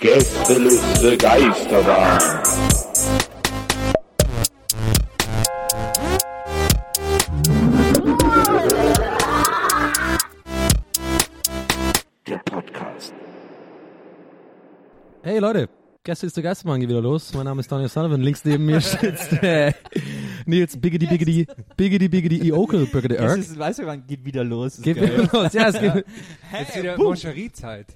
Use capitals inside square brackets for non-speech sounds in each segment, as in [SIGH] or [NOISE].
Gästeliste Geisterbahn. Der Podcast. Hey Leute, Gäste ist der Geistermann, geht wieder los. Mein Name ist Daniel Sullivan. Links neben mir [LAUGHS] sitzt äh, Nils Biggity Biggity Biggity Biggity Iokel Biggity Es Erk. ist, weißt du, wann geht wieder los? Geht geil. wieder los. Ja, es geht. Jetzt wieder Moncherie-Zeit.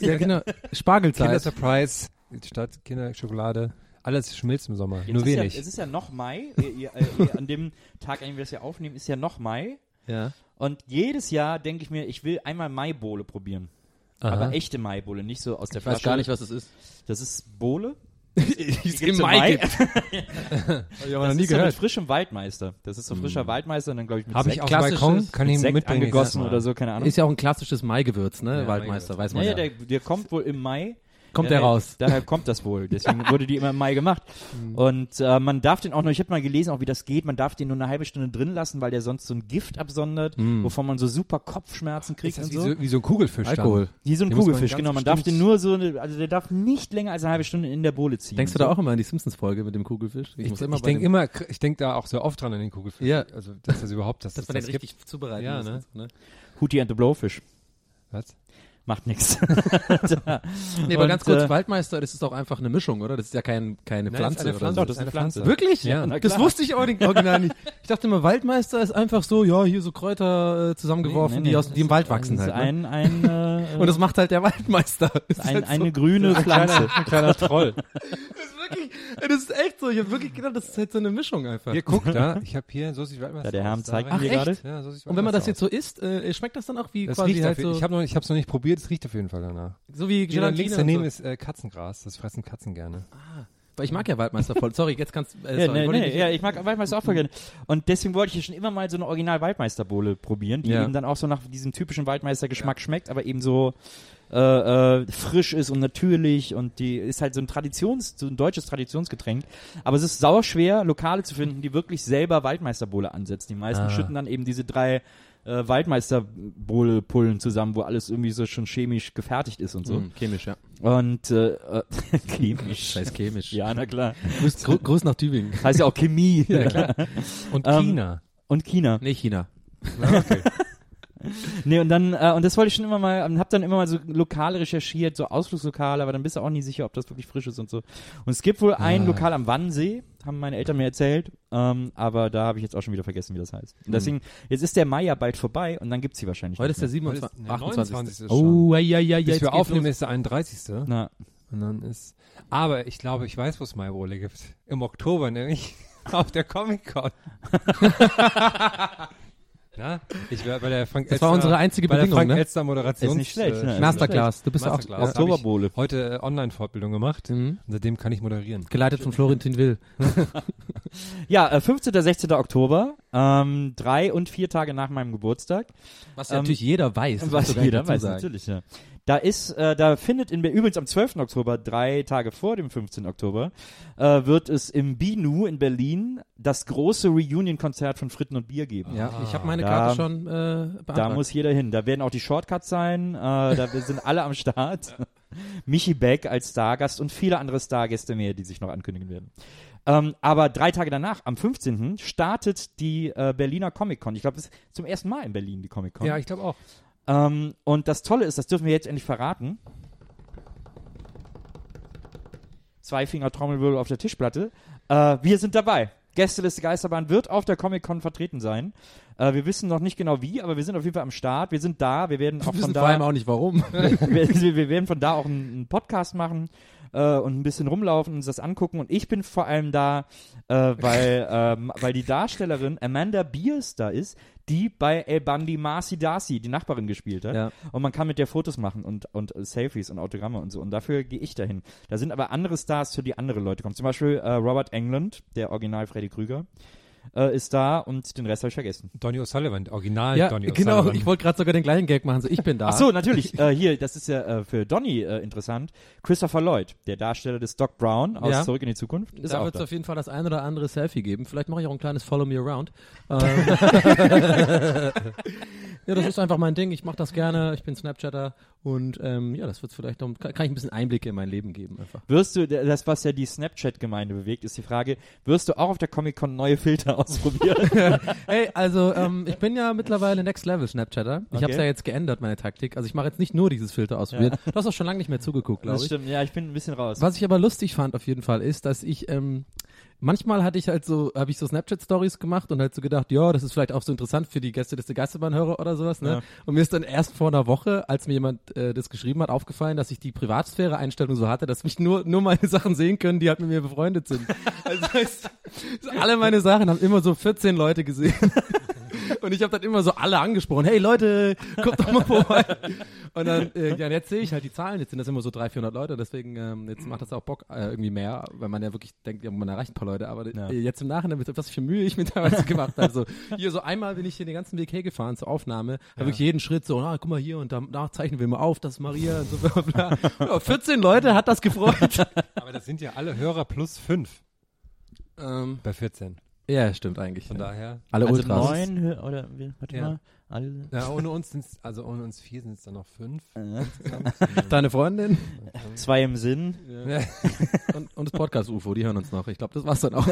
Ja, genau. Spargelzeit. Kinder-Surprise, statt Kinderschokolade. Alles schmilzt im Sommer, Jetzt nur wenig. Ja, es ist ja noch Mai. Ihr, ihr, äh, ihr, an dem Tag, an dem wir das ja aufnehmen, ist ja noch Mai. Ja. Und jedes Jahr denke ich mir, ich will einmal Maibohle probieren. Aha. Aber echte Maibohle, nicht so aus der Ich weiß Flasche. gar nicht, was es ist. Das ist Bohle. Die gibt's im Mai. [LAUGHS] Hab ich aber Das noch nie ist so mit frischem Waldmeister. Das ist so frischer Waldmeister und dann glaube ich mit Habe ich auf dem Balkon, kann ich mit Sekt angegossen oder so, keine Ahnung. Ist ja auch ein klassisches Maigewürz, ne? Ja, Waldmeister, Maigewürz. weiß man naja, ja. der, der kommt wohl im Mai. Kommt der raus. Daher kommt das wohl. Deswegen wurde die immer im Mai gemacht. Mhm. Und äh, man darf den auch noch, ich habe mal gelesen, auch wie das geht, man darf den nur eine halbe Stunde drin lassen, weil der sonst so ein Gift absondert, Mhm. wovon man so super Kopfschmerzen kriegt Ist das und wie so. so, wie so ein Kugelfisch Alkohol. Wie so ein Den muss man Kugelfisch, ganz genau. Man darf den nur so, eine, also der darf nicht länger als eine halbe Stunde in der Bohle ziehen. Denkst du da auch immer an die Simpsons-Folge mit dem Kugelfisch? Ich, muss ich, bei denke dem- immer, ich denke da auch so oft dran an den Kugelfisch. Ja. Also, dass das überhaupt, dass, dass das, man den das gibt. richtig zubereiten Ja, muss ne? ne? Hootie and the Blowfish. Was? Macht nichts. [LAUGHS] [LAUGHS] Nee, aber Und, ganz kurz, äh, Waldmeister, das ist doch einfach eine Mischung, oder? Das ist ja kein, keine Nein, Pflanze das ist eine oder Pflanze. so. Doch, das ist eine Pflanze. Wirklich? Ja. Das wusste ich auch nicht original nicht. Ich dachte immer, Waldmeister ist einfach so, ja, hier so Kräuter äh, zusammengeworfen, Nee, nee, die, aus, nee. die im Wald wachsen Das ist halt. Ne? ein, ein, äh, [LAUGHS] Und das macht halt der Waldmeister. Das ist ein, halt so, eine grüne Pflanze. Ein kleiner Troll. das ist wirklich, das ist echt so. Ich habe wirklich gedacht, das ist halt so eine Mischung einfach. Hier, guck da. Ich habe hier, so sieht Waldmeister Ja, der Herr zeigt mir gerade. Ja, so sieht Und wenn man das jetzt so isst, äh, schmeckt das dann auch wie das quasi riecht halt so, Ich habe noch, ich hab's noch nicht probiert, es riecht auf jeden Fall danach. so wie dann links Gelatine daneben und ist äh, Katzengras, das fressen Katzen gerne. so. Weil ich mag ja Waldmeister voll. Sorry, jetzt kannst äh, Ja, nee, ich nee, nicht- ja, ich mag Waldmeister auch voll gerne. Und deswegen wollte ich ja schon immer mal so eine Original-Waldmeisterbohle probieren, die Ja. eben dann auch so nach diesem typischen Waldmeister-Geschmack schmeckt, aber eben so äh, äh, frisch ist und natürlich und die ist halt so ein Traditions, so ein deutsches Traditionsgetränk. Aber es ist sauschwer, Lokale zu finden, die wirklich selber Waldmeisterbohle ansetzen. Die meisten Ah. schütten dann eben diese drei äh, Waldmeisterbohle-Pullen zusammen, wo alles irgendwie so schon chemisch gefertigt ist und so. Mm, chemisch, ja. Und äh, äh, [LAUGHS] chemisch. Scheiß chemisch. Ja, na klar. Grüß, grü- Grüß nach Tübingen. Heißt ja auch Chemie. Ja, klar. Und Ähm, China. Und China. Nee, China. [LAUGHS] Nee, und dann, äh, und das wollte ich schon immer mal, und hab dann immer mal so Lokale recherchiert, so Ausflugslokale, aber dann bist du auch nie sicher, ob das wirklich frisch ist und so. Und es gibt wohl ein Ah. Lokal am Wannsee, haben meine Eltern mir erzählt, ähm, aber da habe ich jetzt auch schon wieder vergessen, wie das heißt. Und deswegen, jetzt ist der Mai ja bald vorbei und dann gibt's sie wahrscheinlich Heute nicht ist der mehr. 27. nee, 28. 29. ist Oh, ja, ja, ja, Bis jetzt wir aufnehmen, los. ist der 31. Na, Und dann ist. Aber ich glaube, ich weiß, wo es Maibohle gibt. Im Oktober, nämlich [LAUGHS] auf der Comic-Con. [LAUGHS] [LAUGHS] Na? Ich war bei der Frank Das war unsere einzige Bedingung, Frank ne? Elster Moderations. Ist nicht schlecht, ne? äh, Masterclass. Du bist ja auch ja. Ich Oktoberbohle. Heute Online-Fortbildung gemacht. Mhm. Und seitdem kann ich moderieren. Geleitet von Florentin Will. [LAUGHS] Ja, äh, 15. 16. Oktober, ähm, drei und vier Tage nach meinem Geburtstag. Was Ähm, natürlich jeder weiß. Was jeder weiß, sagen. natürlich, ja. Da ist, äh, da findet in, übrigens am 12. Oktober, drei Tage vor dem 15. Oktober, äh, wird es im Binu in Berlin das große Reunion-Konzert von Fritten und Bier geben. Ja, ich habe meine Da- Karte schon äh, beantragt. Da muss jeder hin. Da werden auch die Shortcuts sein. Äh, da sind alle am Start. [LAUGHS] Michi Beck als Stargast und viele andere Stargäste mehr, die sich noch ankündigen werden. Ähm, aber drei Tage danach, am 15. startet die äh, Berliner Comic-Con. Ich glaube, das ist zum ersten Mal in Berlin die Comic-Con. Ja, ich glaube auch. Ähm, und das Tolle ist, das dürfen wir jetzt endlich verraten. Zwei Finger Trommelwirbel auf der Tischplatte. Äh, wir sind dabei. Gästeliste Geisterbahn wird auf der Comic-Con vertreten sein. Äh, wir wissen noch nicht genau wie, aber wir sind auf jeden Fall am Start. Wir sind da. Wir werden [LAUGHS] auch Wir von wissen da vor allem auch nicht warum. [LAUGHS] wir, wir werden von da auch einen, einen Podcast machen äh, und ein bisschen rumlaufen und uns das angucken. Und ich bin vor allem da, äh, weil, [LAUGHS] ähm, weil die Darstellerin Amanda Beers da ist, die bei El Bandi Marcy Darcy, die Nachbarin, gespielt hat. Ja. Und man kann mit der Fotos machen und, und Selfies und Autogramme und so. Und dafür gehe ich dahin. Da sind aber andere Stars, für die andere Leute kommen. Zum Beispiel äh, Robert Englund, der Original Freddy Krüger. Äh, ist da und den Rest habe ich vergessen. Donny O'Sullivan, original Ja, Donny genau. O'Sullivan. Ich wollte gerade sogar den gleichen Gag machen. So, ich bin da. Ach so, natürlich. [LAUGHS] äh, hier, das ist ja äh, für Donny äh, interessant. Christopher Lloyd, der Darsteller des Doc Brown aus Ja. Zurück in die Zukunft, ist da wird es auf jeden Fall das ein oder andere Selfie geben. Vielleicht mache ich auch ein kleines Follow Me Around. [LAUGHS] Ähm, [LAUGHS] ja, das ist einfach mein Ding. Ich mache das gerne. Ich bin Snapchatter und ähm, ja, das wird vielleicht noch, kann, kann ich ein bisschen Einblicke in mein Leben geben einfach. Wirst du, das was ja die Snapchat-Gemeinde bewegt, ist die Frage, wirst du auch auf der Comic-Con neue Filter [LAUGHS] ausprobieren? [LAUGHS] Hey, also ähm, ich bin ja mittlerweile Next Level Snapchatter. Ich Okay. habe ja jetzt geändert, meine Taktik. Also ich mache jetzt nicht nur dieses Filter ausprobieren. Du hast auch schon lange nicht mehr zugeguckt, glaube das ich. stimmt, ja, ich bin ein bisschen raus. Was ich aber lustig fand auf jeden Fall ist, dass ich ähm, manchmal hatte ich halt so, habe ich so Snapchat Stories gemacht und halt so gedacht, ja, das ist vielleicht auch so interessant für die Gäste des Geisterbahnhörer oder sowas, ne? Ja. Und mir ist dann erst vor einer Woche, als mir jemand äh, das geschrieben hat, aufgefallen, dass ich die Privatsphäre-Einstellung so hatte, dass mich nur nur meine [LAUGHS] Sachen sehen können, die halt mit mir befreundet sind. Also [LAUGHS] heißt, alle meine Sachen haben immer so 14 Leute gesehen. [LAUGHS] Und ich habe dann immer so alle angesprochen, hey Leute, kommt doch mal vorbei. Und dann, äh, ja, jetzt sehe ich halt die Zahlen, jetzt sind das immer so 300, 400 Leute, deswegen ähm, jetzt macht das auch Bock äh, irgendwie mehr, weil man ja wirklich denkt, ja, man erreicht ein paar Leute, aber Ja. äh, jetzt im Nachhinein, was für Mühe ich mir teilweise gemacht habe. So, hier so einmal bin ich hier den ganzen Weg hergefahren zur Aufnahme, habe wirklich jeden Schritt so, ah, guck mal hier und danach zeichnen wir mal auf, das ist Maria und so bla bla. Ja, 14 Leute hat das gefreut. Aber das sind ja alle Hörer plus fünf ähm, bei 14. ja, stimmt eigentlich. Von daher. Alle also Ultras. neun, oder, warte Ja. mal, alle. Ja, ohne uns sind's, also ohne uns vier sind es dann noch fünf. [LAUGHS] [LAUGHS] Deine Freundin zwei im Sinn. Ja. [LAUGHS] und, und das Podcast-UFO, die hören uns noch. Ich glaube, das war's dann auch.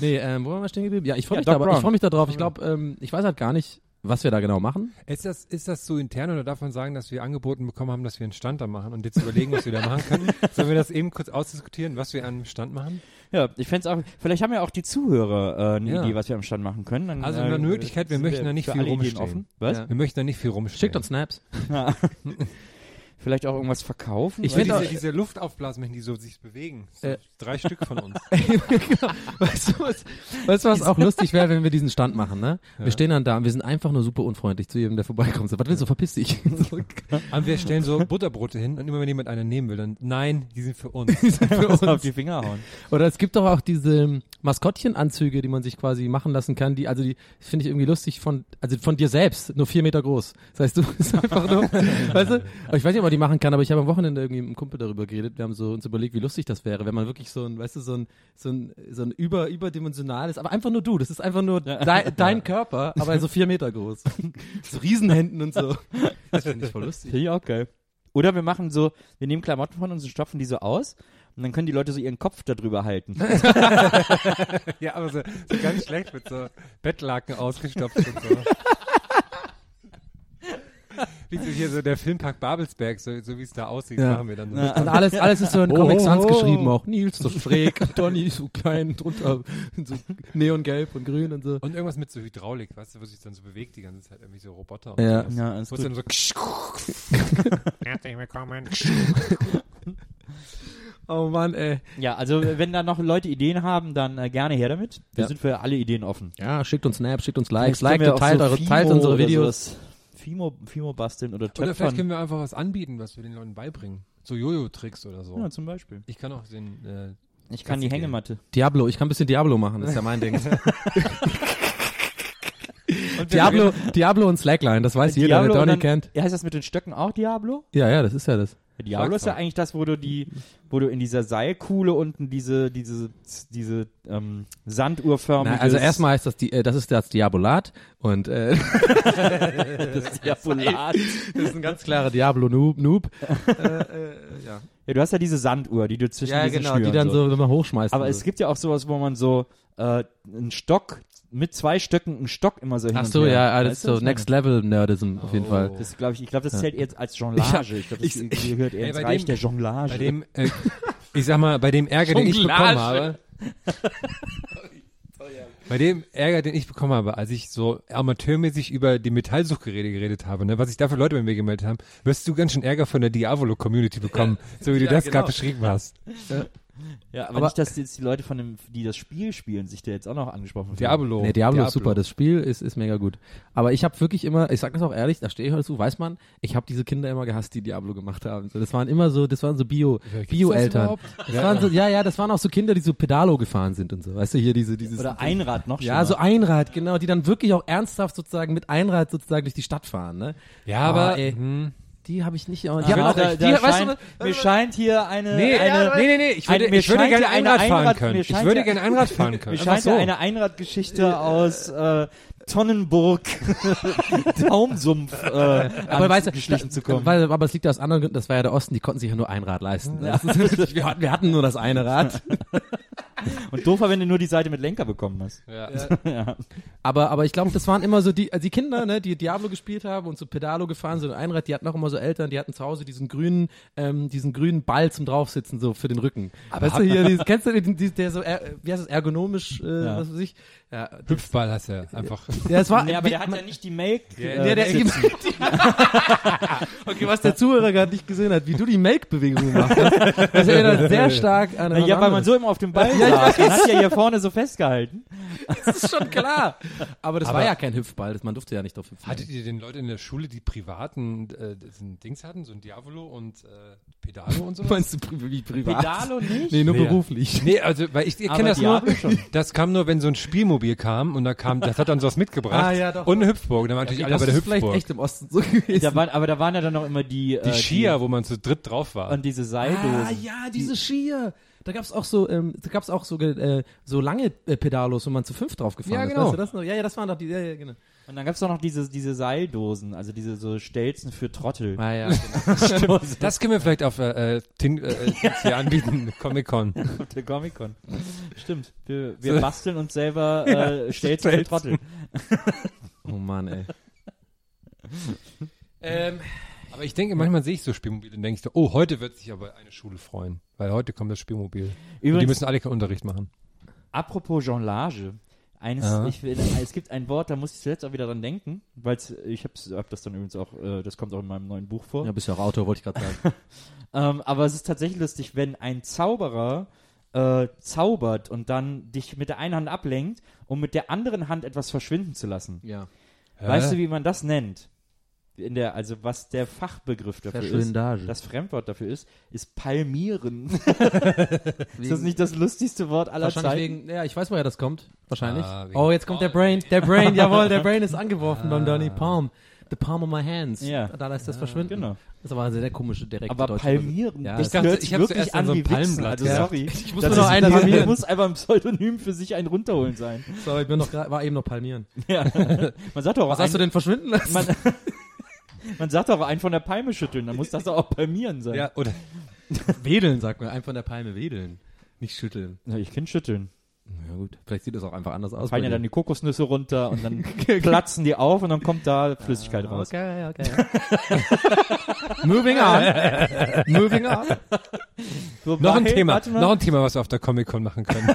nee, ähm, wo waren wir stehen geblieben? Ja, ich freue Ja, mich, da, ich freu mich da drauf. Ich glaube, ähm, ich weiß halt gar nicht, was wir da genau machen. Ist das, ist das so intern oder darf man sagen, dass wir angeboten bekommen haben, dass wir einen Stand da machen und jetzt überlegen, was wir da machen können? Sollen wir das eben kurz ausdiskutieren, was wir an einem Stand machen? Ja, ich fände auch, vielleicht haben ja auch die Zuhörer äh, eine Ja. Idee, was wir am Stand machen können. Dann, Also äh, eine Möglichkeit, wir möchten da nicht viel rumstehen. offen. Was? Ja. Wir möchten da nicht viel rumstehen. Schickt uns Snaps. [LAUGHS] [LAUGHS] Vielleicht auch irgendwas verkaufen? Ich Weil find diese, diese Luftaufblasmännchen, die so sich bewegen. So Äh. Drei Stück von uns. [LAUGHS] genau. weißt, du, was, weißt du, was auch lustig wäre, wenn wir diesen Stand machen, ne? Wir Ja. stehen dann da und wir sind einfach nur super unfreundlich zu jedem, der vorbeikommt. So, was willst du, verpiss dich. So, [LAUGHS] Aber wir stellen so Butterbrote hin und immer wenn jemand einen nehmen will, dann nein, die sind für uns. [LAUGHS] für auf uns. die Finger hauen. Oder es gibt doch auch diese Maskottchenanzüge, die man sich quasi machen lassen kann, die, also die finde ich irgendwie lustig von, also von dir selbst, nur vier Meter groß. Das heißt, du bist einfach nur, weißt du, ich weiß nicht, ob man die machen kann, aber ich habe am Wochenende irgendwie mit einem Kumpel darüber geredet. Wir haben so uns überlegt, wie lustig das wäre, wenn man wirklich so ein, weißt du, so ein, so ein, so ein über, überdimensionales, aber einfach nur du. Das ist einfach nur dei, [LAUGHS] dein Körper, aber so vier Meter groß. [LAUGHS] so Riesenhänden und so. Das finde ich voll lustig. Finde ich auch geil. Oder wir machen so, wir nehmen Klamotten von uns und stopfen die so aus und dann können die Leute so ihren Kopf darüber halten. [LAUGHS] ja, aber so, so ganz schlecht mit so Bettlaken ausgestopft und so. [LAUGHS] Wie so hier so der Filmpark Babelsberg, so, so wie es da aussieht, Ja. machen wir dann so. Ja. Und alles, alles ist so in Oh, Comic Sans oh, geschrieben auch. Nils so schräg, Donny so klein, drunter [LAUGHS] so neongelb und grün und so. Und irgendwas mit so Hydraulik, weißt du, wo sich dann so bewegt die ganze Zeit, irgendwie so Roboter. Und Ja. sowas. Ja, alles Wo es gut. dann so [LAUGHS] Herzlich willkommen. Oh Mann, ey. Ja, also wenn da noch Leute Ideen haben, dann äh, gerne her damit. Wir Ja. sind für alle Ideen offen. Ja, schickt uns Snaps, schickt uns Likes, liked und teilt, so eure, teilt unsere Videos. Fimo, Fimo basteln oder Oder vielleicht töpfern. können wir einfach was anbieten, was wir den Leuten beibringen. So Jojo-Tricks oder so. Ja, zum Beispiel. Ich kann auch den, äh, Ich kann die. Hängematte. Diablo, ich kann ein bisschen Diablo machen, das ist ja mein Ding. [LAUGHS] und [LAUGHS] Diablo, Diablo und Slackline, das weiß jeder, Diablo der und Donny kennt. Ja, heißt das mit den Stöcken auch Diablo? Ja, ja, das ist ja das. Diablo ist ja eigentlich das, wo du die, wo du in dieser Seilkuhle unten diese, diese, diese ähm, sanduhrförmige. Also erstmal heißt das, die, äh, das ist das Diabolat und äh, [LAUGHS] das Diabolat. das ist ein ganz klarer Diablo-Noob. Noob. [LAUGHS] äh, äh, ja. Ja, du hast ja diese Sanduhr, die du zwischen ja, diesen genau, die Schnüren dann so, wenn man hochschmeißt. Aber es so. gibt ja auch sowas, wo man so äh, einen Stock mit zwei Stöcken einen Stock immer so hin Ach und so, her. ja, das Weißt ist du, so? Next Level Nerdism auf jeden Oh. Fall. Das glaube ich, ich glaube, das Ja. zählt jetzt als Jonglage. Ich glaube, das ich- gehört eher ins Reich dem- der Jonglage. bei dem, äh, ich sag mal, bei dem Ärger, den ich bekommen habe, bei dem Ärger, den ich bekommen habe, als ich so amateurmäßig über die Metallsuchgeräte geredet habe, ne, was sich da für Leute bei mir gemeldet haben, wirst du ganz schön Ärger von der Diavolo-Community bekommen, [LAUGHS] so wie du Ja, das genau. gerade beschrieben hast. Ja, aber, Aber- nicht, dass jetzt die Leute von dem, die das Spiel spielen, sich da jetzt auch noch angesprochen fühlen. Diablo. Nee, Diablo, ist super, das Spiel ist, ist mega gut. Aber ich habe wirklich immer, ich sag das auch ehrlich, da stehe ich heute zu, weiß man, ich habe diese Kinder immer gehasst, die Diablo gemacht haben. So, das waren immer so, das waren so Bio, Ja, Bio-Eltern. das? Das waren so, ja, ja, das waren auch so Kinder, die so Pedalo gefahren sind und so. Weißt du, hier diese, dieses. Oder Einrad noch Ja, so Einrad, genau, die dann wirklich auch ernsthaft sozusagen mit Einrad sozusagen durch die Stadt fahren, ne? Ja, aber. Ah, ey. hm. Die habe ich nicht, die haben Ja, auch, da, die, da weißt scheint, du, mir scheint hier eine, Nee, eine, nee, nee, nee, ich würde, ein- ich würde scheint gerne ja eine Einrad fahren Einrad- können. Ich scheint würde ja- gerne Einrad fahren können. [LAUGHS] mir scheint so. ja eine Einradgeschichte aus äh, Tonnenburg, [LAUGHS] Taumsumpf, äh, aber weißt du, geschlichen zu kommen. Weil, aber es liegt aus anderen Gründen, das war ja der Osten, die konnten sich ja nur ein Rad leisten. Wir, hatten, wir hatten nur das eine Rad. [LAUGHS] [LAUGHS] Und doofer, wenn du nur die Seite mit Lenker bekommen hast. Ja. ja. [LAUGHS] Aber, aber ich glaube, das waren immer so die, also die Kinder, ne, die Diablo gespielt haben und so Pedalo gefahren sind und Einrad, die hatten auch immer so Eltern, die hatten zu Hause diesen grünen, ähm, diesen grünen Ball zum draufsitzen, so für den Rücken. Aber weißt du hier, dieses, kennst du den, die- der so, er, wie heißt es, ergonomisch, äh, Ja. was weiß ich? Ja, Hüpfball hast du ja einfach. [LAUGHS] ja, es war, Nee, aber wie- der hat ja nicht die Make. Ja, äh, der, sitzen. okay, was der Zuhörer gerade nicht gesehen hat, wie du die Make-Bewegung machst. Das, das erinnert sehr stark an ja, weil man so immer auf dem Ball saß. Man hat ja hier [LAUGHS] vorne so festgehalten. Das ist schon klar. Aber das Aber- war ja kein Hüpfball, das, man durfte ja nicht drauf hüpfen. Hattet ihr den Leuten in der Schule, die privaten äh, Dings hatten, so ein Diavolo und äh, Pedalo und so? Meinst du pri wie privat? Pedalo nicht? Nee, nur Nee. beruflich. Nee, also, weil ich, ich kenne das nur, schon. das kam nur, wenn so ein Spielmobil kam und da kam, das hat dann sowas mitgebracht. Ah, ja, doch, und eine. Hüpfburg, da waren natürlich Okay, alle das bei der ist vielleicht Hüpfburg. echt im Osten so gewesen. Da waren, aber da waren ja dann noch immer die, Die äh, Skier, wo man zu dritt drauf war. und diese Seildosen. Ah, ja, diese Skier. Da gab's auch so, ähm, da gab's auch so, äh, so lange äh, Pedalos, wo man zu fünf drauf gefahren Ja, ist. genau. Weißt du das noch? Ja, ja, das waren doch die, ja, ja, genau. Und dann gab's doch noch diese, diese Seildosen, also diese so Stelzen für Trottel. Ah, ja, [LAUGHS] genau. das können wir vielleicht auf äh, äh, Tin, äh, äh, [LAUGHS] hier anbieten, Comic-Con. Auf der Comic-Con. Stimmt. Wir, wir basteln uns selber [LAUGHS] äh, Stelzen für. Trottel. Oh Mann, ey. Ähm, aber ich denke, manchmal sehe ich so Spielmobile und denke ich so, oh, heute wird sich aber eine Schule freuen, weil heute kommt das Spielmobil. und die Übrigens, müssen alle keinen Unterricht machen. apropos Jonglage. Eines, Aha. ich will, es gibt ein Wort, da muss ich zuletzt auch wieder dran denken, weil ich hab's, hab das dann übrigens auch, äh, das kommt auch in meinem neuen Buch vor. Ja, bist ja auch Autor, wollte ich gerade sagen. [LAUGHS] Ähm, aber es ist tatsächlich lustig, wenn ein Zauberer äh, zaubert und dann dich mit der einen Hand ablenkt, um mit der anderen Hand etwas verschwinden zu lassen. ja. Weißt du, wie man das nennt? In der, also was der Fachbegriff dafür ist, das Fremdwort dafür ist, ist palmieren. [LAUGHS] ist das nicht das lustigste Wort aller Wahrscheinlich Zeiten? wegen, ja, ich weiß, woher das kommt. Wahrscheinlich. Ah, oh, jetzt kommt der Brain. Der Brain, [LAUGHS] jawohl, der Brain ist angeworfen beim Donny Palm. The palm of my hands. Ja. Da lässt das verschwinden. Genau. Das ist aber eine sehr komische, direkte Aber deutsche palmieren, Ja, das ich dachte, hört ich sich wirklich zuerst an an so wie. Palmblatt Also sorry. Ich muss das, nur noch einen das, palmieren. das muss einfach ein Pseudonym für sich einen runterholen sein. So, ich bin noch, war eben noch palmieren. Ja. [LAUGHS] Man sagt doch auch Was hast du denn verschwinden lassen? man, man sagt doch einen von der Palme schütteln, dann muss das doch auch palmieren sein. Ja, oder [LAUGHS] wedeln, sagt man. Einfach von der Palme wedeln. Nicht schütteln. Ja, ich kenn schütteln. Ja gut, vielleicht sieht das auch einfach anders aus. Fallen ja dann die Kokosnüsse runter und dann [LAUGHS] [LAUGHS] platzen die auf und dann kommt da Flüssigkeit raus. Okay, okay. [LAUGHS] Moving on. Moving on. Wobei, noch ein Thema, noch ein Thema, was wir auf der Comic-Con machen können.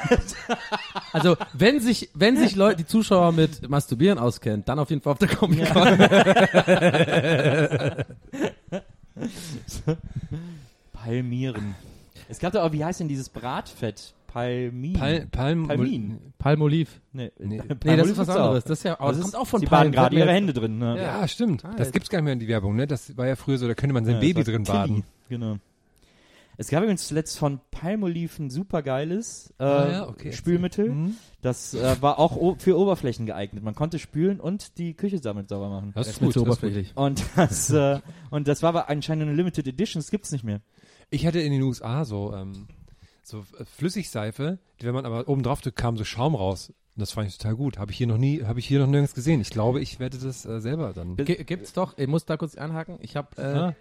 Also, wenn sich, wenn sich Leute, die Zuschauer mit Masturbieren auskennen, dann auf jeden Fall auf der Comic Con. Palmieren. Es gab doch auch, wie heißt denn dieses Bratfett? Palmin. Pal Palm Palmin. Palmoliv. Nee, Nee. Nee, das ist was anderes. Das ist ja, Das das ist, kommt auch von Sie Palmen. baden gerade ihre Hände drin. Ne? Ja, stimmt. Ah, das gibt's gar nicht mehr in die Werbung, ne? Das war ja früher so, da könnte man sein Ja, Baby drin Tilly. baden. Genau. Es gab übrigens zuletzt von Palmolive ein supergeiles äh, Ah, ja, okay, Spülmittel. Mhm. Das äh, war auch für Oberflächen geeignet. Man konnte spülen und die Küche damit sauber machen. Das Das ist gut. Das oberflächlich. Und das, äh, und das war aber anscheinend eine Limited Edition, das gibt's nicht mehr. Ich hatte in den USA so, ähm, so äh, Flüssigseife, die, wenn man aber oben drauf drückt, kam so Schaum raus. Und das fand ich total gut. Habe ich hier noch nie, habe ich hier noch nirgends gesehen. Ich glaube, ich werde das äh, selber dann. G gibt's doch, ich muss da kurz anhaken. Ich habe äh, Ah.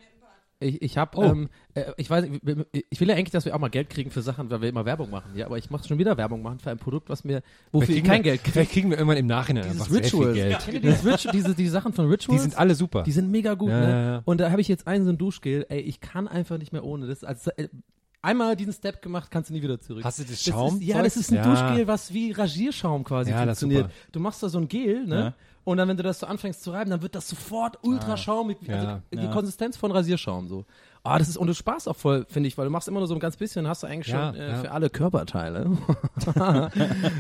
ich, ich habe Oh. ähm, äh, ich weiß nicht, ich will ja eigentlich, dass wir auch mal Geld kriegen für Sachen, weil wir immer Werbung machen. Ja, aber ich mache schon wieder Werbung machen für ein Produkt, was mir wofür ich kein wir, Geld kriege. Vielleicht kriegen wir irgendwann im Nachhinein Dieses einfach sehr viel Rituals. Geld. Ihr dieses Ritu diese, diese Sachen von Rituals? Die sind alle super. Die sind mega gut, Ja, ne? ja, ja. Und da habe ich jetzt einen so ein Duschgel, ey, ich kann einfach nicht mehr ohne. Das also einmal diesen Step gemacht, kannst du nie wieder zurück. Hast du das Das Schaum? ist, ja, das ist ein Ja. Duschgel, was wie Rasierschaum quasi Ja, das funktioniert. Du machst da so ein Gel, ne? Ja. Und dann, wenn du das so anfängst zu reiben, dann wird das sofort ultra schaumig, wie- also die. Konsistenz von Rasierschaum so. Ah, das ist und du sparst auch voll, finde ich, weil du machst immer nur so ein ganz bisschen, hast du eigentlich schon äh, für alle Körperteile. [LAUGHS]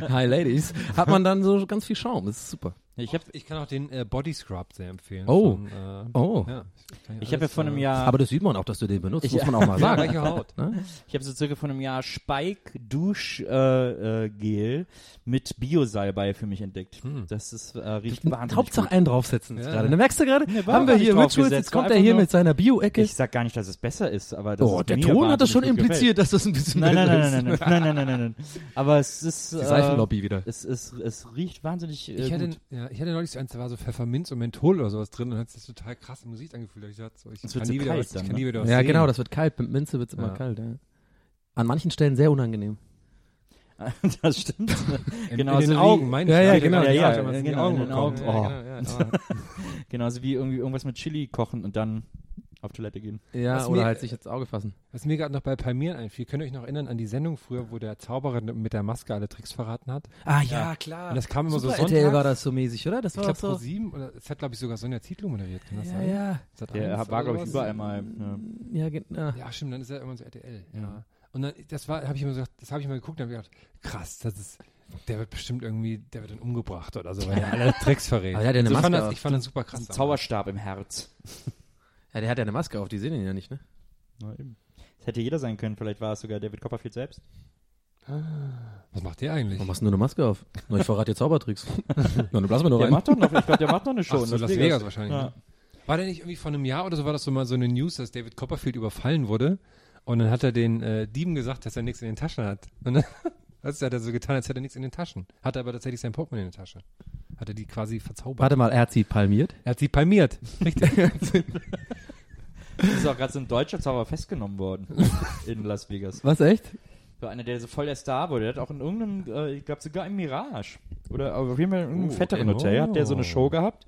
Hi Ladies, hat man dann so ganz viel Schaum. Das ist super. Ich habe Ich kann auch den äh, Body Scrub sehr empfehlen. Oh. Von, äh, Oh. Ja, ich hab ja vor einem äh, Jahr Aber das sieht man auch, dass du den benutzt, Ich- muss man auch mal [LAUGHS] Ja, sagen. gleiche Haut. Ne? Ich habe so circa vor einem Jahr Spike Dusch äh, äh, Gel mit Biosalbei für mich entdeckt. Hm. Das ist äh, riecht wahnsinnig Hauptsache gut. einen draufsetzen jetzt Ja. gerade. Ne, merkst du gerade? war Haben wir hier draufgesetzt, jetzt kommt er hier nur- mit seiner Bio-Ecke. Ich sag gar nicht, dass es besser ist, aber das Oh, ist der mir Ton hat das schon impliziert, dass das ein bisschen Gefällt. Nein, nein, besser nein, nein, ist. nein, nein, nein, nein, nein, nein. Aber es ist Die äh, Seifenlobby wieder. Es, es, es riecht wahnsinnig Ich hatte, gut. Ich hatte neulich so eins, da war so Pfefferminz und Menthol oder sowas drin und hat sich total krasse Musik angefühlt. Ich dachte so, ich Es kann so nie wieder kalt was, ich dann, kann ne? nie wieder was Ja, sehen. genau, das wird kalt. Mit Minze wird es immer Ja. kalt, ja. An manchen Stellen sehr unangenehm. [LAUGHS] das stimmt. In, [LAUGHS] Genauso in den Augen, meine Ja, ich. ja, Ja, genau. Ja, ja, genau, Augen in den. Augen. Oh. genau, [LAUGHS] Genauso wie irgendwie irgendwas mit Chili kochen und dann auf Toilette gehen. ja Was oder mir- halt sich ins Auge fassen. Was mir gerade noch bei Palmieren einfiel, könnt ihr euch noch erinnern an die Sendung früher, wo der Zauberer mit der Maske alle Tricks verraten hat? Ah, ja, klar. Und das kam immer Super so RTL sonntags. war das so mäßig, oder? Das Ich war doch pro so. sieben oder es hat glaube ich sogar Sonja Zietlow moderiert, kann das Ja, sein? ja. Sat. Der 1 war, glaube ich, überall mal. Ja. Ja, ge- ja. Ja, stimmt, dann ist er irgendwann so RTL. Ja. Und dann, das war, habe ich immer gesagt, das habe ich mal geguckt und habe gedacht, krass, das ist, der wird bestimmt irgendwie, der wird dann umgebracht oder so, weil er [LAUGHS] alle Tricks verrät. Aber der hat ja eine Also ich, fand Maske das, ich fand das super Ein krass. Zauberstab im Herz. Ja, der hat ja eine Maske auf, die sehen ihn ja nicht, ne? Na eben. Das hätte jeder sein können. Vielleicht war es sogar David Copperfield selbst. Was macht der eigentlich? Warum machst du nur eine Maske auf? Na, ich verrate dir Zaubertricks. Na, dann blasen wir noch Der rein. macht doch noch, ich glaube, der macht noch eine Show. Ach in so, Las Vegas, wahrscheinlich. Ja. Ne? War der nicht irgendwie vor einem Jahr oder so, war das so mal so eine News, dass David Copperfield überfallen wurde und dann hat er den äh, Dieben gesagt, dass er nichts in den Taschen hat. Und dann das [LAUGHS] hat er so getan, als hätte er nichts in den Taschen. Hat aber tatsächlich sein Portemonnaie in der Tasche. Hat er die quasi verzaubert. Warte mal, er hat sie palmiert. Er hat sie palmiert. Richtig. [LAUGHS] Ist auch gerade so ein deutscher Zauberer festgenommen worden [LAUGHS] in Las Vegas. Was, echt? So einer, der so voll der Star wurde. Der hat auch in irgendeinem, äh, ich glaube sogar im Mirage. Oder auf jeden Fall in irgendeinem Oh, fetteren okay. Hotel hat der so eine Oh. Show gehabt.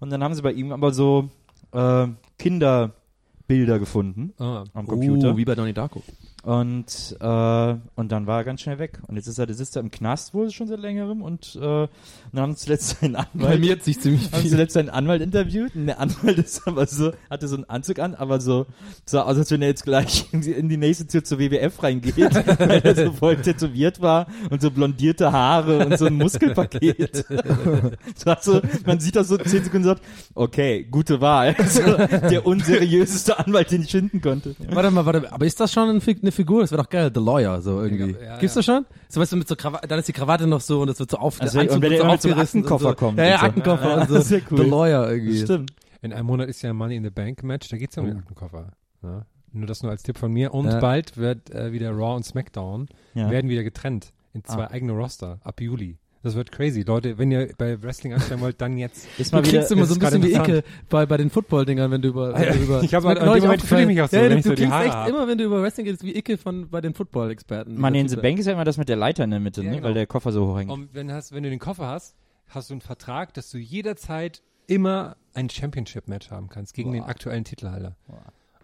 Und dann haben sie bei ihm aber so äh, Kinderbilder gefunden ah. am Computer. Uh, wie bei Donnie Darko. Und, äh, und dann war er ganz schnell weg. Und jetzt ist er, sitzt er im Knast wohl schon seit längerem und, äh, und dann haben sie zuletzt seinen Anwalt, Palmiert sich ziemlich haben viel. zuletzt seinen Anwalt interviewt und der Anwalt ist aber so, hatte so einen Anzug an, aber so, so aus, als wenn er jetzt gleich in die, in die nächste Tür zur WWF reingeht, [LAUGHS] weil er so voll tätowiert war und so blondierte Haare und so ein Muskelpaket. [LAUGHS] so, also, man sieht das so zehn Sekunden und sagt, okay, gute Wahl. [LAUGHS] So, der unseriöseste Anwalt, den ich finden konnte. Warte mal, warte, aber ist das schon eine Figur? Das wäre doch geil, The Lawyer, so irgendwie. Ja, ja, Gibt's ja. das schon? So weißt du, mit so Krawatte, dann ist die Krawatte noch so und es wird so auf, Also, der und wenn wird er so mit so einem aufgerissen Aktenkoffer so. kommt Ja, ja, so. Aktenkoffer Ja, und so. sehr cool. The Lawyer irgendwie. Stimmt. In einem Monat ist ja Money in the Bank Match, da geht's ja um den Aktenkoffer. Ja. Nur das nur als Tipp von mir. Und Ja. bald wird äh, wieder Raw und SmackDown Ja. werden wieder getrennt in zwei Ah. eigene Roster ab Juli. Das wird crazy. Leute, wenn ihr bei Wrestling anstellen wollt, dann jetzt. [LAUGHS] Ist Du mal wieder, kriegst immer so ein bisschen wie Icke bei, bei den Football-Dingern, wenn du über, Ah, ja. wenn du über [LAUGHS] Ich hab Ist mir halt- in dem Moment fühle ich mich auch so, Ja, wenn du, ich so du die klingst echt hab. immer, wenn du über Wrestling redest, wie Icke von, bei den Football-Experten. Money in the Bank ist ja immer das mit der Leiter in der Mitte, Ja, ne? genau. weil der Koffer so hoch hängt. Und wenn, hast, wenn du den Koffer hast, hast du einen Vertrag, dass du jederzeit immer ein Championship-Match haben kannst gegen den aktuellen Titelhalter.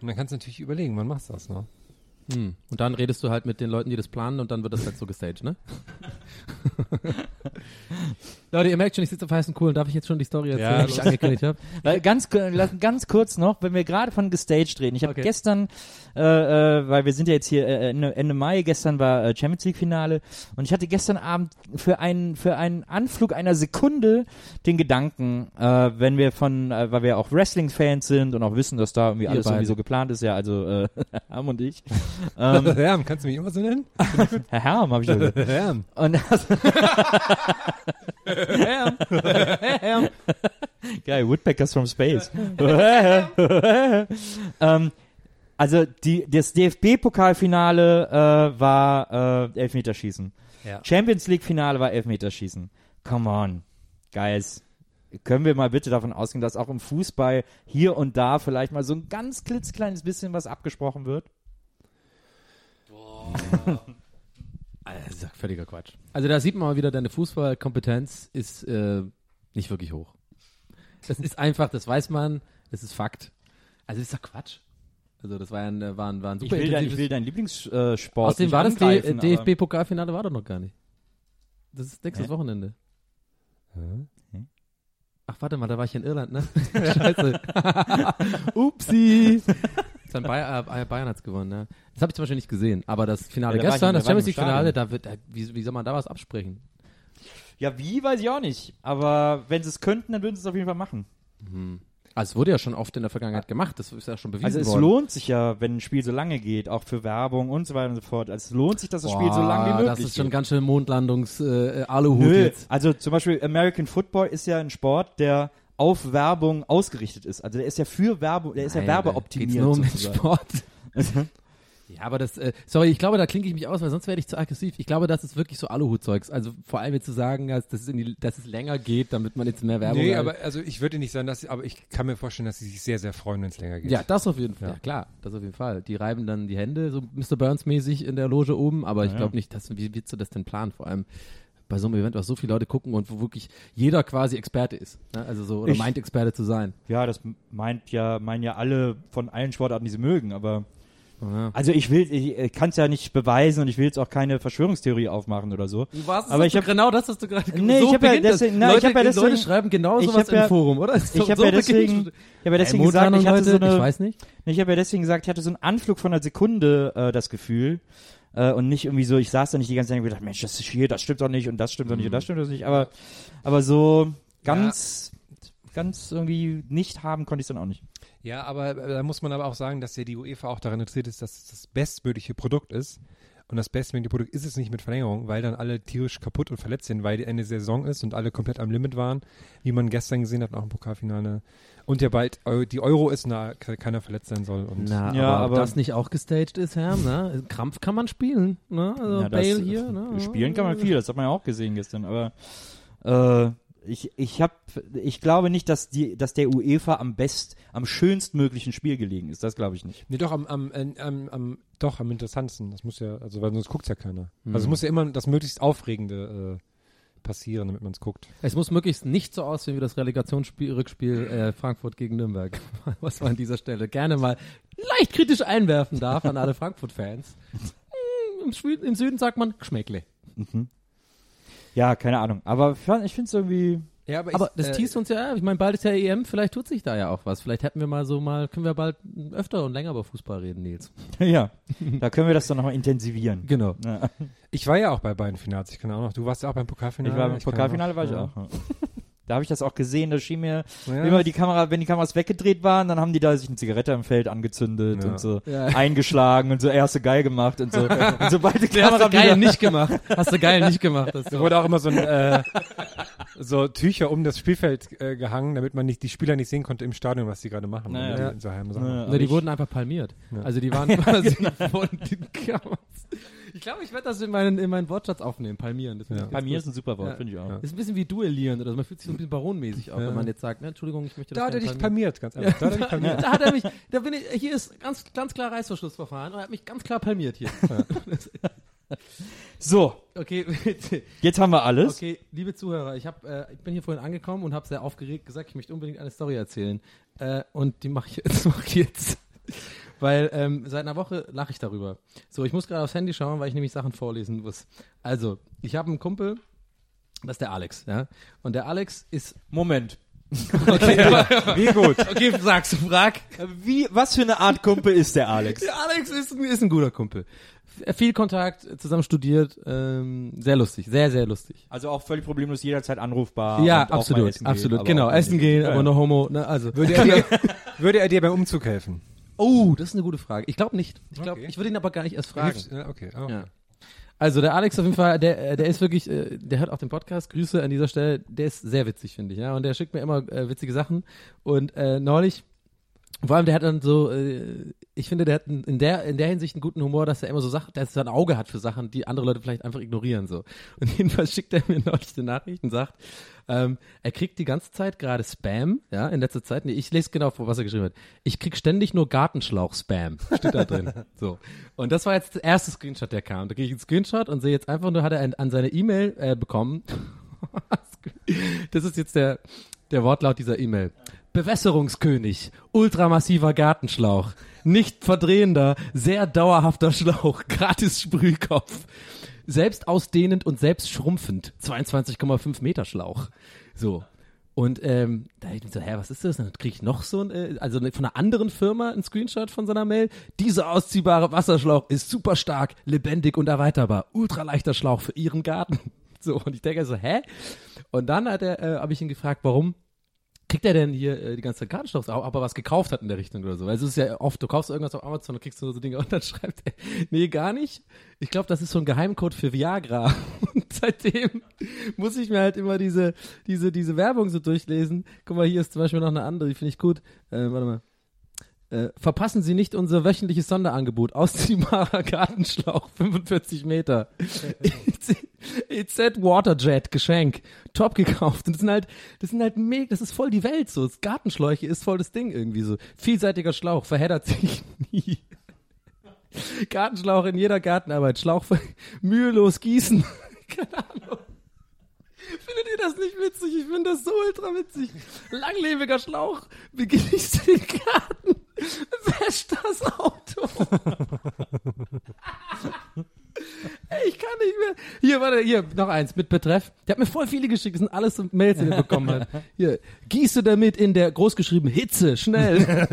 Und dann kannst du natürlich überlegen, wann machst du das, ne? Hm. Und dann redest du halt mit den Leuten, die das planen und dann wird das halt so gestaged, ne? [LAUGHS] Leute, ihr merkt schon, ich sitze auf heißen Kohlen. Darf ich jetzt schon die Story erzählen, Ja, die ich angekündigt habe? Ganz, lass- ganz kurz noch, wenn wir gerade von gestaged reden. Ich habe Okay. gestern, äh, äh, weil wir sind ja jetzt hier äh, Ende, Ende Mai, gestern war äh, Champions League Finale und ich hatte gestern Abend für einen für einen Anflug einer Sekunde den Gedanken, äh, wenn wir von, äh, weil wir auch Wrestling-Fans sind und auch wissen, dass da irgendwie Ihr alles irgendwie so geplant ist, ja, also äh, [LAUGHS] Herm und ich. [LAUGHS] ähm, Herm, kannst du mich immer so nennen? [LAUGHS] Herr Herm, habe ich gesagt. Herm. Und Geil, Woodpeckers from Space. ähm, also die, das DFB-Pokalfinale äh, war äh, Elfmeterschießen. Ja. Champions League-Finale war Elfmeterschießen. Come on, guys. Können wir mal bitte davon ausgehen, dass auch im Fußball hier und da vielleicht mal so ein ganz klitzekleines bisschen was abgesprochen wird? [LAUGHS] Das ist ja völliger Quatsch. Also da sieht man mal wieder, deine Fußballkompetenz ist äh, nicht wirklich hoch. Das ist einfach, das weiß man, das ist Fakt. Also ist doch Quatsch. Also das war ein, äh, war ein, war ein Ich super will, dein, ich will deinen Lieblingssport Außerdem war das DFB-Pokalfinale war doch noch gar nicht. Das ist nächstes Hä? Wochenende. Ach, warte mal, da war ich in Irland, ne? [LAUGHS] Scheiße. [LAUGHS] Upsi. Dann Bayern, äh, Bayern hat's gewonnen, ne? Das habe ich zum Beispiel nicht gesehen. Aber das Finale Ja, da ich- gestern, da das ich Champions League-Finale, da wird, da, wie, wie soll man da was absprechen? Ja, wie, weiß ich auch nicht. Aber wenn sie es könnten, dann würden sie es auf jeden Fall machen. Also es wurde ja schon oft in der Vergangenheit gemacht, das ist ja schon bewiesen Also es worden. lohnt sich ja, wenn ein Spiel so lange geht, auch für Werbung und so weiter und so fort. Also es lohnt sich, dass das Spiel so lange wie Boah, möglich Das ist schon geht. ganz schön Mondlandungs äh, jetzt. also zum Beispiel American Football ist ja ein Sport, der auf Werbung ausgerichtet ist. Also der ist ja für Werbung, der ist ja Nein, werbeoptimiert. Geht's nur um den. Sport. [LAUGHS] Ja, aber das, äh, sorry, ich glaube, da klinke ich mich aus, weil sonst werde ich zu aggressiv. Ich glaube, das ist wirklich so Aluhutzeugs. Also vor allem jetzt zu sagen, dass, dass, es die, dass es länger geht, damit man jetzt mehr Werbung Nee, hat. aber also ich würde nicht sagen, dass aber ich kann mir vorstellen, dass sie sich sehr, sehr freuen, wenn es länger geht. Ja, das auf jeden Fall. Ja. Ja. klar, das auf jeden Fall. Die reiben dann die Hände, so Mr. Burns-mäßig in der Loge oben, aber ich Ja. glaube nicht, dass, wie willst du das denn planen? Vor allem bei so einem Event, was so viele Leute gucken und wo wirklich jeder quasi Experte ist. Ne? Also so, oder Ich- meint Experte zu sein. Ja, das meint ja, meinen ja alle von allen Sportarten, die sie mögen, aber Ja. also ich will, ich kann es ja nicht beweisen und ich will jetzt auch keine Verschwörungstheorie aufmachen oder so. Was? Aber ich hab- genau das, was du gerade Nee, ich hab ja deswegen- na, ich Leute, hab ja deswegen- Leute schreiben genau ich sowas hab ja- im Forum, oder? Ich habe ja deswegen, ich habe ja deswegen gesagt, ich hatte so eine, ich weiß nicht. ich habe ja deswegen gesagt, ich hatte so einen Anflug von einer Sekunde äh, das Gefühl äh, und nicht irgendwie so, ich saß da nicht die ganze Zeit und gedacht, Mensch, das ist hier, das stimmt doch nicht und das stimmt doch nicht und das stimmt doch nicht, aber aber so ganz ganz irgendwie nicht haben konnte ich dann auch nicht. Ja, aber äh, da muss man aber auch sagen, dass ja die UEFA auch daran interessiert ist, dass es das bestmögliche Produkt ist. Und das bestmögliche Produkt ist es nicht mit Verlängerung, weil dann alle tierisch kaputt und verletzt sind, weil die Ende der Saison ist und alle komplett am Limit waren, wie man gestern gesehen hat, auch im Pokalfinale. Und ja bald die Euro ist, na, ke- keiner verletzt sein soll. Und Na, Ja, aber, ob aber- das nicht auch gestaged ist, Herr, ne? Krampf kann man spielen, ne? Also Ja, das- Bale hier, ne? Spielen kann man viel, das hat man ja auch gesehen gestern, aber äh, ich, ich hab, ich glaube nicht, dass die, dass der UEFA am best, am schönstmöglichen Spiel gelegen ist. Das glaube ich nicht. Nee, doch, am, am, am, am, doch, am interessantesten. Das muss ja, also, weil sonst guckt's ja keiner. Also, es muss ja immer das möglichst Aufregende äh, passieren, damit man es guckt. Es muss möglichst nicht so aussehen wie das Relegationsspiel, Rückspiel äh, Frankfurt gegen Nürnberg. [LAUGHS] Was man an dieser Stelle gerne mal leicht kritisch einwerfen darf an alle Frankfurt-Fans. [LAUGHS] Hm, Im, Im Süden sagt man Geschmäckle. Ja, keine Ahnung. Aber ich finde es irgendwie. Ja, aber, Aber das äh, teast uns ja, ich meine, bald ist ja EM, vielleicht tut sich da ja auch was. Vielleicht hätten wir mal so mal, können wir bald öfter und länger über Fußball reden, Nils. [LAUGHS] ja, da können wir das dann nochmal intensivieren. Genau. Ja. Ich war ja auch bei beiden Finals. Ich kann auch noch. Du warst ja auch beim Pokalfinale. Ich war im kann Pokalfinale, war ich ja. auch. Da habe ich das auch gesehen, da schien mir Ja. immer die Kamera, wenn die Kameras weggedreht waren, dann haben die da sich eine Zigarette im Feld angezündet Ja. und so Ja. eingeschlagen und so erste geil gemacht und so. [LAUGHS] und sobald die Hast Kamera du geil nicht gemacht. Hast du geil nicht gemacht. Das Da wurde auch immer so ein, äh, so Tücher um das Spielfeld äh, gehangen, damit man nicht die Spieler nicht sehen konnte im Stadion, was die gerade machen. Naja. Die in so. Naja. Die ich- wurden einfach palmiert. Ja. Also die waren [LAUGHS] quasi [LAUGHS] von den Kameras. Ich glaube, ich werde das in meinen, in meinen Wortschatz aufnehmen, palmieren. Das, Ja. gut. ist ein super Wort, Ja. finde ich auch. Ja. Das ist ein bisschen wie duellieren oder so. Man fühlt sich so ein bisschen baronmäßig auch, Ja. wenn man jetzt sagt, ne, Entschuldigung, ich möchte das Da hat er dich palmieren. palmiert, ganz einfach. Da hat er dich palmiert. Da hat er mich, da bin ich, hier ist ganz, ganz klar Reißverschlussverfahren und er hat mich ganz klar palmiert hier. [LAUGHS] So, Okay, jetzt haben wir alles. Okay, liebe Zuhörer, ich, hab, äh, ich bin hier vorhin angekommen und habe sehr aufgeregt gesagt, ich möchte unbedingt eine Story erzählen. Äh, und die mache ich jetzt. Mach ich jetzt. Weil ähm, seit einer Woche lache ich darüber. So, ich muss gerade aufs Handy schauen, weil ich nämlich Sachen vorlesen muss. Also, ich habe einen Kumpel, das ist der Alex, ja. Und der Alex ist. Moment. [LAUGHS] Okay, Wie gut. okay sagst du, frag. Wie, was für eine Art Kumpel ist der Alex? Der Alex ist, ein- ist ein guter Kumpel. Viel Kontakt, zusammen studiert, ähm, sehr lustig, sehr, sehr lustig. Also auch völlig problemlos jederzeit anrufbar. ja, absolut, essen gehen, absolut, aber genau. Essen gehen, aber no homo, ne, also. Würde er, dir, [LAUGHS] würde er dir beim Umzug helfen? Oh, das ist eine gute Frage. Ich glaube nicht. Ich glaube, Okay. ich würde ihn aber gar nicht erst fragen. Ja, okay. okay. Ja. Also der Alex auf jeden Fall, der, äh, der ist wirklich, äh, der hört auch den Podcast. Grüße an dieser Stelle. Der ist sehr witzig, finde ich. Ja, und der schickt mir immer äh, witzige Sachen. Und äh, neulich, vor allem der hat dann so, äh, ich finde, der hat in der in der Hinsicht einen guten Humor, dass er immer so sagt, dass er ein Auge hat für Sachen, die andere Leute vielleicht einfach ignorieren so. Und [LAUGHS] jedenfalls schickt er mir neulich eine Nachricht und sagt, ähm, er kriegt die ganze Zeit gerade Spam, ja, in letzter Zeit. Nee, ich lese genau vor, was er geschrieben hat. Ich krieg ständig nur Gartenschlauch-Spam. Steht da drin. [LAUGHS] so. Und das war jetzt der erste Screenshot, der kam. Da kriege ich einen Screenshot und sehe jetzt einfach nur, hat er an, an seine E-Mail äh, bekommen. [LAUGHS] das ist jetzt der, der Wortlaut dieser E-Mail. Bewässerungskönig, ultramassiver Gartenschlauch, nicht verdrehender, sehr dauerhafter Schlauch, [LAUGHS] gratis Sprühkopf, selbst ausdehnend und selbst schrumpfend, 22,5 Meter Schlauch. So. Und ähm, da ich mir so, hä, was ist das? Dann kriege ich noch so ein, äh, also ne- von einer anderen Firma ein Screenshot von seiner Mail. Dieser ausziehbare Wasserschlauch ist super stark, lebendig und erweiterbar. Ultraleichter Schlauch für Ihren Garten. [LAUGHS] So, und ich denke so, hä? Und dann hat er, äh, habe ich ihn gefragt, warum kriegt er denn hier äh, die ganze Zeit ob er was gekauft hat in der Richtung oder so. Weil es ist ja oft, du kaufst irgendwas auf Amazon und kriegst du so Dinge [LAUGHS] und dann schreibt er, nee, gar nicht. Ich glaube, das ist so ein Geheimcode für Viagra. [LAUGHS] Und seitdem muss ich mir halt immer diese, diese, diese Werbung so durchlesen. Guck mal, hier ist zum Beispiel noch eine andere, die finde ich gut. Äh, warte mal. Äh, verpassen Sie nicht unser wöchentliches Sonderangebot. Ausziehbarer [LAUGHS] Gartenschlauch, 45 Meter. [LAUGHS] [LAUGHS] EZ Waterjet, Geschenk. Top gekauft. Und das sind halt, das sind halt mega, das ist voll die Welt so. Das Gartenschläuche ist voll das Ding irgendwie so. Vielseitiger Schlauch, verheddert sich nie. Gartenschlauch in jeder Gartenarbeit. Schlauch für mühelos gießen. Keine Ahnung. Findet ihr das nicht witzig? Ich finde das so ultra witzig. Langlebiger Schlauch, begießt den Garten, [LAUGHS] wäscht das Auto. [LAUGHS] Ey, ich kann nicht mehr. Hier, warte, hier, noch eins mit Betreff. Der hat mir voll viele geschickt. Das sind alles so Mails, die er bekommen hat. [LAUGHS] Hier, gieße damit in der großgeschrieben Hitze, schnell.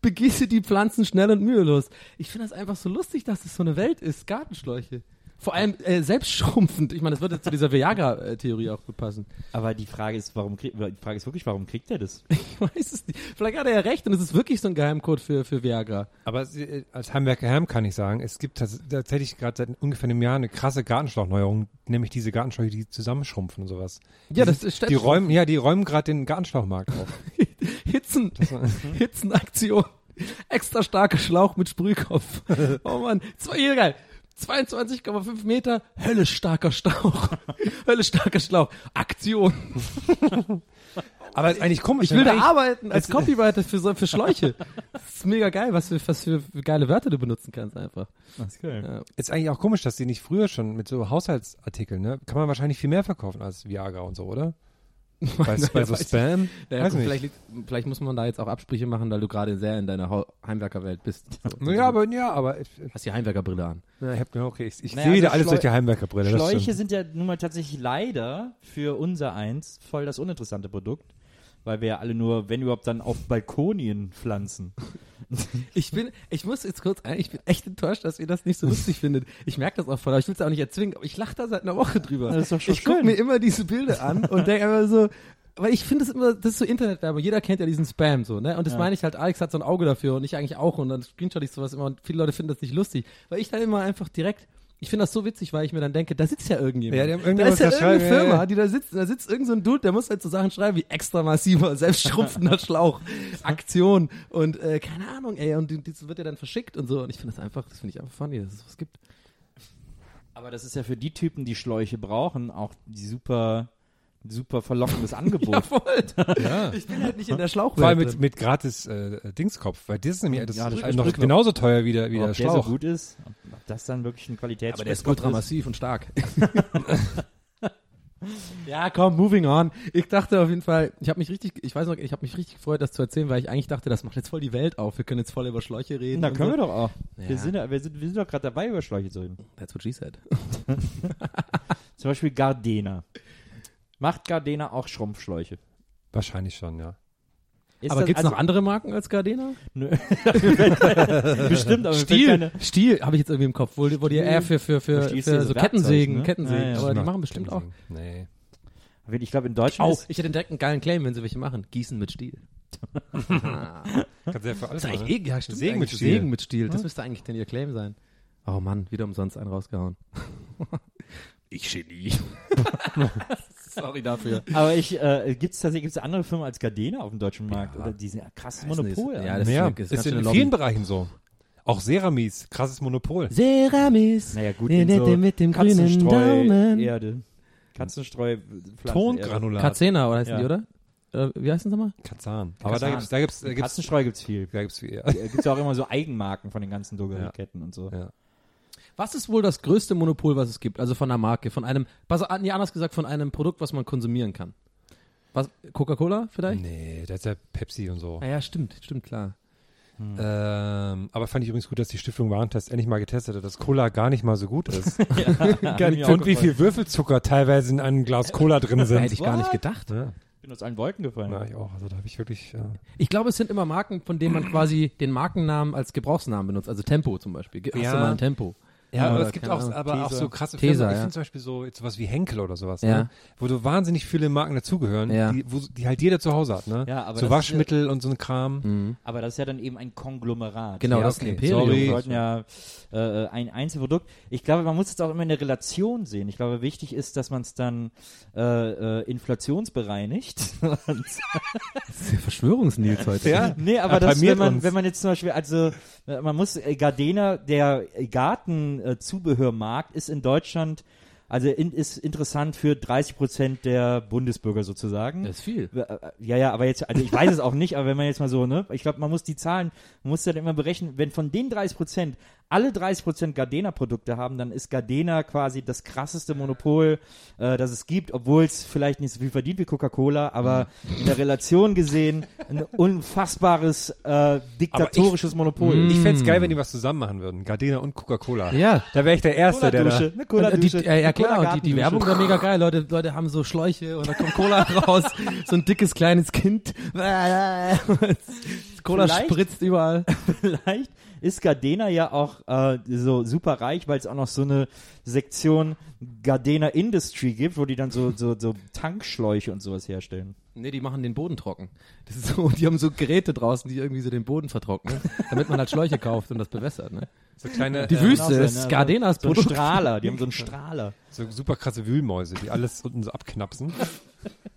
Begieße die Pflanzen schnell und mühelos. Ich finde das einfach so lustig, dass es so eine Welt ist. Gartenschläuche. Vor allem äh, selbstschrumpfend. Ich meine, das würde jetzt zu dieser Viagra-Theorie auch gut passen. Aber die Frage ist, warum krieg, die Frage ist wirklich, warum kriegt er das? [LAUGHS] Ich weiß es nicht. Vielleicht hat er ja recht und es ist wirklich so ein Geheimcode für, für Viagra. Aber äh, als Heimwerker Herm kann ich sagen, es gibt tats- tatsächlich gerade seit ungefähr einem Jahr eine krasse Gartenschlauchneuerung, nämlich diese Gartenschläuche, die zusammenschrumpfen und sowas. Ja, die das sind- ist Die räumen, ja, die räumen gerade den Gartenschlauchmarkt auf. [LAUGHS] Hitzen, [LAUGHS] Hitzenaktion. Extra starker Schlauch mit Sprühkopf. Oh Mann, zwei, geil. 22,5 Meter, höllisch starker Schlauch. [LAUGHS] höllisch starker Schlauch. Aktion. [LAUGHS] Aber ist eigentlich komisch. Ich will ne? da Eigentlich- arbeiten als Copywriter für, so, für Schläuche. [LAUGHS] Das ist mega geil, was für, was für geile Wörter du benutzen kannst einfach. Das ist geil. Ja. Ist eigentlich auch komisch, dass die nicht früher schon mit so Haushaltsartikeln, ne? Kann man wahrscheinlich viel mehr verkaufen als Viagra und so, oder? Bei, bei so. Spam? Naja, Weiß gut, nicht. vielleicht, liegt- vielleicht muss man da jetzt auch Absprüche machen, weil du gerade sehr in deiner Heimwerkerwelt bist. Ja, aber, ja, aber, ich, Hast die Heimwerkerbrille an. ja, ich hab, okay, ich, ich Naja, sehe wieder also alles Schleu- durch die Heimwerkerbrille. Schläuche sind ja nun mal tatsächlich leider für unser eins voll das uninteressante Produkt, weil wir ja alle nur, wenn überhaupt, dann auf Balkonien pflanzen. [LAUGHS] Ich bin, ich muss jetzt kurz ein, ich bin echt enttäuscht, dass ihr das nicht so lustig findet. Ich merke das auch voll, aber ich will es auch nicht erzwingen, aber ich lache da seit einer Woche drüber. Das ist doch schon ich gucke mir immer diese Bilder an und denke immer so, weil ich finde es immer, das ist so Internetwerbung, jeder kennt ja diesen Spam so, ne? Und das Ja. meine ich halt, Alex hat so ein Auge dafür und ich eigentlich auch und dann screenshot ich sowas immer und viele Leute finden das nicht lustig, weil ich dann immer einfach direkt ich finde das so witzig, weil ich mir dann denke, da sitzt ja irgendjemand. Ja, die haben da ist ja irgendeine Firma, die da sitzt, da sitzt irgend so ein Dude, der muss halt so Sachen schreiben wie extra massiver, selbstschrumpfender [LAUGHS] Schlauch, Aktion und äh, keine Ahnung, ey, und die- das wird ja dann verschickt und so und ich finde das einfach, das finde ich einfach funny, dass es was gibt. Aber das ist ja für die Typen, die Schläuche brauchen, auch die super, super verlockendes [LAUGHS] Angebot. Ja, voll. Ja. Ich bin halt nicht in der Schlauchwelt. Vor allem mit, mit gratis äh, Dingskopf, weil das ist nämlich das Ja, das ist noch genauso teuer wie der, wie ob der der so Schlauch. gut ist, ob das dann wirklich ein Qualitäts aber der ist ultra massiv und stark. [LAUGHS] ja, komm, moving on. Ich dachte auf jeden Fall, ich habe mich richtig, ich weiß noch, ich habe mich richtig gefreut, das zu erzählen, weil ich eigentlich dachte, das macht jetzt voll die Welt auf. Wir können jetzt voll über Schläuche reden. Da und können so. wir doch auch. Ja. Wir, sind, ja- wir, sind, wir sind doch gerade dabei, über Schläuche zu reden. That's what she said. [LAUGHS] Zum Beispiel Gardena. Macht Gardena auch Schrumpfschläuche? Wahrscheinlich schon, ja. Ist aber das- gibt's also, noch andere Marken als Gardena? Nö. [LAUGHS] Bestimmt, aber Stiel, keine. Stiel habe ich jetzt irgendwie im Kopf, wo, wo die eher für, für, für, Stiel für, so so Werkzeug, Kettensägen, ne? Kettensägen, Ja, ja. aber die machen bestimmt auch. Nee. Ich glaube, in Deutschland Oh, ist, ich hätte direkt einen geilen Claim, wenn sie welche machen. Gießen mit Stiel. [LAUGHS] Kannst du ja für alles Das ist machen. eigentlich eh, ja, stimmt Sägen mit. Stiel. Sägen mit Stiel. Das müsste eigentlich denn ihr Claim sein. Oh Mann, wieder umsonst einen rausgehauen. [LAUGHS] ich Genie. [LAUGHS] Sorry dafür. aber ich, äh, gibt's tatsächlich, gibt's andere Firmen als Gardena auf dem deutschen Markt? Oder die sind ja krasses Weiß nicht. Monopol. Ja, Ja, das- Ja, ist ist, in vielen Lobby. Bereichen so. Auch Ceramis, krasses Monopol. Ceramis. naja, gut, Nee, in nee, so mit dem grünen Katzenstreu, Daumen. Erde. Katzenstreu, Tongranulat. Kazena, oder heißen Ja. die, oder? Äh, wie heißen sie mal? Kazan. Aber da Kazan. gibt's, da gibt's, da gibt's, Katzenstreu gibt's viel. da gibt's viel. Ja. Da gibt's ja auch immer so Eigenmarken von den ganzen Drogerieketten und so. Ja. Was ist wohl das größte Monopol, was es gibt? Also von einer Marke, von einem, was, nee, anders gesagt, von einem Produkt, was man konsumieren kann. Was, Coca-Cola vielleicht? Nee, das ist ja Pepsi und so. Ah ja, stimmt, stimmt, klar. Ähm, aber fand ich übrigens gut, dass die Stiftung Warentest endlich mal getestet hat, dass Cola gar nicht mal so gut ist. [LAUGHS] Nicht Und wie viel [LAUGHS] Würfelzucker teilweise in einem Glas Cola drin sind. Hätte ich gar nicht gedacht. Ja, bin aus allen Wolken gefallen. ja, ich auch. Also da habe ich wirklich. Ja. Ich glaube, es sind immer Marken, von denen man quasi den Markennamen als Gebrauchsnamen benutzt. Also Tempo zum Beispiel. Hast Ja. du mal ein Tempo? Ja, aber es gibt auch, Ahnung, aber auch so krasse Tesa, Firmen. Ich ja. finde zum Beispiel so jetzt sowas wie Henkel oder sowas, Ja. ne? wo du wahnsinnig viele Marken dazugehören, Ja. die, wo, die halt jeder zu Hause hat, ne? Ja, aber so Waschmittel und so ein Kram. Mhm. Aber das ist ja dann eben ein Konglomerat. Genau, Ja, das ist ein okay. Imperium. Sorry. Wir wollten ja äh, ein Einzelprodukt. Ich glaube, man muss es auch immer in der Relation sehen. Ich glaube, wichtig ist, dass man es dann äh, äh, inflationsbereinigt. [LAUGHS] Das ist ja Verschwörungsnils heute. Ja. [LAUGHS] nee, aber das, wenn man, uns. wenn man jetzt zum Beispiel, also äh, man muss äh, Gardena, der Gartenzubehörmarkt ist in Deutschland, also in, ist interessant für 30 Prozent der Bundesbürger sozusagen. Das ist viel. Äh, Ja, ja, aber jetzt, also ich weiß es auch nicht, aber wenn man jetzt mal so, ne, ich glaube, man muss die Zahlen, man muss dann immer berechnen, wenn von den 30 Prozent alle 30 Prozent Gardena-Produkte haben, dann ist Gardena quasi das krasseste Monopol, äh, das es gibt, obwohl es vielleicht nicht so viel verdient wie Coca-Cola, aber in der Relation gesehen ein unfassbares äh, diktatorisches Monopol. Ich fänd's geil, wenn die was zusammen machen würden. Gardena und Coca-Cola. Ja. Da wäre ich der Erste, der da. Eine Und, Cola-Dusche. die, äh, ja klar, Cola und die, die. Werbung war mega geil. Leute, Leute haben so Schläuche und da kommt Cola [LAUGHS] raus. So ein dickes kleines Kind. [LAUGHS] Cola Vielleicht- spritzt überall. [LAUGHS] Vielleicht ist Gardena ja auch äh, so super reich, weil es auch noch so eine Sektion Gardena Industry gibt, wo die dann so, so, so Tankschläuche und sowas herstellen. Nee, die machen den Boden trocken. Das ist so, die haben so Geräte draußen, die irgendwie so den Boden vertrocknen, damit man halt Schläuche kauft und das bewässert. Ne? So kleine, Die äh, Wüste Genau so, ist ne? Gardenas So ein Produkt. Strahler, die haben so einen Strahler. so super krasse Wühlmäuse, die alles unten so abknapsen. [LAUGHS]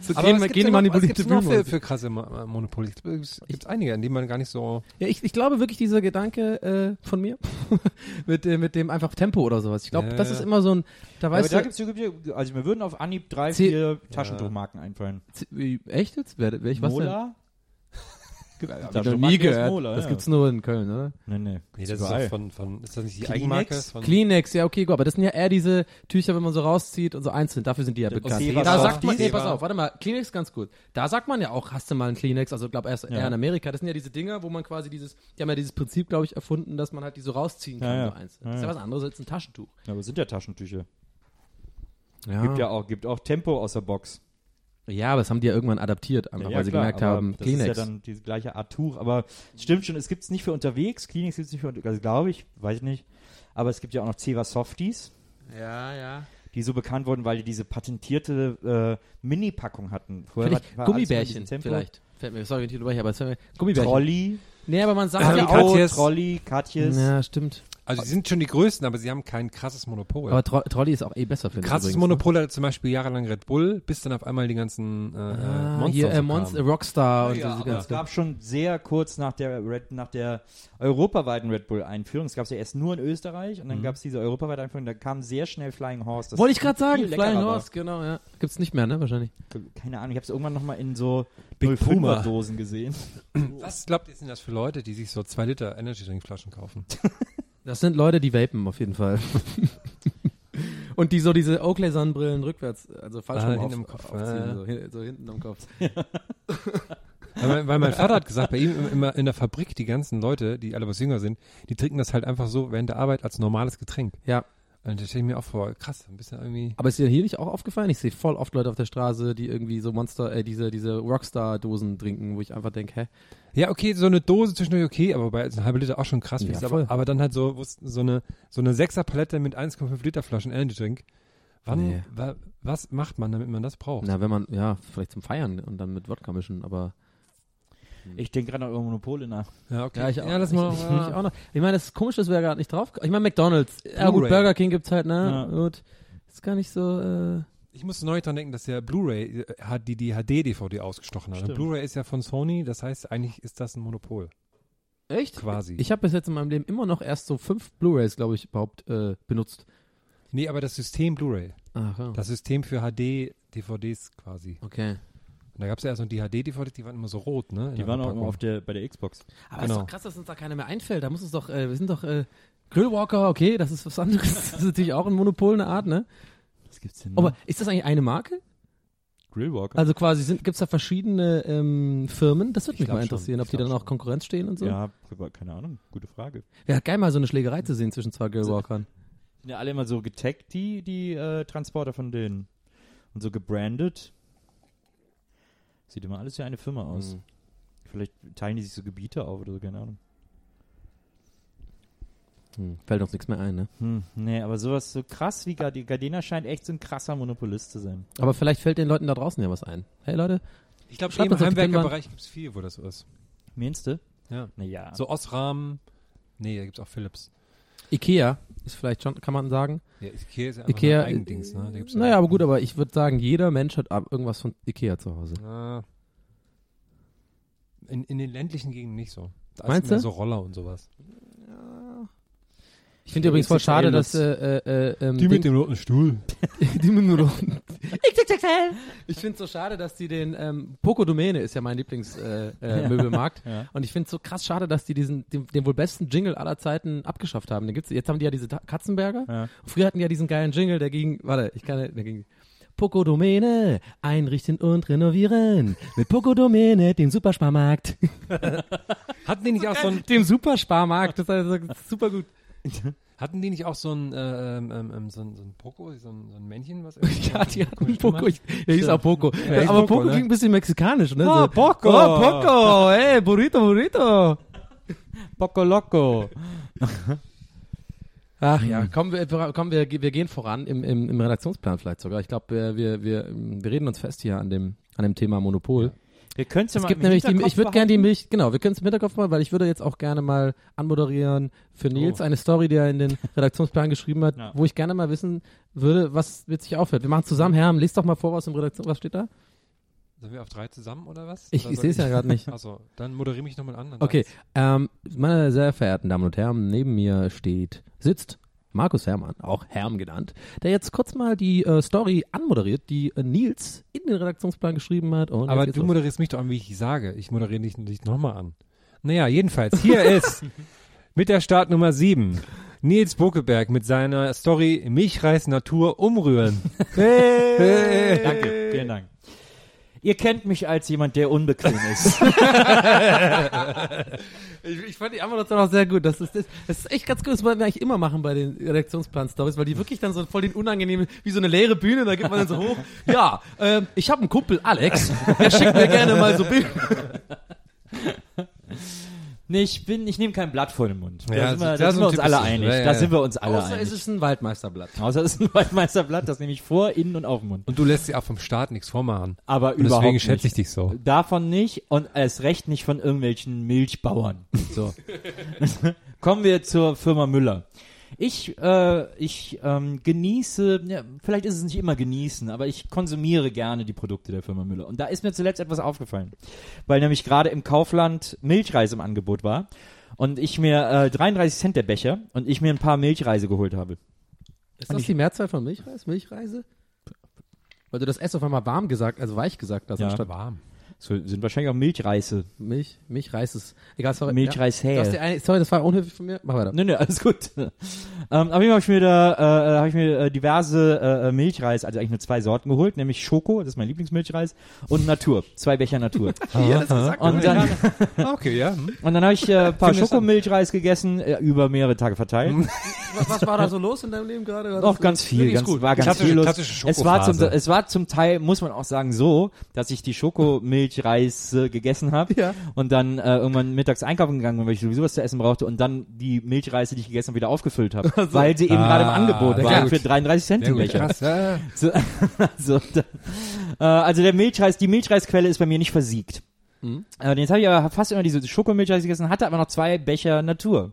So Aber gen, was gibt's denn noch- was genmanipulierte gibt's noch für, für krasse äh, Monopole? Es gibt einige, an denen man gar nicht so. Ja, ich, ich glaube wirklich dieser Gedanke äh, von mir [LAUGHS] mit, äh, mit dem einfach Tempo oder sowas. Ich glaube, Ja, das ja. ist immer so ein, da Aber weißt da du, gibt's, ja- also mir würden auf Anhieb drei, Zeh- vier Taschentuchmarken einfallen. Wie- echt jetzt? Wer, wer ich was Mola? Denn? Hab ich noch nie ist gehört. Mola, das ja. gibt's nur in Köln, oder? Nee, nee. Nee, das ist überall. doch von, von, ist das nicht die Kleenex? Eigenmarke? Von, Kleenex, ja okay, gut, aber das sind ja eher diese Tücher, wenn man so rauszieht und so einzeln, dafür sind die ja bekannt. Seva Da sagt man, nee, pass auf, warte mal, Kleenex ganz gut. Da sagt man ja auch, hast du mal einen Kleenex, also glaube erst Ja. eher in Amerika, das sind ja diese Dinger, wo man quasi dieses, die haben ja dieses Prinzip, glaube ich, erfunden, dass man halt die so rausziehen kann, Ja, ja. so einzeln. Ja, Das ist ja ja. was anderes als ein Taschentuch. Ja, aber sind ja Taschentücher. Ja. Gibt ja auch, gibt auch Tempo aus der Box. Ja, aber das haben die ja irgendwann adaptiert, einfach weil sie klar, gemerkt haben, das Kleenex. ist ja dann die gleiche Art Tuch, aber es stimmt schon, es gibt es nicht für unterwegs, Kleenex gibt es nicht für unterwegs, also glaube ich, weiß ich nicht, aber es gibt ja auch noch Ceva Softies, ja, ja. die so bekannt wurden, weil die diese patentierte äh, Mini-Packung hatten. Vorher Vielleicht war- war Gummibärchen, vielleicht. Fällt mir, sorry, wenn ich aber es fällt mir, Gummibärchen. Trolli, Nee, aber man sagt ja auch, Katjes. Trolli, Katjes. ja, stimmt. Also die sind schon die größten, aber sie haben kein krasses Monopol. Aber Tro Trolli ist auch eh besser, ich. krasses übrigens, Monopol hatte zum Beispiel jahrelang Red Bull, bis dann auf einmal die ganzen äh, Ne? äh, Ah, Monster hier, äh, so Monster, kamen. Rockstar und ja, diese aber es ganzen. gab schon sehr kurz nach der Red, nach der europaweiten Red Bull Einführung, es gab es ja erst nur in Österreich und dann gab es diese europaweite Einführung, da kam sehr schnell Flying Horse. das Wollte ich gerade sagen, Flying war. Horse, genau, ja. Gibt's nicht mehr, ne, wahrscheinlich. Keine Ahnung, ich habe es irgendwann nochmal in so Big Puma. Dosen gesehen. Was glaubt ihr, sind das für Leute, die sich so zwei Liter Energy Drink Flaschen kaufen? [LAUGHS] Das sind Leute, die vapen, auf jeden Fall. [LAUGHS] und die so diese Oakley-Sonnenbrillen rückwärts, also falsch Ah, rum hinten auf, im Kopf, aufziehen, ja. so, hin- so hinten am Kopf. [LAUGHS] weil, mein, weil mein Vater hat gesagt, bei ihm im- immer in der Fabrik, die ganzen Leute, die alle was jünger sind, die trinken das halt einfach so während der Arbeit als normales Getränk. Ja, Und da stelle ich mir auch vor, krass, ein bisschen irgendwie. aber ist dir hier nicht auch aufgefallen? Ich sehe voll oft Leute auf der Straße, die irgendwie so Monster, äh, diese, diese Rockstar-Dosen trinken, wo ich einfach denke, hä? Ja, okay, so eine Dose zwischendurch okay, aber bei so eine halbe Liter auch schon krass. Ja, voll. aber, aber dann halt so, so eine, so eine Sechserpalette mit 1,5 Liter Flaschen Energy Drink. Wann, Nee. wa, was macht man, damit man das braucht? Na, wenn man, ja, vielleicht zum Feiern und dann mit Wodka mischen, aber. Ich denke gerade noch über Monopole nach. Ja, okay. Ja, ich auch. Ja, lass mal. ich, [LAUGHS] ich, ich auch noch. Ich meine, das ist komisch, dass wir gerade nicht drauf. Ich meine, McDonalds. Ja, gut. Burger King gibt's halt, ne? Ja. Gut. Ist gar nicht so, äh. Ich musste neu dran denken, dass der Blu-ray äh, hat die, die HD-DVD ausgestochen hat. Blu-ray ist ja von Sony, das heißt, eigentlich ist das ein Monopol. Echt? Quasi. Ich habe bis jetzt in meinem Leben immer noch erst so fünf Blu-rays, glaube ich, überhaupt äh, benutzt. nee, aber das System Blu-ray. Ach, ja. Das System für HD-DVDs quasi. Okay. Und da gab es ja erst noch die HD-DVDs, die waren immer so rot, ne? in Die waren auch Verpackung. immer auf der, bei der Xbox. Aber Genau. ist doch krass, dass uns da keiner mehr einfällt. Da muss es doch, äh, wir sind doch, äh, Grillwalker, okay, das ist was anderes. [LAUGHS] Das ist natürlich auch ein Monopol, eine Art, ne? Was gibt's denn Aber ist das eigentlich eine Marke? Grillwalker. Also quasi sind gibt's da verschiedene ähm, Firmen? Das würde mich mal schon, interessieren, ob ich die dann auch schon. Konkurrenz stehen und so. ja, keine Ahnung, gute Frage. Wäre geil mal so eine Schlägerei zu sehen zwischen zwei Grillwalkern. Sind ja alle immer so getaggt, die, die äh, Transporter von denen. Und so gebrandet. Sieht immer alles wie eine Firma aus. Mhm. Vielleicht teilen die sich so Gebiete auf oder so, keine Ahnung. Hm, fällt uns nichts mehr ein, ne? Hm, nee, aber sowas so krass wie Gard Gardena scheint echt so ein krasser Monopolist zu sein. Aber vielleicht fällt den Leuten da draußen ja was ein. Hey Leute, Ich glaube, im Heimwerkerbereich gibt es viel, wo das so ist. Meinst du? Ja. Naja. So Osram. Nee, da gibt's auch Philips. Ikea ist vielleicht schon, kann man sagen. Ja, Ikea ist ja einfach Ikea, ein Eigendings, ne? Da gibt's ja- naja, aber gut, aber ich würde sagen, jeder Mensch hat irgendwas von Ikea zu Hause. Ah. In, in den ländlichen Gegenden nicht so. Da Meinst ist mehr du? so Roller und sowas. Ich finde übrigens voll schade, dass äh, äh, äh, ähm, Die mit dem roten Stuhl. [LAUGHS] die mit dem roten XXL. Ich finde es so schade, dass die den ähm, Poco Domäne ist ja mein Lieblingsmöbelmarkt äh, äh. Ja. [LAUGHS] und ich finde es so krass schade, dass die diesen den, den wohl besten Jingle aller Zeiten abgeschafft haben. Den gibt's jetzt haben die ja diese Ta- Katzenberger. Ja. Früher hatten die ja diesen geilen Jingle, der ging, warte, ich kann, der ging Poco Domäne, einrichten und renovieren. Mit Poco Domäne, dem Supersparmarkt. [LAUGHS] Hatten die nicht auch so ein, dem Supersparmarkt, das ist also super gut. [LAUGHS] hatten die nicht auch so ein, äh, ähm, ähm, so ein, so ein Poco, so ein, so ein Männchen, was [LAUGHS] Ja, die hatten Poco, ich, der hieß auch Poco. hieß Aber Poco, Poco ne? klingt ein bisschen mexikanisch, ne? Ah, so, Poco. Oh, Poco, ey, Burrito, Burrito. Poco Loco. Ach ja, komm, wir, komm wir, wir gehen voran im, im, im Redaktionsplan vielleicht sogar. Ich glaube, wir, wir, wir, wir reden uns fest hier an dem, an dem Thema Monopol. Wir können ja Es mal gibt im nämlich die, ich würde gerne die. Milch, genau, wir können es im Hinterkopf mal, weil ich würde jetzt auch gerne mal anmoderieren für Nils Oh. eine Story, die er in den [LAUGHS] Redaktionsplan geschrieben hat, Ja. wo ich gerne mal wissen würde, was witzig aufhört. Wir machen zusammen, Herr, lest doch mal vor, was im Redaktion, was steht da? Sind wir auf drei zusammen oder was? Ich, Oder ich sehe es ja gerade nicht. [LAUGHS] Achso, dann moderiere mich nochmal an. Okay, ähm, meine sehr verehrten Damen und Herren, neben mir steht, sitzt Markus Herrmann, auch Herm genannt, der jetzt kurz mal die äh, Story anmoderiert, die äh, Nils in den Redaktionsplan geschrieben hat. Und Aber du los. moderierst mich doch an, wie ich sage. Ich moderiere dich nicht nochmal an. Naja, jedenfalls, hier [LAUGHS] ist mit der Startnummer 7 Nils Bokeberg mit seiner Story Milchreis Natur umrühren. [LAUGHS] Hey. Danke, vielen Dank. Ihr kennt mich als jemand, der unbequem ist. [LAUGHS] Ich, ich fand die Anmoderation auch sehr gut. Das ist, das, ist echt ganz gut. Das wollen wir eigentlich immer machen bei den Redaktionsplan-Stories, weil die wirklich dann so voll den unangenehmen, wie so eine leere Bühne, da geht man dann so hoch. Ja, ähm, ich habe einen Kumpel, Alex, der schickt mir gerne mal so Bilder. [LAUGHS] nee, ich bin, ich nehme kein Blatt vor den Mund. Da Ja, sind wir, das da sind wir uns alle einig. ja, ja, Da sind wir uns alle Außer einig. es ist ein Waldmeisterblatt. Außer es ist ein Waldmeisterblatt, das nehme ich vor, innen und auf dem Mund. Und du lässt dir auch vom Staat nichts vormachen. Aber Und überhaupt deswegen schätze ich dich so. Davon nicht und erst recht nicht von irgendwelchen Milchbauern. So. [LAUGHS] [LAUGHS] Kommen wir zur Firma Müller. Ich, äh, ich ähm, genieße, ja, vielleicht ist es nicht immer genießen, aber ich konsumiere gerne die Produkte der Firma Müller. Und da ist mir zuletzt etwas aufgefallen, weil nämlich gerade im Kaufland Milchreis im Angebot war und ich mir äh, 33 Cent der Becher und ich mir ein paar Milchreise geholt habe. Ist das die Mehrzahl von Milchreis? Milchreise? Weil du das S auf einmal warm gesagt, also weich gesagt hast, Ja. anstatt Warm. So sind wahrscheinlich auch Milchreise. Milch, Milchreis ist. Egal, sorry. Milchreis Ja. Eine, sorry, das war unhöflich von mir. Mach weiter. Nö, nö, alles gut. [LAUGHS] ähm, auf jeden Fall habe ich mir da äh, habe ich mir äh, diverse äh, Milchreis, also eigentlich nur zwei Sorten geholt, nämlich Schoko, das ist mein Lieblingsmilchreis, und Natur, zwei Becher Natur. [LAUGHS] Ja, das gesagt. und dann Okay, ja. hm. und dann habe ich äh, ein paar Schokomilchreis gegessen, äh, über mehrere Tage verteilt. [LAUGHS] was, was war da so los in deinem Leben gerade? War das- ganz viel, ganz, gut. war ganz Klassische- viel los. Es war, zum, es war zum Teil, muss man auch sagen, so, dass ich die Schokomilchreis äh, gegessen habe Ja. und dann äh, irgendwann mittags einkaufen gegangen bin, weil ich sowieso was zu essen brauchte und dann die Milchreise, die ich gegessen habe, wieder aufgefüllt habe, weil sie eben Ah, gerade im Angebot sehr waren gut. für 33 Cent die Becher. Ja. [LAUGHS] So, also, da, äh, also der Milchreis, die Milchreisquelle ist bei mir nicht versiegt. Mhm. Äh, jetzt habe ich aber fast immer diese Schokomilchreis gegessen, hatte aber noch zwei Becher Natur.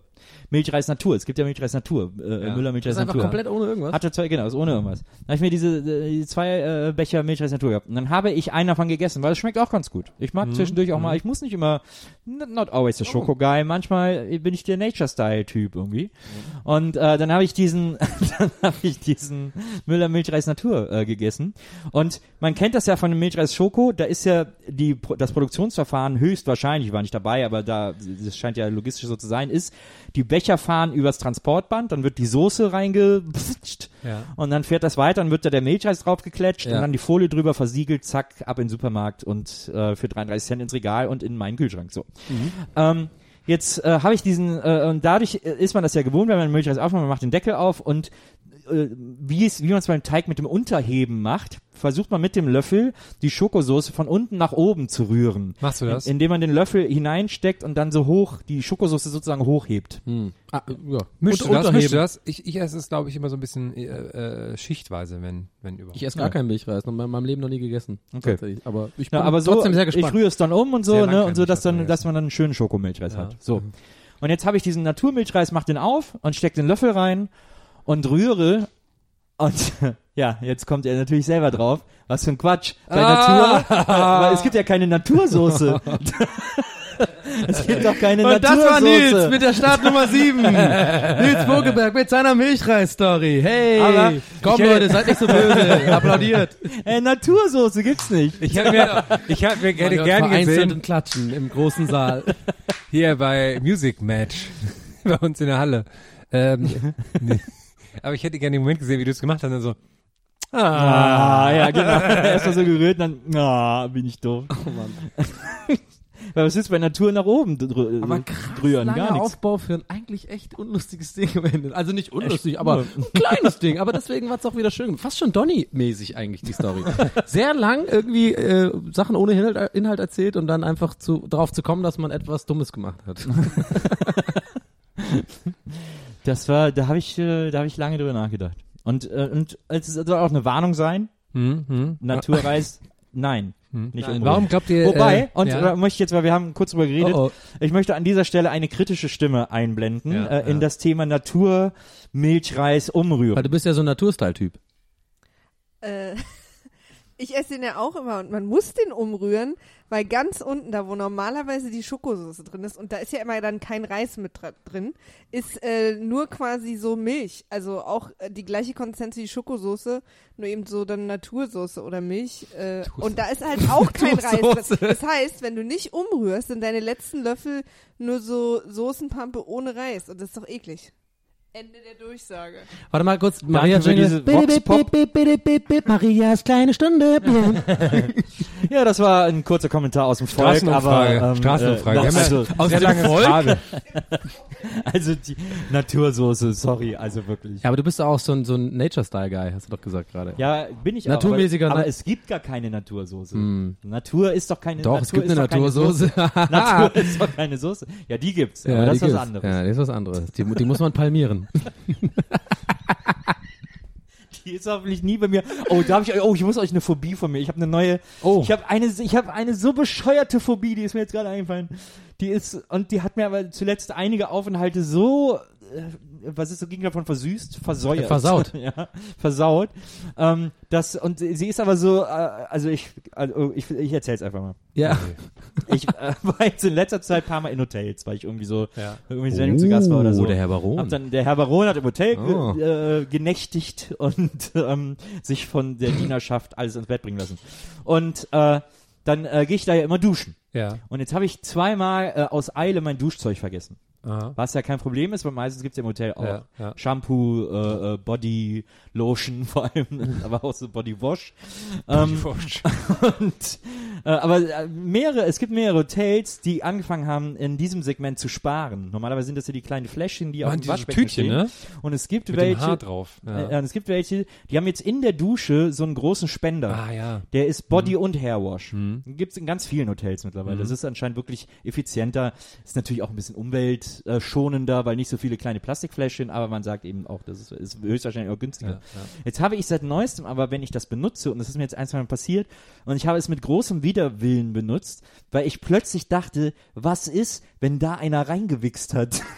Milchreis Natur. Es gibt ja Milchreis Natur. Äh, Ja. Müller Das Milchreis ist einfach Natur. komplett ohne irgendwas. Hatte zwei, genau, ist ohne irgendwas. Dann habe ich mir diese äh, zwei äh, Becher Milchreis Natur gehabt. Und dann habe ich einen davon gegessen, weil es schmeckt auch ganz gut. Ich mag zwischendurch auch mal, ich muss nicht immer, not always the Schoko Guy, manchmal bin ich der Nature-Style-Typ irgendwie. Und äh, dann habe ich diesen, [LAUGHS] dann habe ich diesen Müller Milchreis Natur äh, gegessen. Und man kennt das ja von dem Milchreis Schoko, da ist ja die, das Produktionsverfahren höchstwahrscheinlich, ich war nicht dabei, aber da, das scheint ja logistisch so zu sein, ist, die Becher fahren übers Transportband, dann wird die Soße reingepftscht Ja. Und dann fährt das weiter und wird da der Milchreis draufgeklatscht Ja. und dann die Folie drüber versiegelt, zack, ab in den Supermarkt und äh, für 33 Cent ins Regal und in meinen Kühlschrank. So. Ähm, jetzt äh, habe ich diesen, äh, und dadurch äh, ist man das ja gewohnt, wenn man den Milchreis aufmacht, man macht den Deckel auf und äh, wie, es, wie man es beim Teig mit dem Unterheben macht, versucht man mit dem Löffel die Schokosoße von unten nach oben zu rühren. Machst du das? Indem man den Löffel hineinsteckt und dann so hoch, die Schokosoße sozusagen hochhebt. Hm. Ah, ja. Mischst Und du das? Mischst du das? Ich, ich esse es, glaube ich, immer so ein bisschen äh, äh, schichtweise, wenn, wenn überhaupt. Ich esse gar keinen Milchreis, noch in meinem Leben noch nie gegessen. Okay. Aber ich bin Ja, aber so, trotzdem sehr ich gespannt. rühre es dann um und so, ne, und so, dass dann, dass man dann einen schönen Schokomilchreis Ja. hat. So. Und jetzt habe ich diesen Naturmilchreis, mach den auf und steck den Löffel rein und rühre und [LAUGHS] ja, jetzt kommt er natürlich selber drauf. Was für ein Quatsch. Bei Ah. Natur, [LAUGHS] weil es gibt ja keine Natursoße. [LAUGHS] es gibt doch keine Und das war. Nils mit der Startnummer 7. Nils Vogelberg mit seiner Milchreis-Story. Hey, Aber komm ich- Leute, seid nicht so böse. Applaudiert. äh, Natursoße gibt's nicht. Ich habe mir, ich hab mir Man gerne gern gesehen, und klatschen im großen Saal. hier bei Music Match, bei uns in der Halle. Ähm, nee. Aber ich hätte gerne den Moment gesehen, wie du es gemacht hast, und dann so, Ah, ja, genau. [LAUGHS] Erstmal so gerührt, dann, ah, bin ich doof. Oh Mann. [LAUGHS] Weil was ist bei Natur nach oben drü Aber drü- krass rühren? langer Gar nichts. Aufbau für ein eigentlich echt unlustiges Ding am Ende. Also nicht unlustig, aber ein kleines Ding. Aber deswegen war es auch wieder schön. Fast schon Donny-mäßig eigentlich die Story. [LAUGHS] Sehr lang irgendwie äh, Sachen ohne Inhalt, Inhalt erzählt und dann einfach zu, darauf zu kommen, dass man etwas Dummes gemacht hat. Das war, da habe ich, äh, da habe ich lange drüber nachgedacht. Und äh, und es soll auch eine Warnung sein. hm, hm. Naturreis, [LAUGHS] nein, nicht Nein. umrühren. Warum glaubt ihr, Wobei, äh, und ja. da möchte ich jetzt, weil wir haben kurz drüber geredet, Oh, oh. ich möchte an dieser Stelle eine kritische Stimme einblenden Ja, äh, in ja. das Thema Natur, Milchreis, umrühren. Weil du bist ja so ein Naturstyle-Typ. Äh, [LAUGHS] ich esse den ja auch immer und man muss den umrühren, weil ganz unten, da wo normalerweise die Schokosauce drin ist, und da ist ja immer dann kein Reis mit drin, ist äh, nur quasi so Milch. Also auch äh, die gleiche Konsistenz wie die Schokosauce, nur eben so dann Natursoße oder Milch. Äh, und da ist halt auch kein Reis drin. Das heißt, wenn du nicht umrührst, sind deine letzten Löffel nur so Soßenpampe ohne Reis. Und das ist doch eklig. Ende der Durchsage. Warte mal kurz, Maria Jingle. Marias kleine Stunde. [LAUGHS] Ja, das war ein kurzer Kommentar aus dem Volk, aber Straßenumfrage. ähm, Straßenumfrage. Äh, ja also, Aus sehr Volk? Frage. also die Natursoße, sorry, also wirklich. Ja, aber du bist doch auch so ein, so ein Nature-Style-Guy, hast du doch gesagt gerade. Ja, bin ich Naturmäßiger auch. Aber, aber es gibt gar keine Natursoße. Hm. Natur ist doch keine Doch, Natur es gibt eine Natursoße. Soße. [LAUGHS] Natur ist doch keine Soße. Ja, die gibt's. aber das ist was anderes. Ja, das ist was anderes. Die, die muss man palmieren. Die ist hoffentlich nie bei mir. Oh, da habe ich oh, ich muss euch eine Phobie von mir. Ich habe eine neue Oh. Ich habe eine ich habe eine so bescheuerte Phobie, die ist mir jetzt gerade eingefallen. Die ist und die hat mir aber zuletzt einige Aufenthalte so äh, was ist so gegen davon versüßt, versäuert. Versaut. [LAUGHS] ja, versaut. Ähm, das und sie ist aber so äh, also ich also ich ich erzähl's einfach mal. Ja. Ich äh, [LAUGHS] war jetzt in letzter Zeit ein paar Mal in Hotels, weil ich irgendwie so Ja. irgendwie in Sendung zu Gast war oder so. Oh, der Herr Baron. Hab dann, der Herr Baron hat im Hotel ge- Oh. äh, genächtigt und [LAUGHS] ähm, sich von der Dienerschaft alles ins Bett bringen lassen. Und äh, dann äh, gehe ich da ja immer duschen. Ja. Und jetzt habe ich zweimal äh, aus Eile mein Duschzeug vergessen. Aha. Was ja kein Problem ist, weil meistens gibt's ja im Hotel auch Ja, ja. Shampoo, äh, äh, Body Lotion [LAUGHS] vor allem, aber auch so Body Wash. Ähm, [LAUGHS] und, äh, aber äh, mehrere, es gibt mehrere Hotels, die angefangen haben, in diesem Segment zu sparen. Normalerweise sind das ja die kleinen Fläschchen, die auf Waren dem Waschbecken Tütchen, stehen. ne? Und es gibt Mit dem Haar welche, drauf. äh, Ja. und es gibt welche, die haben jetzt in der Dusche so einen großen Spender. Ah, ja. Der ist Body und Hairwash. Mhm. Gibt es in ganz vielen Hotels mittlerweile. Das ist anscheinend wirklich effizienter. Ist natürlich auch ein bisschen umweltschonender, weil nicht so viele kleine Plastikfläschchen, aber man sagt eben auch, das ist, ist höchstwahrscheinlich auch günstiger. Ja, ja. Jetzt habe ich seit neuestem, aber wenn ich das benutze, und das ist mir jetzt ein, zwei Mal passiert, und ich habe es mit großem Widerwillen benutzt, weil ich plötzlich dachte, was ist, wenn da einer reingewichst hat? [LAUGHS]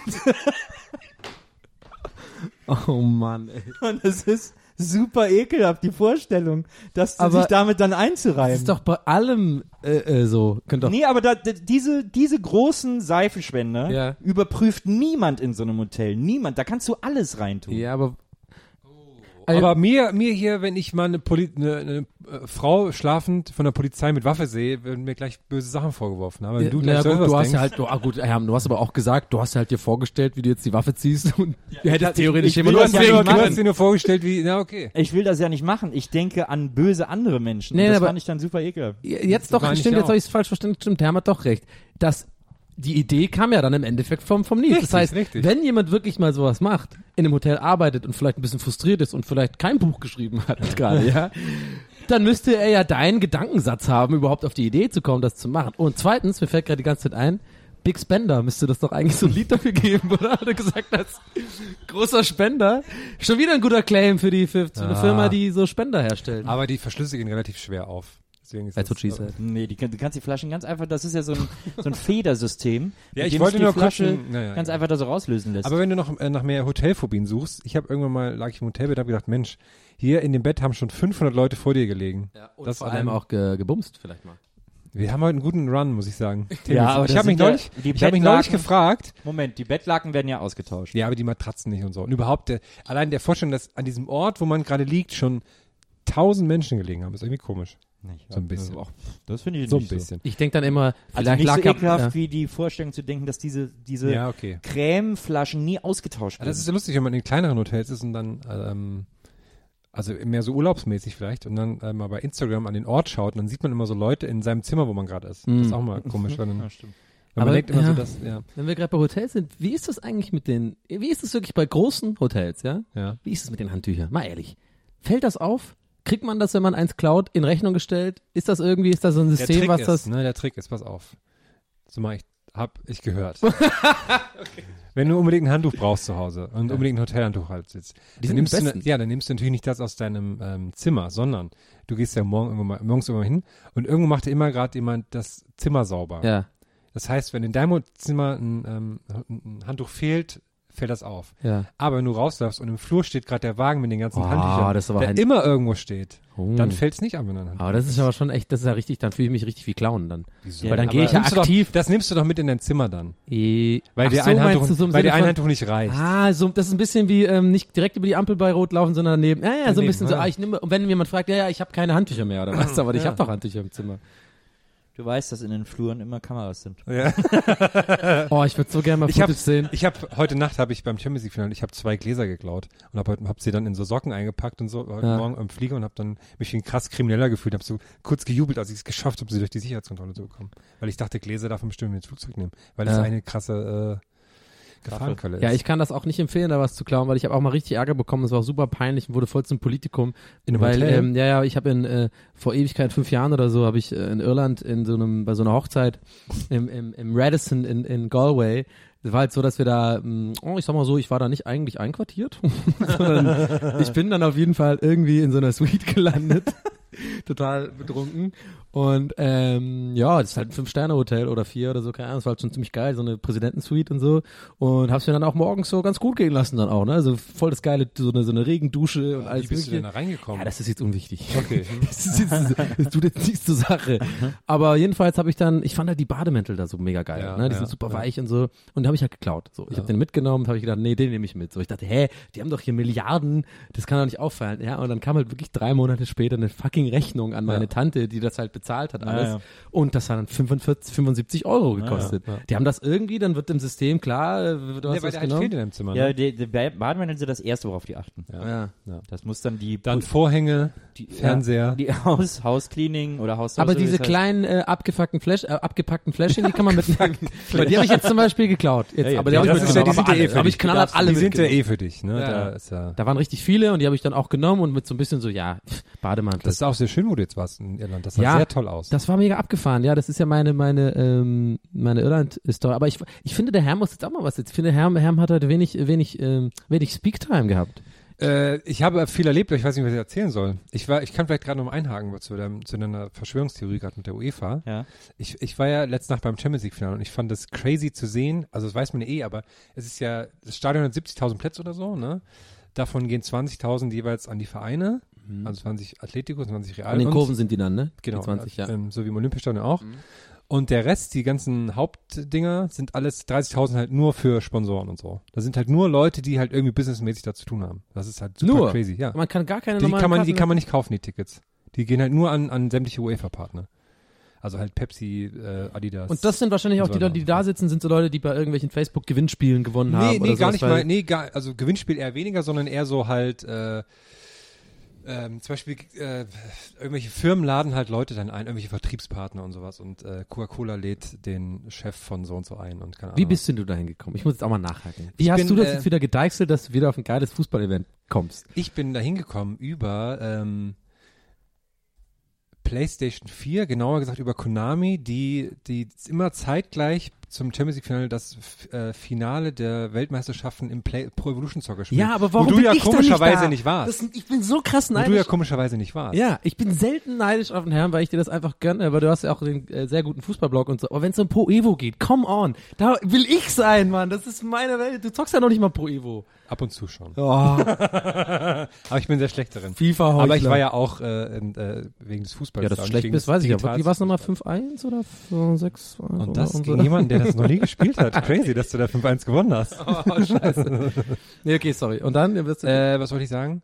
Oh Mann, ey. Und es ist super ekelhaft, die Vorstellung, das Aber sich damit dann Das einzureiben. ist doch bei allem äh, äh, so. Könnt doch. Nee, aber da, diese, diese großen Seifenspender Ja. überprüft niemand in so einem Hotel. Niemand. Da kannst du alles reintun. Ja, aber Also- aber mir, mir hier, wenn ich mal eine, Poli eine, eine äh, Frau schlafend von der Polizei mit Waffe sehe, werden mir gleich böse Sachen vorgeworfen. Aber wenn du Na gleich ja, selber gut, du hast ja halt, du, ah, gut, Herr, du hast aber auch gesagt, du hast ja halt dir vorgestellt, wie du jetzt die Waffe ziehst und du hättest ich- theoretisch ich jemand ja nur, nicht du machen. hast dir nur vorgestellt, wie, na okay. Ich will das ja nicht machen. Ich denke an böse andere Menschen. Nee, das aber- fand ich dann super ekelhaft. Jetzt Das doch, stimmt, jetzt habe ich es falsch verstanden, stimmt, Herr hat doch recht. Das, die Idee kam ja dann im Endeffekt vom, vom Nils. Richtig, das heißt, richtig. wenn jemand wirklich mal sowas macht, in einem Hotel arbeitet und vielleicht ein bisschen frustriert ist und vielleicht kein Buch geschrieben hat [LAUGHS] gerade, ja, dann müsste er ja deinen Gedankensatz haben, überhaupt auf die Idee zu kommen, das zu machen. Und zweitens, mir fällt gerade die ganze Zeit ein, Big Spender müsste das doch eigentlich so ein Lied dafür geben, [LAUGHS] oder? Hat er gesagt, als großer Spender. Schon wieder ein guter Claim für die, für, für eine Ah. Firma, die so Spender herstellt. Aber die Verschlüsse gehen relativ schwer auf. Deswegen ist That's das, what she said. Nee, die, du kannst die Flaschen ganz einfach, das ist ja so ein, so ein [LAUGHS] Federsystem. Ja, ich wollte nur Flasche gucken- naja, ganz egal. einfach da so rauslösen lässt. Aber wenn du noch äh, nach mehr Hotelphobien suchst, ich habe irgendwann mal, lag ich im Hotelbett, habe gedacht, Mensch, hier in dem Bett haben schon 500 Leute vor dir gelegen. Ja, und Das vor allem auch ge, gebumst vielleicht mal. Wir haben heute einen guten Run, muss ich sagen. [LAUGHS] Ja, aber ich habe mich ja- neulich, ich habe mich neulich gefragt, Moment, die Bettlaken werden ja ausgetauscht. ja, aber die Matratzen nicht und so. Und überhaupt, der, allein der Vorstellung, dass an diesem Ort, wo man gerade liegt, schon tausend Menschen gelegen haben, ist irgendwie komisch. Nicht, So ein bisschen. Auch, das finde ich So ein nicht bisschen. Ich denke dann immer, Also vielleicht nicht lag so ekelhaft ja. wie die Vorstellung zu denken, dass diese, diese Ja, okay. Cremeflaschen nie ausgetauscht werden. das ist ja lustig, wenn man in kleineren Hotels ist und dann, ähm, also mehr so urlaubsmäßig vielleicht und dann äh, mal bei Instagram an den Ort schaut und dann sieht man immer so Leute in seinem Zimmer, wo man gerade ist. Das ist auch mal komisch, weil, [LAUGHS] dann, ja, stimmt. Aber, man denkt immer ja. so, dass, ja, Wenn wir gerade bei Hotels sind, wie ist das eigentlich mit den, wie ist das wirklich bei großen Hotels, ja? ja. Wie ist es mit den Handtüchern? Mal ehrlich. Fällt das auf? Kriegt man das, wenn man eins klaut, in Rechnung gestellt? Ist das irgendwie, ist das so ein System, was ist, das, ne, der Trick ist, pass auf. So mal, ich, hab ich gehört. [LAUGHS] Wenn du unbedingt ein Handtuch brauchst zu Hause und unbedingt ein Hotelhandtuch halt sitzt, Die dann nimmst du, ne- ja, dann nimmst du natürlich nicht das aus deinem ähm, Zimmer, sondern du gehst ja morgen irgendwann mal, morgens irgendwann hin und irgendwo macht immer gerade jemand das Zimmer sauber. ja, Das heißt, wenn in deinem Zimmer ein, ähm, ein Handtuch fehlt, fällt das auf. ja. Aber wenn du rausläufst und im Flur steht gerade der Wagen mit den ganzen Oh, Handtüchern, das ist aber der ein- immer irgendwo steht, Oh. dann fällt es nicht an, wenn ein Aber das ist aber schon echt, das ist ja richtig, dann fühle ich mich richtig wie Clown dann. Ja, Weil dann gehe ich ja aktiv. Doch, das nimmst du doch mit in dein Zimmer dann. Eh, Weil Ach dir so, ein, Handtuch, so weil dir ein Handtuch nicht reicht. Ah, so, das ist ein bisschen wie ähm, nicht direkt über die Ampel bei Rot laufen, sondern daneben. Ja, ja, so ein Daneben, bisschen so, ja. ah, ich nehme, und wenn jemand fragt, ja, ja, ich habe keine Handtücher mehr, oder was, aber ich habe doch Handtücher im Zimmer. Du weißt, dass in den Fluren immer Kameras sind. Ja. [LAUGHS] Oh, ich würde so gerne mal Ich habe Footage sehen. ich hab, heute Nacht habe ich beim Champions League Finale, ich habe zwei Gläser geklaut und habe hab sie dann in so Socken eingepackt und so heute Ja. Morgen am Flieger und habe dann mich wie ein krass Krimineller gefühlt, habe so kurz gejubelt, als ich es geschafft habe, sie durch die Sicherheitskontrolle zu bekommen. Weil ich dachte, Gläser darf man bestimmt mit ins Flugzeug nehmen, weil das Ja. eine krasse äh, Gefahrenquelle ist. Ja, ich kann das auch nicht empfehlen, da was zu klauen, weil ich habe auch mal richtig Ärger bekommen. Es war auch super peinlich und wurde voll zum Politikum. In einem weil, Hotel? ähm, ja, ja, ich habe in äh, vor Ewigkeit, fünf Jahren oder so, habe ich äh, in Irland in so einem, bei so einer Hochzeit im, im, im Radisson in, in Galway. Es war halt so, dass wir da, mh, oh, ich sag mal so, ich war da nicht eigentlich einquartiert, [LAUGHS] sondern ich bin dann auf jeden Fall irgendwie in so einer Suite gelandet, [LAUGHS] total betrunken. Und ähm, ja, das ist halt ein Fünf-Sterne-Hotel oder vier oder so, keine Ahnung, das war halt schon ziemlich geil, so eine Präsidentensuite und so. Und hab's mir dann auch morgens so ganz gut gehen lassen dann auch, ne? Also voll das geile, so eine, so eine Regendusche und alles Wie bist du denn mögliche. da reingekommen? Ja, das ist jetzt unwichtig. okay. [LAUGHS] Das, ist jetzt, das tut jetzt nichts zur Sache. Aber jedenfalls habe ich dann, ich fand halt die Bademäntel da so mega geil. Ja, ne? Die ja, sind super ja. weich und so. Und die habe ich halt geklaut. So, ich habe den mitgenommen, habe ich gedacht, nee, den nehme ich mit. So, ich dachte, hä, die haben doch hier Milliarden, das kann doch nicht auffallen. Ja, und dann kam halt wirklich drei Monate später eine fucking Rechnung an meine Ja. Tante, die das halt bezahlt hat alles. ja. Und das hat dann 45, 75 Euro gekostet. ja. Die haben das irgendwie, dann wird im System klar, äh, du hast Ja, weil das der halt genommen. fehlt in deinem Zimmer. Ja, Ne? die, die Ba- Bademäntel sind das Erste, worauf die achten. Ja. Das muss dann die, Dann Vorhänge, die Fernseher. die [LAUGHS] Haus, Hauscleaning oder Haus. Aber diese kleinen äh, abgefuckten Flash, äh, abgepackten Fläschchen, die kann man mitnehmen. Weil die habe ich jetzt zum Beispiel geklaut. Jetzt, Ja, ja, aber die ja, habe ich ja- mitgenommen. die sind aber ja eh alle, für dich. alle die sind ja eh für dich, ne? Ja, Da ja. ist ja. Da waren richtig viele und die habe ich dann auch genommen und mit so ein bisschen so, ja, Bademantel. Das ist auch sehr schön, wo du jetzt warst in Irland. Das sah Ja, sehr toll aus. Das war mega abgefahren, ja. Das ist ja meine, meine, ähm, meine Irland-Story. Aber ich, ich finde, der Herm muss jetzt auch mal was. Ich finde, Herm, Herm hat heute wenig, wenig, ähm, wenig Speak-Time gehabt. Äh, ich habe viel erlebt, aber ich weiß nicht, was ich erzählen soll. Ich war, ich kann vielleicht gerade noch mal einhaken zu, deinem, zu deiner Verschwörungstheorie gerade mit der UEFA. Ja. Ich, ich war ja letzte Nacht beim Champions League Finale und ich fand das crazy zu sehen. Also das weiß man ja eh, aber es ist ja, das Stadion hat 70.000 Plätze oder so, ne? Davon gehen 20.000 jeweils an die Vereine, also 20 Atletico, 20 Real. An den und- Kurven sind die dann, ne? Genau, Die 20, ja. ähm, so wie im Olympiastadion auch. Und der Rest, die ganzen Hauptdinger, sind alles 30.000 halt nur für Sponsoren und so. Das sind halt nur Leute, die halt irgendwie businessmäßig da zu tun haben. Das ist halt super Nur? crazy, ja. Man kann gar keine Die normalen kann man, die Karten- kann man nicht kaufen, die Tickets. Die gehen halt nur an, an sämtliche UEFA-Partner. Also halt Pepsi, äh, Adidas. Und das sind wahrscheinlich auch die Leute, die da sitzen, sind so Leute, die bei irgendwelchen Facebook-Gewinnspielen gewonnen haben. Nee, oder nee, gar sowas, nicht mal, nee, gar, also Gewinnspiel eher weniger, sondern eher so halt, äh, ähm, zum Beispiel äh, irgendwelche Firmen laden halt Leute dann ein, irgendwelche Vertriebspartner und sowas und äh, Coca-Cola lädt den Chef von so und so ein und keine Ahnung. Wie bist denn du da hingekommen? Ich muss jetzt auch mal nachhaken. Wie Ich hast bin, du das äh, jetzt wieder gedeichselt, dass du wieder auf ein geiles Fußball-Event kommst? Ich bin da hingekommen über ähm, PlayStation 4, genauer gesagt über Konami, die, die immer zeitgleich zum Champions League Finale das äh, Finale der Weltmeisterschaften im Play Pro Evolution Soccer spielen. Ja, aber warum Wo du bin ja ich komischerweise nicht, da? nicht warst. Das, ich bin so krass Wo du ja neidisch. komischerweise nicht warst. Ja, ich bin selten neidisch auf den Herrn, weil ich dir das einfach gönne, weil du hast ja auch den äh, sehr guten Fußballblog und so. Aber wenn es um Pro Evo geht, come on, da will ich sein, Mann. Das ist meine Welt. Du zockst ja noch nicht mal Pro Evo. Ab und zu schon. Oh, [LAUGHS] Aber ich bin sehr schlecht darin. FIFA Aber ich war ja auch äh, in, äh, wegen des Fußballs. Ja, dass da du und schlecht bist, weiß ich ja. Wie war es nochmal? 5-1 oder 6 Und das gegen jemanden, der [LAUGHS] das noch nie gespielt hat. Crazy, dass du da 5-1 gewonnen hast. [LAUGHS] Oh, scheiße. nee, okay, sorry. Und dann wirst du, Äh, was wollte ich sagen?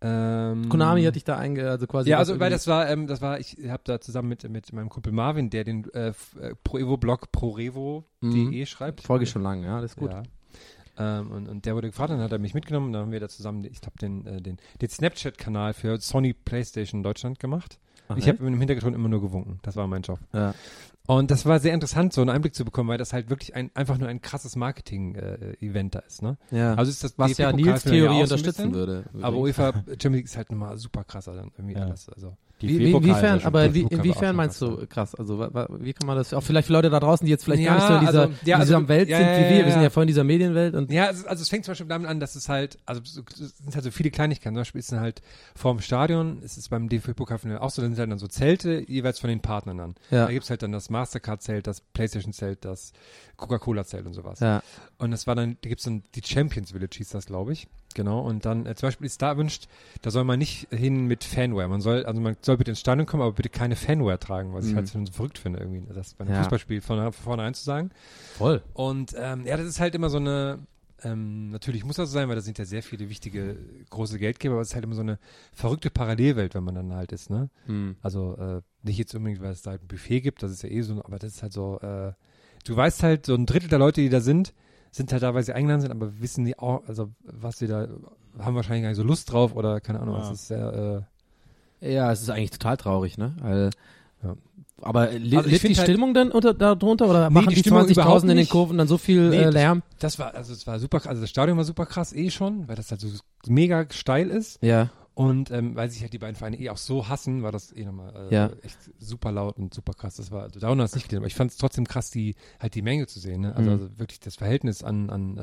Ähm, Konami hat dich da einge, also quasi. Ja, also weil das war, ähm, das war, ich habe da zusammen mit mit meinem Kumpel Marvin, der den äh, äh, Pro Evo Blog prorevo.de Mhm. schreibt. Folge schon lange, ja, das ist gut. Ja. Ähm, und, und der wurde gefragt, dann hat er mich mitgenommen, dann haben wir da zusammen, ich glaube, den, äh, den, den Snapchat-Kanal für Sony PlayStation Deutschland gemacht. Ach, ich habe im Hintergrund immer nur gewunken. Das war mein Job. Ja. Und das war sehr interessant, so einen Einblick zu bekommen, weil das halt wirklich ein, einfach nur ein krasses Marketing-Event da ist. Ne? ja. Also ist das was ja Nils Theorie ein unterstützen bisschen, würde. Aber UEFA Champions League ist halt nochmal super krasser dann irgendwie Ja. alles. Also. Wie, wie, inwiefern, aber wie, inwiefern meinst du krass? Also wie kann man das, auch vielleicht für Leute da draußen, die jetzt vielleicht gar Ja, nicht so in dieser, also- ja, in dieser also- Welt ja, sind wie wir, wir sind ja. voll in dieser Medienwelt und Ja, also, also es fängt zum Beispiel damit an, dass es halt, also so- es sind halt so viele Kleinigkeiten. Zum Beispiel ist es halt vorm Stadion, es ist beim DFB-Pokal auch so, da sind halt dann so Zelte jeweils von den Partnern dann. Ja. Da gibt's halt dann das Mastercard-Zelt, das Playstation-Zelt, das Coca-Cola-Zelt und sowas. ja. Und das war dann, da gibt's dann die Champions Village hieß das, glaube ich. Genau. Und dann äh, zum Beispiel ist da erwünscht, da soll man nicht hin mit Fanware. Man soll, also man soll bitte ins Stadion kommen, aber bitte keine Fanware tragen, was ich Mhm. halt so verrückt finde, irgendwie, das bei einem Ja. Fußballspiel von vornherein zu sagen. voll. Und ähm, ja, das ist halt immer so eine, ähm, natürlich muss das so sein, weil da sind ja sehr viele wichtige große Geldgeber, aber es ist halt immer so eine verrückte Parallelwelt, wenn man dann halt ist, ne? Hm. Also äh, nicht jetzt unbedingt, weil es da halt ein Buffet gibt, das ist ja eh so, aber das ist halt so, äh, du weißt halt, so ein Drittel der Leute, die da sind, sind halt da, weil sie eingeladen sind, aber wissen die auch, also was sie da, haben wahrscheinlich gar nicht so Lust drauf oder keine Ahnung, Ja. das ist sehr, äh, Ja, es ist eigentlich total traurig, ne? Weil, Ja. Aber li Also litt die halt- Stimmung dann unter, darunter oder Nee, machen die die Stimmung 20.000 überhaupt in den. Kurven dann so viel Nee, äh, das- Lärm? das war, also es war super, also das Stadion war super krass eh schon, weil das halt so mega steil ist. Ja. Und ähm, weil sich halt die beiden Vereine eh auch so hassen, war das eh nochmal äh, Ja. echt super laut und super krass. Das war, also Down hat es nicht gesehen, aber ich fand es trotzdem krass, die halt die Menge zu sehen. Ne? Also, Mhm. also wirklich das Verhältnis an, an äh,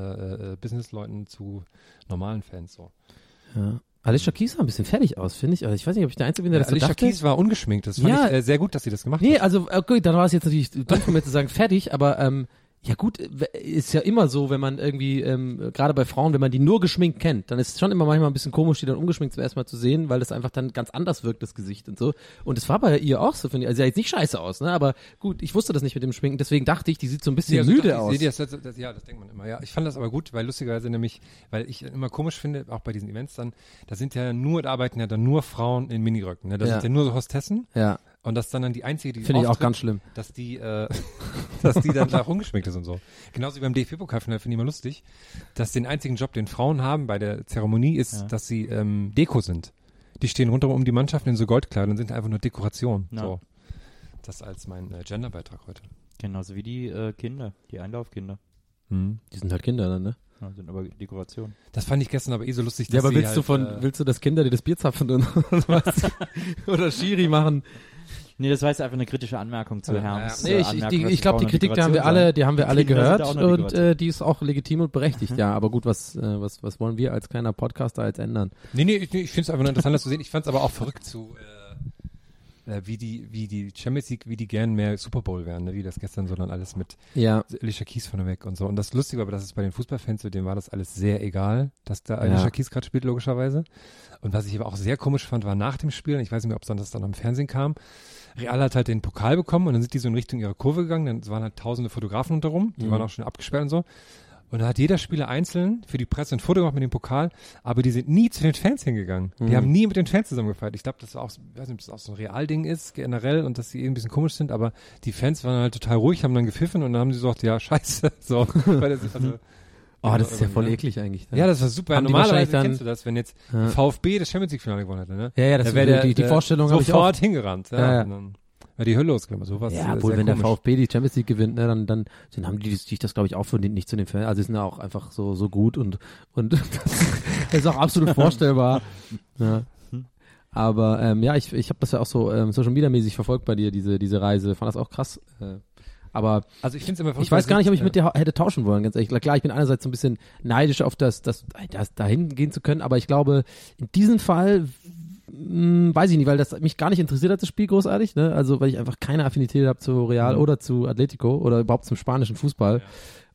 äh, Businessleuten zu normalen Fans. So. ja. Alicia Keys sah ein bisschen fertig aus, finde ich. Also ich weiß nicht, ob ich der Einzige bin, der Ja, das so Alicia dachte. Keys war ungeschminkt. Das fand Ja. ich äh, sehr gut, dass sie das gemacht Nee, hat. also äh, gut, dann war es jetzt natürlich [LAUGHS] dumm von mir zu sagen fertig, aber ähm, ja gut, äh, ist ja immer so, wenn man irgendwie, ähm, gerade bei Frauen, wenn man die nur geschminkt kennt, dann ist es schon immer manchmal ein bisschen komisch, die dann ungeschminkt zuerst mal zu sehen, weil das einfach dann ganz anders wirkt, das Gesicht und so. Und es war bei ihr auch so, finde ich. Also sie sah jetzt nicht scheiße aus, ne? Aber gut, ich wusste das nicht mit dem Schminken, deswegen dachte ich, die sieht so ein bisschen Ja, so müde dachte aus. das, das, das, ja, das denkt man immer. Ja, ich fand das aber gut, weil lustigerweise nämlich, weil ich immer komisch finde, auch bei diesen Events dann, da sind ja nur, da arbeiten ja dann nur Frauen in Miniröcken. Ne? Da Ja. sind ja nur so Hostessen ja, und das ist dann, dann die einzige, die finde ich auch ganz schlimm. dass die, äh, [LAUGHS] dass die dann auch ungeschminkt ist und so. Genauso wie beim DFB-Pokalfinale finde ich immer lustig, dass den einzigen Job, den Frauen haben bei der Zeremonie, ist, Ja. dass sie ähm, Deko sind. Die stehen rundherum um die Mannschaft in so Goldkleidern und sind einfach nur Dekoration. Ja. So. Das als mein äh, Genderbeitrag heute. Genauso wie die äh, Kinder, die Einlaufkinder. Mhm. Die sind halt Kinder dann, ne? Ja, sind aber Dekoration. Das fand ich gestern aber eh so lustig. Ja, dass aber sie willst halt, du von, äh, willst du, dass Kinder, die das Bier zapfen und [LAUGHS] was? oder Schiri machen? Nee, das war jetzt einfach eine kritische Anmerkung zu Ja. Nee, äh, ich, Anmerkung, die, ich glaube, die Kritik, die haben wir alle, die haben wir Die alle gehört und äh, die ist auch legitim und berechtigt, Mhm. ja. Aber gut, was, äh, was, was wollen wir als kleiner Podcaster jetzt ändern? Nee, nee, ich, nee, ich finde es einfach nur interessant, das zu sehen. Ich fand es aber auch verrückt zu, äh, äh, wie die, wie die Champions League, wie die gern mehr Super Bowl wären, ne? wie das gestern so dann alles mit Ja. Alicia Keys von weg und so. Und das Lustige war, aber das ist bei den Fußballfans, denen war das alles sehr egal, dass da Ja. Alicia Keys gerade spielt, logischerweise. Und was ich aber auch sehr komisch fand, war nach dem Spiel, und ich weiß nicht mehr, ob es dann das dann am Fernsehen kam, Real hat halt den Pokal bekommen und dann sind die so in Richtung ihrer Kurve gegangen, dann waren halt tausende Fotografen rundherum, die Mhm. waren auch schon abgesperrt und so. Und da hat jeder Spieler einzeln für die Presse ein Foto gemacht mit dem Pokal, aber die sind nie zu den Fans hingegangen. Die Mhm. haben nie mit den Fans zusammengefeiert. Ich glaube, das war auch, ich weiß nicht, ob das auch so ein Realding ist, generell, und dass sie eben ein bisschen komisch sind, aber die Fans waren halt total ruhig, haben dann gepfiffen und dann haben sie gesagt, ja, scheiße, [LAUGHS] so. Weil das, also, [LAUGHS] Oh, das ist ja voll ne? eklig eigentlich. Ja, das war super. Haben die Normalerweise dann- kennst du das, wenn jetzt Ja. VfB das Champions League Finale gewonnen hätte, ne? Ja, ja, das Da ist wär der, die, die Vorstellung habe ich auch. sofort hingerannt. Ja, Ja, ja. Wäre die Hölle losgegangen. Sowas Ja, obwohl, wenn der komisch. VfB die Champions League gewinnt, ne, dann, dann, dann haben die sich das, glaube ich, auch für den, nicht zu den Fans. Also, die sind ja auch einfach so, so gut und, und [LAUGHS] das ist auch absolut [LAUGHS] vorstellbar. Ja. Aber ähm, ja, ich, ich habe das ja auch so ähm, Social Media mäßig verfolgt bei dir, diese, diese Reise. Fand das auch krass. Äh, aber Also ich finde es immer ich weiß gar nicht, ob ich ja. mit dir hätte tauschen wollen, ganz ehrlich. Klar, ich bin einerseits so ein bisschen neidisch auf das, das, das dahin gehen zu können, aber ich glaube, in diesem Fall mh, weiß ich nicht, weil das mich gar nicht interessiert hat, das Spiel großartig, ne? Also weil ich einfach keine Affinität habe zu Real Mhm. oder zu Atletico oder überhaupt zum spanischen Fußball.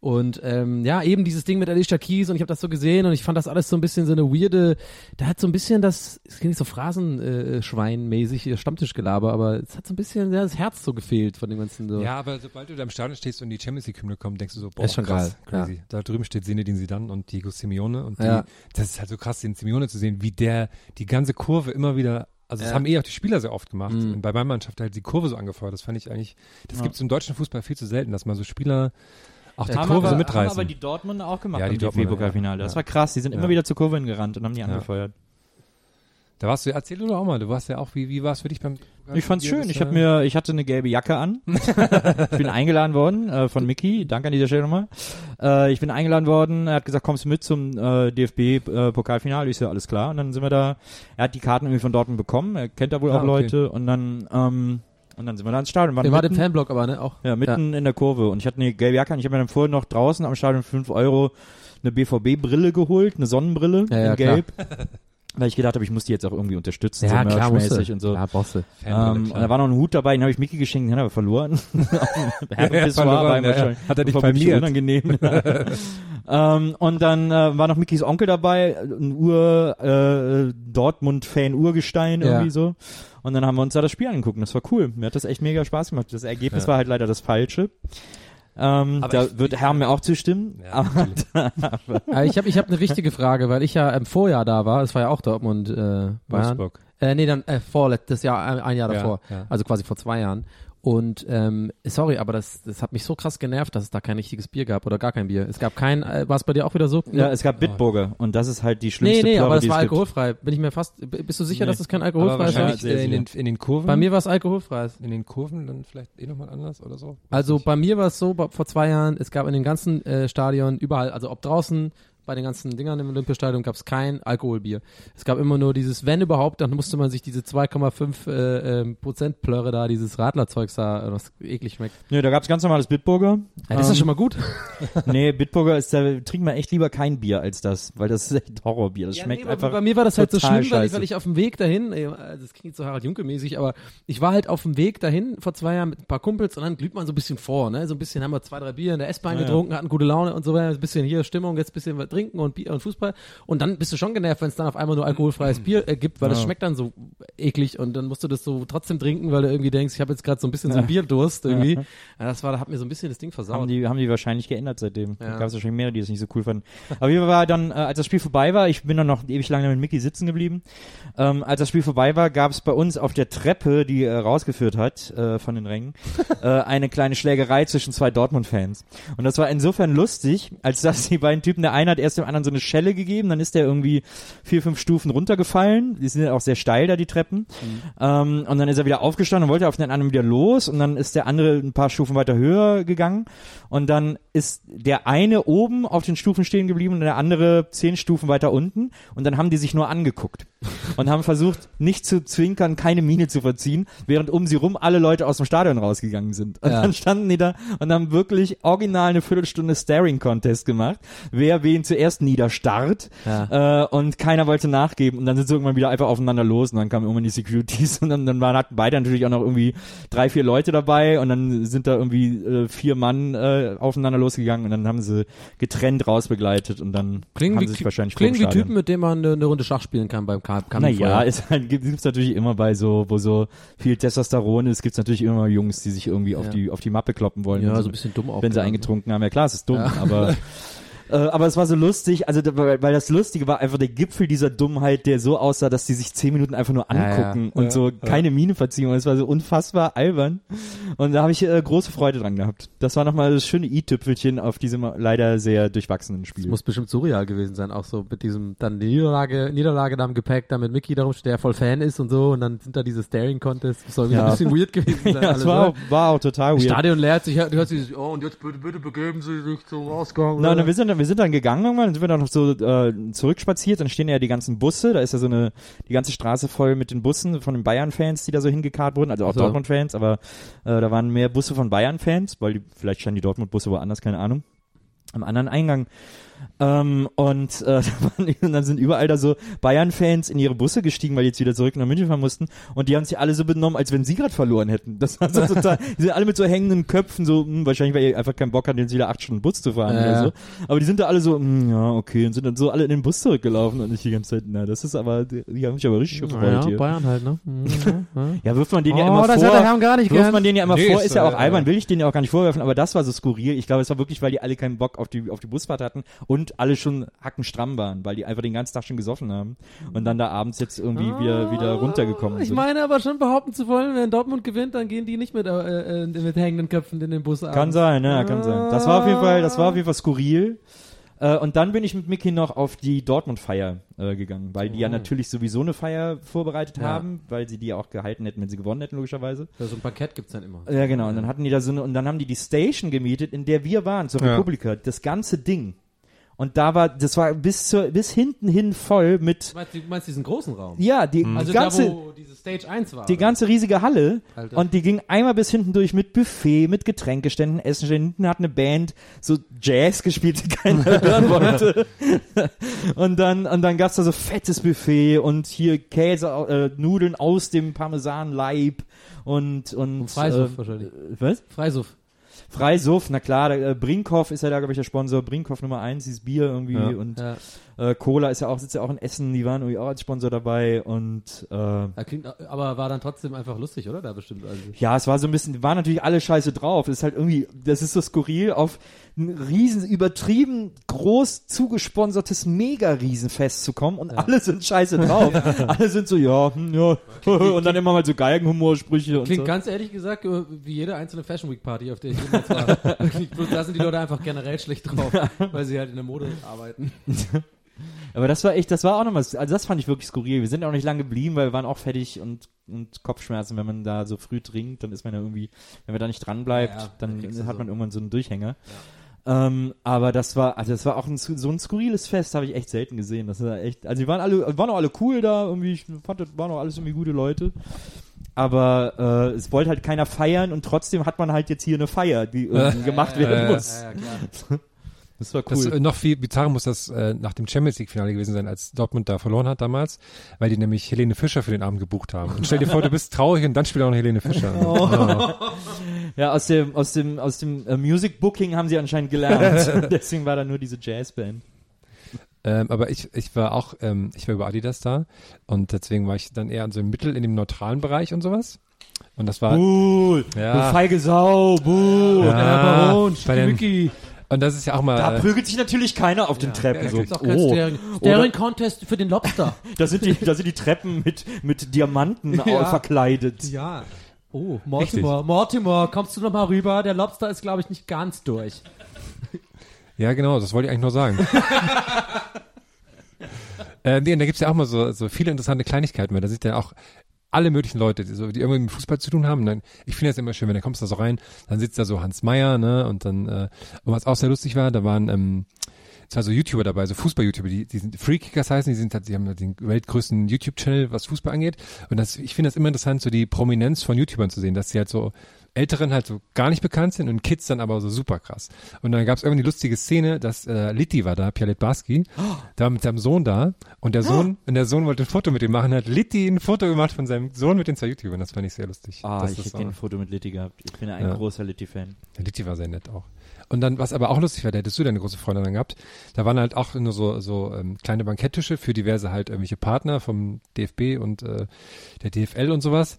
Und ähm, ja, eben dieses Ding mit Alicia Keys und ich habe das so gesehen und ich fand das alles so ein bisschen so eine weirde, da hat so ein bisschen das, es klingt nicht so Phrasenschwein-mäßig äh, Stammtischgelaber, aber es hat so ein bisschen ja, das Herz so gefehlt von dem ganzen so. Ja, aber sobald du da im Stadion stehst und die Champions League Hymne kommt, denkst du so, boah, Ist schon krass, geil, crazy. Da drüben steht Zinedine Zidane und Diego Simeone und die, Ja. das ist halt so krass, den Simeone zu sehen, wie der die ganze Kurve immer wieder also das Ja. haben eh auch die Spieler sehr oft gemacht. Mhm. Und bei meiner Mannschaft halt die Kurve so angefeuert. Das fand ich eigentlich, das Ja. gibt's im deutschen Fußball viel zu selten, dass mal so Spieler auch die haben Kurve aber, mitreißen. Haben aber die Dortmunder auch gemacht Ja, die im Dortmunder, DFB-Pokalfinale. Das war krass. Die sind immer wieder zur Kurve hingerannt und haben die angefeuert. Da warst du, erzähl du doch auch mal, du warst ja auch, wie, wie war es für dich beim Ich fand's schön. Ich äh, habe mir, ich hatte eine gelbe Jacke an. [LAUGHS] ich bin eingeladen worden äh, von Mickey. Danke an dieser Stelle nochmal. Äh, ich bin eingeladen worden. Er hat gesagt, kommst du mit zum äh, DFB-Pokalfinale? Ich so, alles klar. Und dann sind wir da. Er hat die Karten irgendwie von Dortmund bekommen. Er kennt da wohl Ah, auch okay. Leute. Und dann, ähm, und dann sind wir da ins Stadion. Waren Der war im mitten- Fanblock aber, ne? Auch. Ja, mitten in der Kurve. Und ich hatte eine gelbe Jacke an. Ich habe mir dann vorher noch draußen am Stadion für 5 Euro eine BVB-Brille geholt, eine Sonnenbrille Ja, ja, in Gelb. [LAUGHS] Weil ich gedacht habe, ich muss die jetzt auch irgendwie unterstützen, so merchmäßig und so. Klar, brauchst du. Ähm, und da war noch ein Hut dabei, den habe ich Mickey geschenkt, den hat er verloren. [LAUGHS] [LAUGHS] Ja, ja. Hat er dich prämiert. unangenehm. [LAUGHS] ähm, und dann äh, war noch Mickys Onkel dabei, ein Ur äh, Dortmund-Fan Urgestein Ja. irgendwie so. Und dann haben wir uns da das Spiel angeguckt. Und das war cool. Mir hat das echt mega Spaß gemacht. Das Ergebnis Ja. war halt leider das falsche. Ähm, Aber da ich- wird Herr mir auch zustimmen. Ja, Aber natürlich. [LAUGHS] Äh, ich habe ich hab eine wichtige Frage, weil ich ja im Vorjahr da war. Es war ja auch Dortmund, äh, Bayern. Wolfsburg. Äh, nee, dann äh, vorletztes Jahr, ein, ein Jahr Ja, davor. ja. Also quasi vor zwei Jahren. Und ähm, sorry, aber das, das hat mich so krass genervt, dass es da kein richtiges Bier gab oder gar kein Bier. Es gab kein, äh, war es bei dir auch wieder so? ja, es gab Bitburger. Und das ist halt die nee, schlimmste nee, Plörre, aber das war es gibt. alkoholfrei. Bin ich mir fast, bist du sicher, Nee. dass es kein Aber alkoholfrei ist? äh, in, den, in den Kurven. Bei mir war es alkoholfrei. in den Kurven dann vielleicht eh nochmal anders oder so. Also bei mir war es so, vor zwei Jahren, es gab in den ganzen äh, Stadion überall, also ob draußen, bei den ganzen Dingern im Olympiastadion gab es kein Alkoholbier. Es gab immer nur dieses, wenn überhaupt, dann musste man sich diese 2,5 äh, ähm, Prozent Plörre da, dieses Radlerzeugs da, äh, was eklig schmeckt. Nee, da gab's ganz normales Bitburger. Ja, das ist Ähm, ja schon mal gut. [LAUGHS] nee, Bitburger ist, da trinkt man echt lieber kein Bier als das, weil das ist echt Horrorbier. Das Ja, schmeckt nee, einfach. bei mir war das halt so schlimm, weil ich, weil ich auf dem Weg dahin, äh, also das klingt so Harald Junke mäßig, aber ich war halt auf dem Weg dahin vor zwei Jahren mit ein paar Kumpels und dann glüht man so ein bisschen vor, ne? So ein bisschen haben wir zwei, drei Bier in der S-Bahn Ja, getrunken, hatten gute Laune und so weiter, ein bisschen hier Stimmung, jetzt ein bisschen was trinken und Bier und Fußball und dann bist du schon genervt, wenn es dann auf einmal nur alkoholfreies Bier äh, gibt, weil das Ja. schmeckt dann so eklig und dann musst du das so trotzdem trinken, weil du irgendwie denkst, ich habe jetzt gerade so ein bisschen so einen Bierdurst irgendwie. Ja. das war, hat mir so ein bisschen das Ding versaut. haben die, haben die wahrscheinlich geändert seitdem. Ja. Da gab es wahrscheinlich mehr, die es nicht so cool fanden. Aber wie war dann, äh, als das Spiel vorbei war, ich bin dann noch ewig lange mit Mickey sitzen geblieben. Ähm, als das Spiel vorbei war, gab es bei uns auf der Treppe, die äh, rausgeführt hat äh, von den Rängen, [LAUGHS] äh, eine kleine Schlägerei zwischen zwei Dortmund-Fans. Und das war insofern lustig, als dass die beiden Typen, der eine hat erst dem anderen so eine Schelle gegeben, dann ist der irgendwie vier, fünf Stufen runtergefallen. Die sind ja auch sehr steil da, die Treppen. Ähm, und dann ist er wieder aufgestanden und wollte auf den anderen wieder los. Und dann ist der andere ein paar Stufen weiter höher gegangen. Und dann ist der eine oben auf den Stufen stehen geblieben und der andere zehn Stufen weiter unten. Und dann haben die sich nur angeguckt. Und haben versucht, nicht zu zwinkern, keine Miene zu verziehen, während um sie rum alle Leute aus dem Stadion rausgegangen sind. Und Ja. dann standen die da und haben wirklich original eine Viertelstunde Staring-Contest gemacht, wer wen zuerst niederstarrt Ja. äh, und keiner wollte nachgeben und dann sind sie irgendwann wieder einfach aufeinander los und dann kamen irgendwann die Securities [LAUGHS] und dann, dann waren, hatten beide natürlich auch noch irgendwie drei, vier Leute dabei und dann sind da irgendwie äh, vier Mann äh, aufeinander losgegangen und dann haben sie getrennt rausbegleitet und dann Klingen haben sie sich wahrscheinlich klingen wie Typen, mit denen man eine, eine Runde Schach spielen kann beim Kam naja, es halt, gibt es natürlich immer bei so, wo so viel Testosteron ist, gibt's natürlich immer Jungs, die sich irgendwie auf Ja. die auf die Mappe kloppen wollen. Ja, so sie- ein bisschen dumm auch. wenn sie eingetrunken haben. Ja klar, es ist dumm, aber [LAUGHS] äh, aber es war so lustig, also weil, weil das Lustige war einfach der Gipfel dieser Dummheit, der so aussah, dass die sich zehn Minuten einfach nur Ja, ja. angucken und so keine Miene verziehen. Und es war so unfassbar albern. Und da habe ich äh, große Freude dran gehabt. Das war nochmal das schöne i-Tüpfelchen auf diesem leider sehr durchwachsenen Spiel. Das muss bestimmt surreal gewesen sein, auch so mit diesem, dann die Niederlage, Niederlage da im Gepäck, da mit Mickey darum, der voll Fan ist und so, und dann sind da diese Staring Contests, das soll Ja. ein bisschen weird gewesen [LAUGHS] sein. ja, es war auch, war auch total weird. Stadion leert sich, du hörst dieses, oh, und jetzt bitte, bitte begeben Sie sich zum Ausgang. Na, na, wir sind, dann- wir sind dann gegangen irgendwann, dann sind wir dann noch so äh, zurückspaziert, dann stehen ja die ganzen Busse, da ist ja so eine, die ganze Straße voll mit den Bussen von den Bayern-Fans, die da so hingekarrt wurden, also auch Ach so. Dortmund-Fans, aber äh, da waren mehr Busse von Bayern-Fans, weil die, vielleicht standen die Dortmund-Busse woanders, keine Ahnung, am anderen Eingang. Ähm, und, äh, [LAUGHS] dann sind überall da so Bayern-Fans in ihre Busse gestiegen, weil die jetzt wieder zurück nach München fahren mussten. Und die haben sich alle so benommen, als wenn sie gerade verloren hätten. Das war so total, die sind alle mit so hängenden Köpfen, so, hm, wahrscheinlich, weil ihr einfach keinen Bock hatten, jetzt wieder acht Stunden Bus zu fahren Ja, oder ja. so. Aber die sind da alle so, hm, ja, okay, und sind dann so alle in den Bus zurückgelaufen und ich die ganze Zeit, na, das ist aber, die, haben mich aber richtig gefreut ja, hier. Bayern halt, ne? [LAUGHS] Mhm, ja. Ja, wirft man den ja Oh, immer das vor. hat der Herrn gar nicht wirft gern. man den ja immer Nee, vor, ist, ist ja auch äh, albern, will ich den ja auch gar nicht vorwerfen, aber das war so skurril. Ich glaube, es war wirklich, weil die alle keinen Bock auf die, auf die Busfahrt hatten und alle schon hackenstramm waren, weil die einfach den ganzen Tag schon gesoffen haben und dann da abends jetzt irgendwie wieder, wieder runtergekommen Ah, Ich sind. meine aber schon behaupten zu wollen, wenn Dortmund gewinnt, dann gehen die nicht mit, äh, äh, mit hängenden Köpfen in den Bus Kann abends. sein, ja, kann sein. Das war auf jeden Fall, das war auf jeden Fall skurril. Äh, und dann bin ich mit Mickey noch auf die Dortmund-Feier äh, gegangen, weil die ja natürlich sowieso eine Feier vorbereitet Oh. Ja. haben, weil sie die ja auch gehalten hätten, wenn sie gewonnen hätten, logischerweise. Ja, so ein Parkett gibt's dann immer. Ja, genau. Und dann hatten die da so eine, und dann haben die die Station gemietet, in der wir waren, zur Ja. Republika. Das ganze Ding. Und da war, das war bis zur, bis hinten hin voll mit, Du meinst, du meinst diesen großen Raum? ja, die Also ganze, da, wo diese Stage 1 war. die oder? ganze riesige Halle. Alter. Und die ging einmal bis hinten durch mit Buffet, mit Getränkeständen, Essenständen. Hinten hat eine Band so Jazz gespielt, die keiner [LAUGHS] hören wollte. und dann, und dann gab's da so fettes Buffet und hier Käse, äh, Nudeln aus dem Parmesanleib und, und, Und Freisuff äh, wahrscheinlich. was? Freisuff. Freisuff, na klar, der, äh, Brinkhoff ist ja da, glaube ich, der Sponsor. Brinkhoff Nummer eins, dieses Bier irgendwie Ja. und Ja. äh, Cola ist ja auch, sitzt ja auch in Essen, die waren irgendwie auch als Sponsor dabei und äh, klingt, aber war dann trotzdem einfach lustig, oder? Da bestimmt. Also. ja, es war so ein bisschen, waren natürlich alle scheiße drauf. Das ist halt irgendwie, das ist so skurril, auf ein riesen, übertrieben groß zugesponsertes Mega-Riesenfest zu kommen und alle sind scheiße drauf. [LAUGHS] Alle sind so, ja, hm, ja, und dann immer mal so Geigenhumorsprüche und Klingt so. ganz ehrlich gesagt äh, wie jede einzelne Fashion Week Party, auf der ich jemals [LAUGHS] war. Bloß da sind die Leute einfach generell schlecht drauf, [LAUGHS] weil sie halt in der Mode arbeiten. Aber das war echt, das war auch nochmal, also das fand ich wirklich skurril. Wir sind auch nicht lange geblieben, weil wir waren auch fertig und, und Kopfschmerzen, wenn man da so früh trinkt, dann ist man ja irgendwie, wenn man da nicht dran bleibt, Ja, ja, dann dann hat so. man irgendwann so einen Durchhänger. Ähm, aber das war, also das war auch ein, so ein skurriles Fest, habe ich echt selten gesehen. Das war echt, also die waren alle, waren auch alle cool da, irgendwie, ich fand, das waren auch alles irgendwie gute Leute. Aber äh, es wollte halt keiner feiern und trotzdem hat man halt jetzt hier eine Feier, die [LAUGHS] irgendwie gemacht werden muss. Ja, ja, klar. [LAUGHS] Das war Das, cool. äh, noch viel bizarrer muss das äh, nach dem Champions League Finale gewesen sein, als Dortmund da verloren hat damals, weil die nämlich Helene Fischer für den Abend gebucht haben. Und stell dir vor, du bist traurig und dann spielt auch noch Helene Fischer. [LAUGHS] Ja. [LAUGHS] Ja, aus dem, aus dem, aus dem äh, Music Booking haben sie anscheinend gelernt. [LAUGHS] [LAUGHS] Deswegen war da nur diese Jazzband. Ähm, aber ich, ich war auch, ähm, ich war über Adidas da und deswegen war ich dann eher so im Mittel in dem neutralen Bereich und sowas. Und das war Buh, Ja. du feige Sau, buh. Ja, Der Baron, bei den- Mickey. und das ist ja auch mal Da äh, prügelt sich natürlich keiner auf den Treppen. Da so, oh, Staring. Contest für den Lobster. da sind die, da sind die Treppen mit, mit Diamanten Ja. verkleidet. ja. Oh, Mortimer, Mortimer, kommst du noch mal rüber? Der Lobster ist, glaube ich, nicht ganz durch. [LAUGHS] Ja, genau, das wollte ich eigentlich nur sagen. [LAUGHS] äh, nee, und da gibt's ja auch mal so, so viele interessante Kleinigkeiten, weil da sind ja auch alle möglichen Leute, die, so, die irgendwie mit Fußball zu tun haben. Dann, ich finde das immer schön, wenn du kommst da so rein, dann sitzt da so Hans Meyer, ne, und dann, äh, und was auch sehr lustig war, da waren, ähm, zwar so YouTuber dabei, so Fußball-YouTuber, die, die sind Freekickers heißen, die sind halt, die haben halt den weltgrößten YouTube-Channel, was Fußball angeht. Und das, ich finde das immer interessant, so die Prominenz von YouTubern zu sehen, dass sie halt so Älteren halt so gar nicht bekannt sind und Kids dann aber so super krass. Und dann gab es irgendwie die lustige Szene, dass äh, Litti war da, Pierre Barski, da war mit seinem Sohn da und der Sohn, und der Sohn wollte ein Foto mit ihm machen, hat Litti ein Foto gemacht von seinem Sohn mit den zwei YouTubern. Das fand ich sehr lustig. Ah, das ich hätte gerne ein Foto mit Litti gehabt. Ich bin ja ein Ja. großer Litti-Fan. Litti war sehr nett auch. Und dann, was aber auch lustig war, da hättest du deine große Freundin dann gehabt, da waren halt auch nur so, so ähm, kleine Banketttische für diverse halt irgendwelche Partner vom DFB und äh, der DFL und sowas.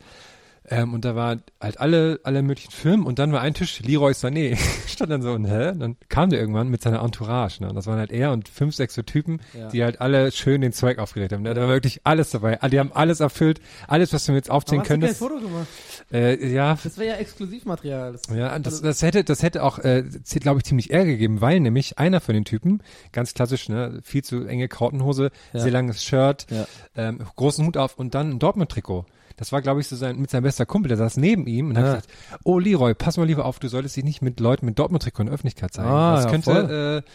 Ähm, und da waren halt alle, alle möglichen Firmen und dann war ein Tisch, Leroy Sané, [LAUGHS] stand dann so und hä? Und dann kam der irgendwann mit seiner Entourage, ne? Und das waren halt er und fünf, sechs so Typen, Ja. die halt alle schön den Zweig aufgelegt haben. Da war wirklich alles dabei. Die haben alles erfüllt, alles, was wir jetzt aufzählen können. Das, Foto gemacht? äh, ja, Das wäre ja Exklusivmaterial. Das ja, das, das hätte, das hätte auch, äh, glaube ich, ziemlich Ärger gegeben, weil nämlich einer von den Typen, ganz klassisch, ne, viel zu enge Krautenhose, Ja. sehr langes Shirt, Ja. ähm, großen Hut auf und dann ein Dortmund-Trikot. Das war, glaube ich, so sein, mit seinem bester Kumpel, der saß neben ihm und Ja. hat gesagt, oh Leroy, pass mal lieber auf, du solltest dich nicht mit Leuten mit Dortmund-Trikot in der Öffentlichkeit zeigen. Ah, das ja, könnte, äh,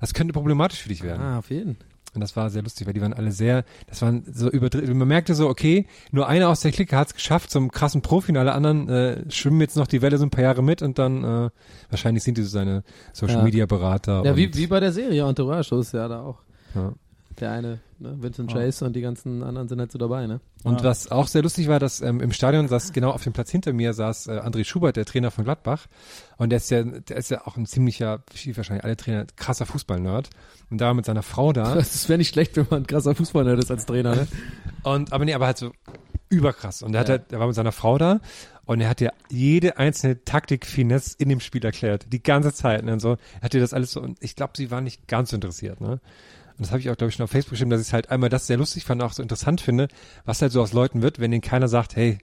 das könnte problematisch für dich werden. Ah, auf jeden. Und das war sehr lustig, weil die waren alle sehr, das waren so überdreht. Man merkte so, okay, nur einer aus der Clique hat es geschafft zum krassen Profi und alle anderen äh, schwimmen jetzt noch die Welle so ein paar Jahre mit und dann äh, wahrscheinlich sind die so seine Social Ja. Media Berater. Ja, und, wie, wie bei der Serie Entourage, so ist ja da auch. Ja. Der eine, ne, Vincent Chase und die ganzen anderen sind halt so dabei, ne? Und Ja. was auch sehr lustig war, dass ähm, im Stadion saß genau auf dem Platz hinter mir saß äh, André Schubert, der Trainer von Gladbach. Und der ist ja, der ist ja auch ein ziemlicher, wie wahrscheinlich alle Trainer, krasser Fußballnerd. Und da war mit seiner Frau da. Das wäre nicht schlecht, wenn man ein krasser Fußballer ist als Trainer, ne? [LAUGHS] Und aber nee, aber halt so überkrass. Und er hat Ja. halt, er war mit seiner Frau da und er hat ja jede einzelne Taktik Finesse in dem Spiel erklärt, die ganze Zeit. Ne? Und so er hat dir das alles so und ich glaube, sie war nicht ganz so interessiert. Ne? Und das habe ich auch, glaube ich, schon auf Facebook geschrieben, dass ich halt einmal das sehr lustig fand, auch so interessant finde, was halt so aus Leuten wird, wenn denen keiner sagt, hey,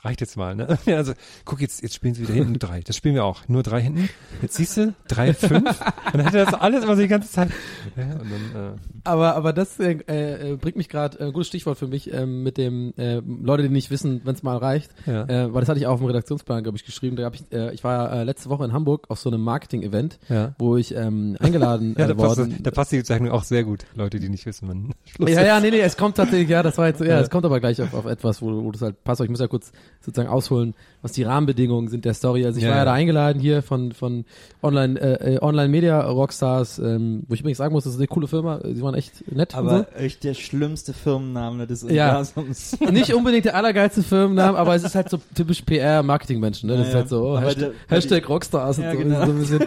reicht jetzt mal, ne? [LAUGHS] Also, guck, jetzt, jetzt spielen sie wieder hinten drei. Das spielen wir auch. Nur drei hinten. Jetzt siehst du, drei, fünf. Und dann hat er das alles immer so die ganze Zeit. Ja, und dann, äh, Aber, aber das äh, äh, bringt mich gerade, äh, gutes Stichwort für mich, ähm, mit dem äh, Leute, die nicht wissen, wenn es mal reicht. Ja. Äh, weil das hatte ich auch auf dem Redaktionsplan, glaube ich, geschrieben. Da hab ich, äh, ich war äh, letzte Woche in Hamburg auf so einem Marketing-Event, ja. wo ich ähm, eingeladen [LAUGHS] Ja, da äh, passt, worden. das, da passt die Bezeichnung auch sehr gut. Leute, die nicht wissen, wann [LAUGHS] Schluss Ja, ist. ja, nee, nee, es kommt tatsächlich, ja, das war jetzt, ja, Ja. es kommt aber gleich auf, auf etwas, wo, wo das halt passt. Aber ich muss ja kurz sozusagen ausholen, was die Rahmenbedingungen sind der Story. Also ich Ja, war ja, ja. da eingeladen hier von, von Online, äh, äh, Online Media Rockstars, ähm, wo ich übrigens sagen muss, das ist eine coole Firma, sie waren echt nett Aber echt der schlimmste Firmenname des Ja. Universums. so. [LAUGHS] Nicht unbedingt der allergeilste Firmennamen, aber es ist halt so typisch PR-Marketing-Menschen, ne? Das Ja, ist halt so, oh, Hashtag, Hashtag Rockstars Ja, und so, genau. so ein bisschen.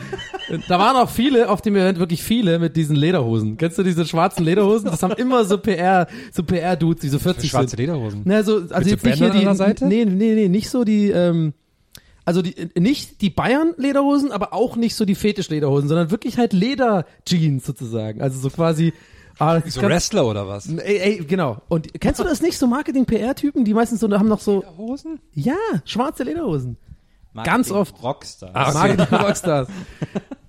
Da waren auch viele auf dem Event, wirklich viele mit diesen Lederhosen. Kennst du diese schwarzen Lederhosen? Das haben immer so PR, so PR-Dudes, die so 40 Schwarze sind. Lederhosen. Na, so, also so jetzt nicht hier die, an der Seite? nee, nee, nee, nicht so die, ähm, also die, nicht die Bayern-Lederhosen, aber auch nicht so die Fetisch-Lederhosen, sondern wirklich halt Leder-Jeans sozusagen. Also so quasi, ah, das So Wrestler oder was? Ey, ey, genau. Und kennst du das nicht, so Marketing-PR-Typen, die meistens so, haben noch so, Hosen? ja, schwarze Lederhosen. Ganz oft. Rockstar. Ah, okay. Marketing [LAUGHS] Rockstars.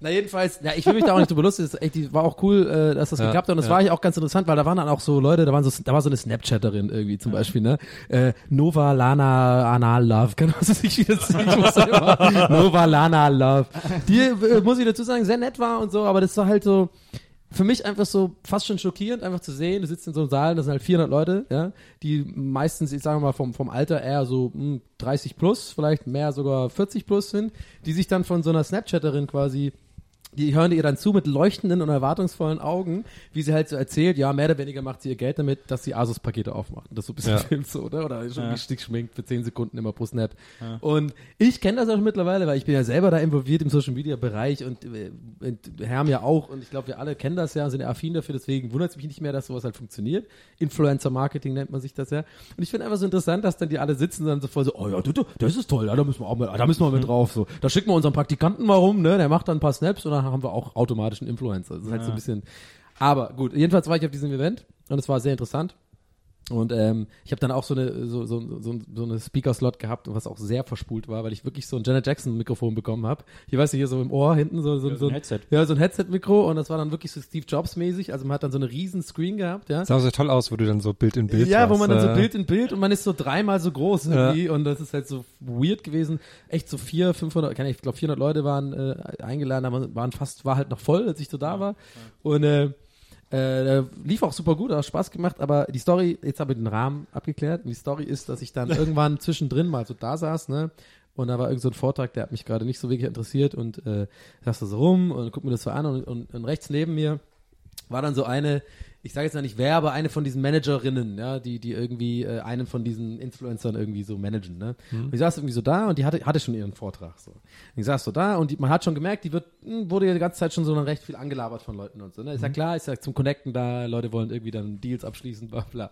Na jedenfalls, ja, ich will mich da auch nicht so belustigen. Das ist echt, die war auch cool, äh, dass das Ja, geklappt hat. Und das ja. war eigentlich auch ganz interessant, weil da waren dann auch so Leute, da waren so, da war so eine Snapchatterin irgendwie zum Beispiel, ne? Äh, Nova Lana Anal Love, kann man [LAUGHS] sich wie das ich muss selber. [LAUGHS] Nova Lana Love. Die, äh, muss ich dazu sagen, sehr nett war und so, aber das war halt so, für mich einfach so fast schon schockierend, einfach zu sehen, du sitzt in so einem Saal, das sind halt 400 Leute, ja, die meistens, ich sage mal, vom, vom Alter eher so hm, 30 plus, vielleicht mehr sogar 40 plus sind, die sich dann von so einer Snapchatterin quasi die hören ihr dann zu mit leuchtenden und erwartungsvollen Augen, wie sie halt so erzählt, ja, mehr oder weniger macht sie ihr Geld damit, dass sie Asus-Pakete aufmacht. Das ist so ein bisschen Ja. [LAUGHS] Film so, oder? Oder schon Ja. ja. Stick schminkt für 10 Sekunden immer pro Snap. Und ich kenne das auch mittlerweile, weil ich bin ja selber da involviert im Social-Media-Bereich und, äh, und Herm ja auch und ich glaube, wir alle kennen das ja, sind ja affin dafür, deswegen wundert es mich nicht mehr, dass sowas halt funktioniert. Influencer-Marketing nennt man sich das ja. Und ich finde einfach so interessant, dass dann die alle sitzen und dann so voll so, oh ja, du, du, das ist toll, ja, da müssen wir auch mal, da müssen wir mit drauf, so. Da schicken wir unseren Praktikanten mal rum, ne, der macht dann ein paar Snaps und dann haben wir auch automatisch einen Influencer. Das ist halt so ein bisschen, aber gut, jedenfalls war ich auf diesem Event und es war sehr interessant. Und ähm, ich habe dann auch so eine so, so, so, so eine Speaker-Slot gehabt, was auch sehr verspult war, weil ich wirklich so ein Janet Jackson-Mikrofon bekommen habe. Hier weißt du, hier so im Ohr hinten so, so, Ja, so, so ein Headset. Ja, so ein Headset-Mikro und das war dann wirklich so Steve Jobs-mäßig. Also man hat dann so eine riesen Screen gehabt, ja. Sah so toll aus, wo du dann so Bild in Bild Ja, wo warst, man dann so äh, Bild in Bild und man ist so dreimal so groß irgendwie und das ist halt so weird gewesen. Echt so vier, 500, keine, ich glaube 400 Leute waren äh, eingeladen, aber waren fast, war halt noch voll, als ich so da war. Und äh, äh, lief auch super gut, hat Spaß gemacht, aber die Story, jetzt habe ich den Rahmen abgeklärt. Und die Story ist, dass ich dann [LAUGHS] irgendwann zwischendrin mal so da saß, ne? Und da war irgend so ein Vortrag, der hat mich gerade nicht so wirklich interessiert und äh, saß da so rum und guck mir das so an und, und, und rechts neben mir war dann so eine, ich sage jetzt noch nicht wer, aber eine von diesen Managerinnen, ja, die, die irgendwie äh, einen von diesen Influencern irgendwie so managen, ne? Und die saß irgendwie so da und die hatte, hatte schon ihren Vortrag so. Und die saß so da und die, man hat schon gemerkt, die wird, hm, wurde ja die ganze Zeit schon so dann recht viel angelabert von Leuten und so, ne? Ist ja klar, ist ja zum Connecten da, Leute wollen irgendwie dann Deals abschließen, bla bla.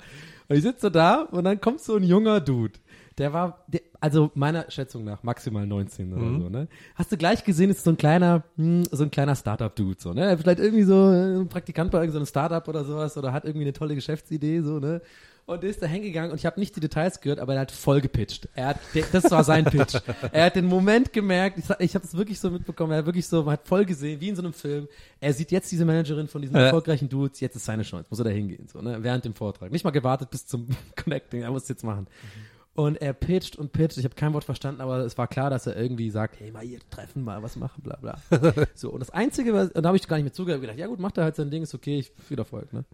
Und ich sitze so da und dann kommt so ein junger Dude. Der war, der, also meiner Schätzung nach maximal 19 oder so, ne? Hast du gleich gesehen, ist so ein kleiner, hm, so ein kleiner Startup-Dude, so, ne? Vielleicht irgendwie so äh, ein Praktikant bei irgendeinem Startup oder sowas oder hat irgendwie eine tolle Geschäftsidee, so, ne? Und der ist da hingegangen und ich habe nicht die Details gehört, aber er hat voll gepitcht. Er hat, das war sein Pitch. [LAUGHS] er hat den Moment gemerkt, ich, ich habe es wirklich so mitbekommen, er hat wirklich so, man hat voll gesehen, wie in so einem Film. Er sieht jetzt diese Managerin von diesen Ja. erfolgreichen Dudes, jetzt ist seine Chance, muss er da hingehen, so, ne? Während dem Vortrag. Nicht mal gewartet bis zum [LAUGHS] Connecting, er muss es jetzt machen. Und er pitcht und pitcht. Ich habe kein Wort verstanden, aber es war klar, dass er irgendwie sagt, hey, mal hier treffen, mal was machen, bla bla. [LAUGHS] so, und das Einzige, was, und da habe ich gar nicht mehr zugehört, gedacht, ja gut, macht er halt sein Ding, ist okay, ich viel Erfolg, ne?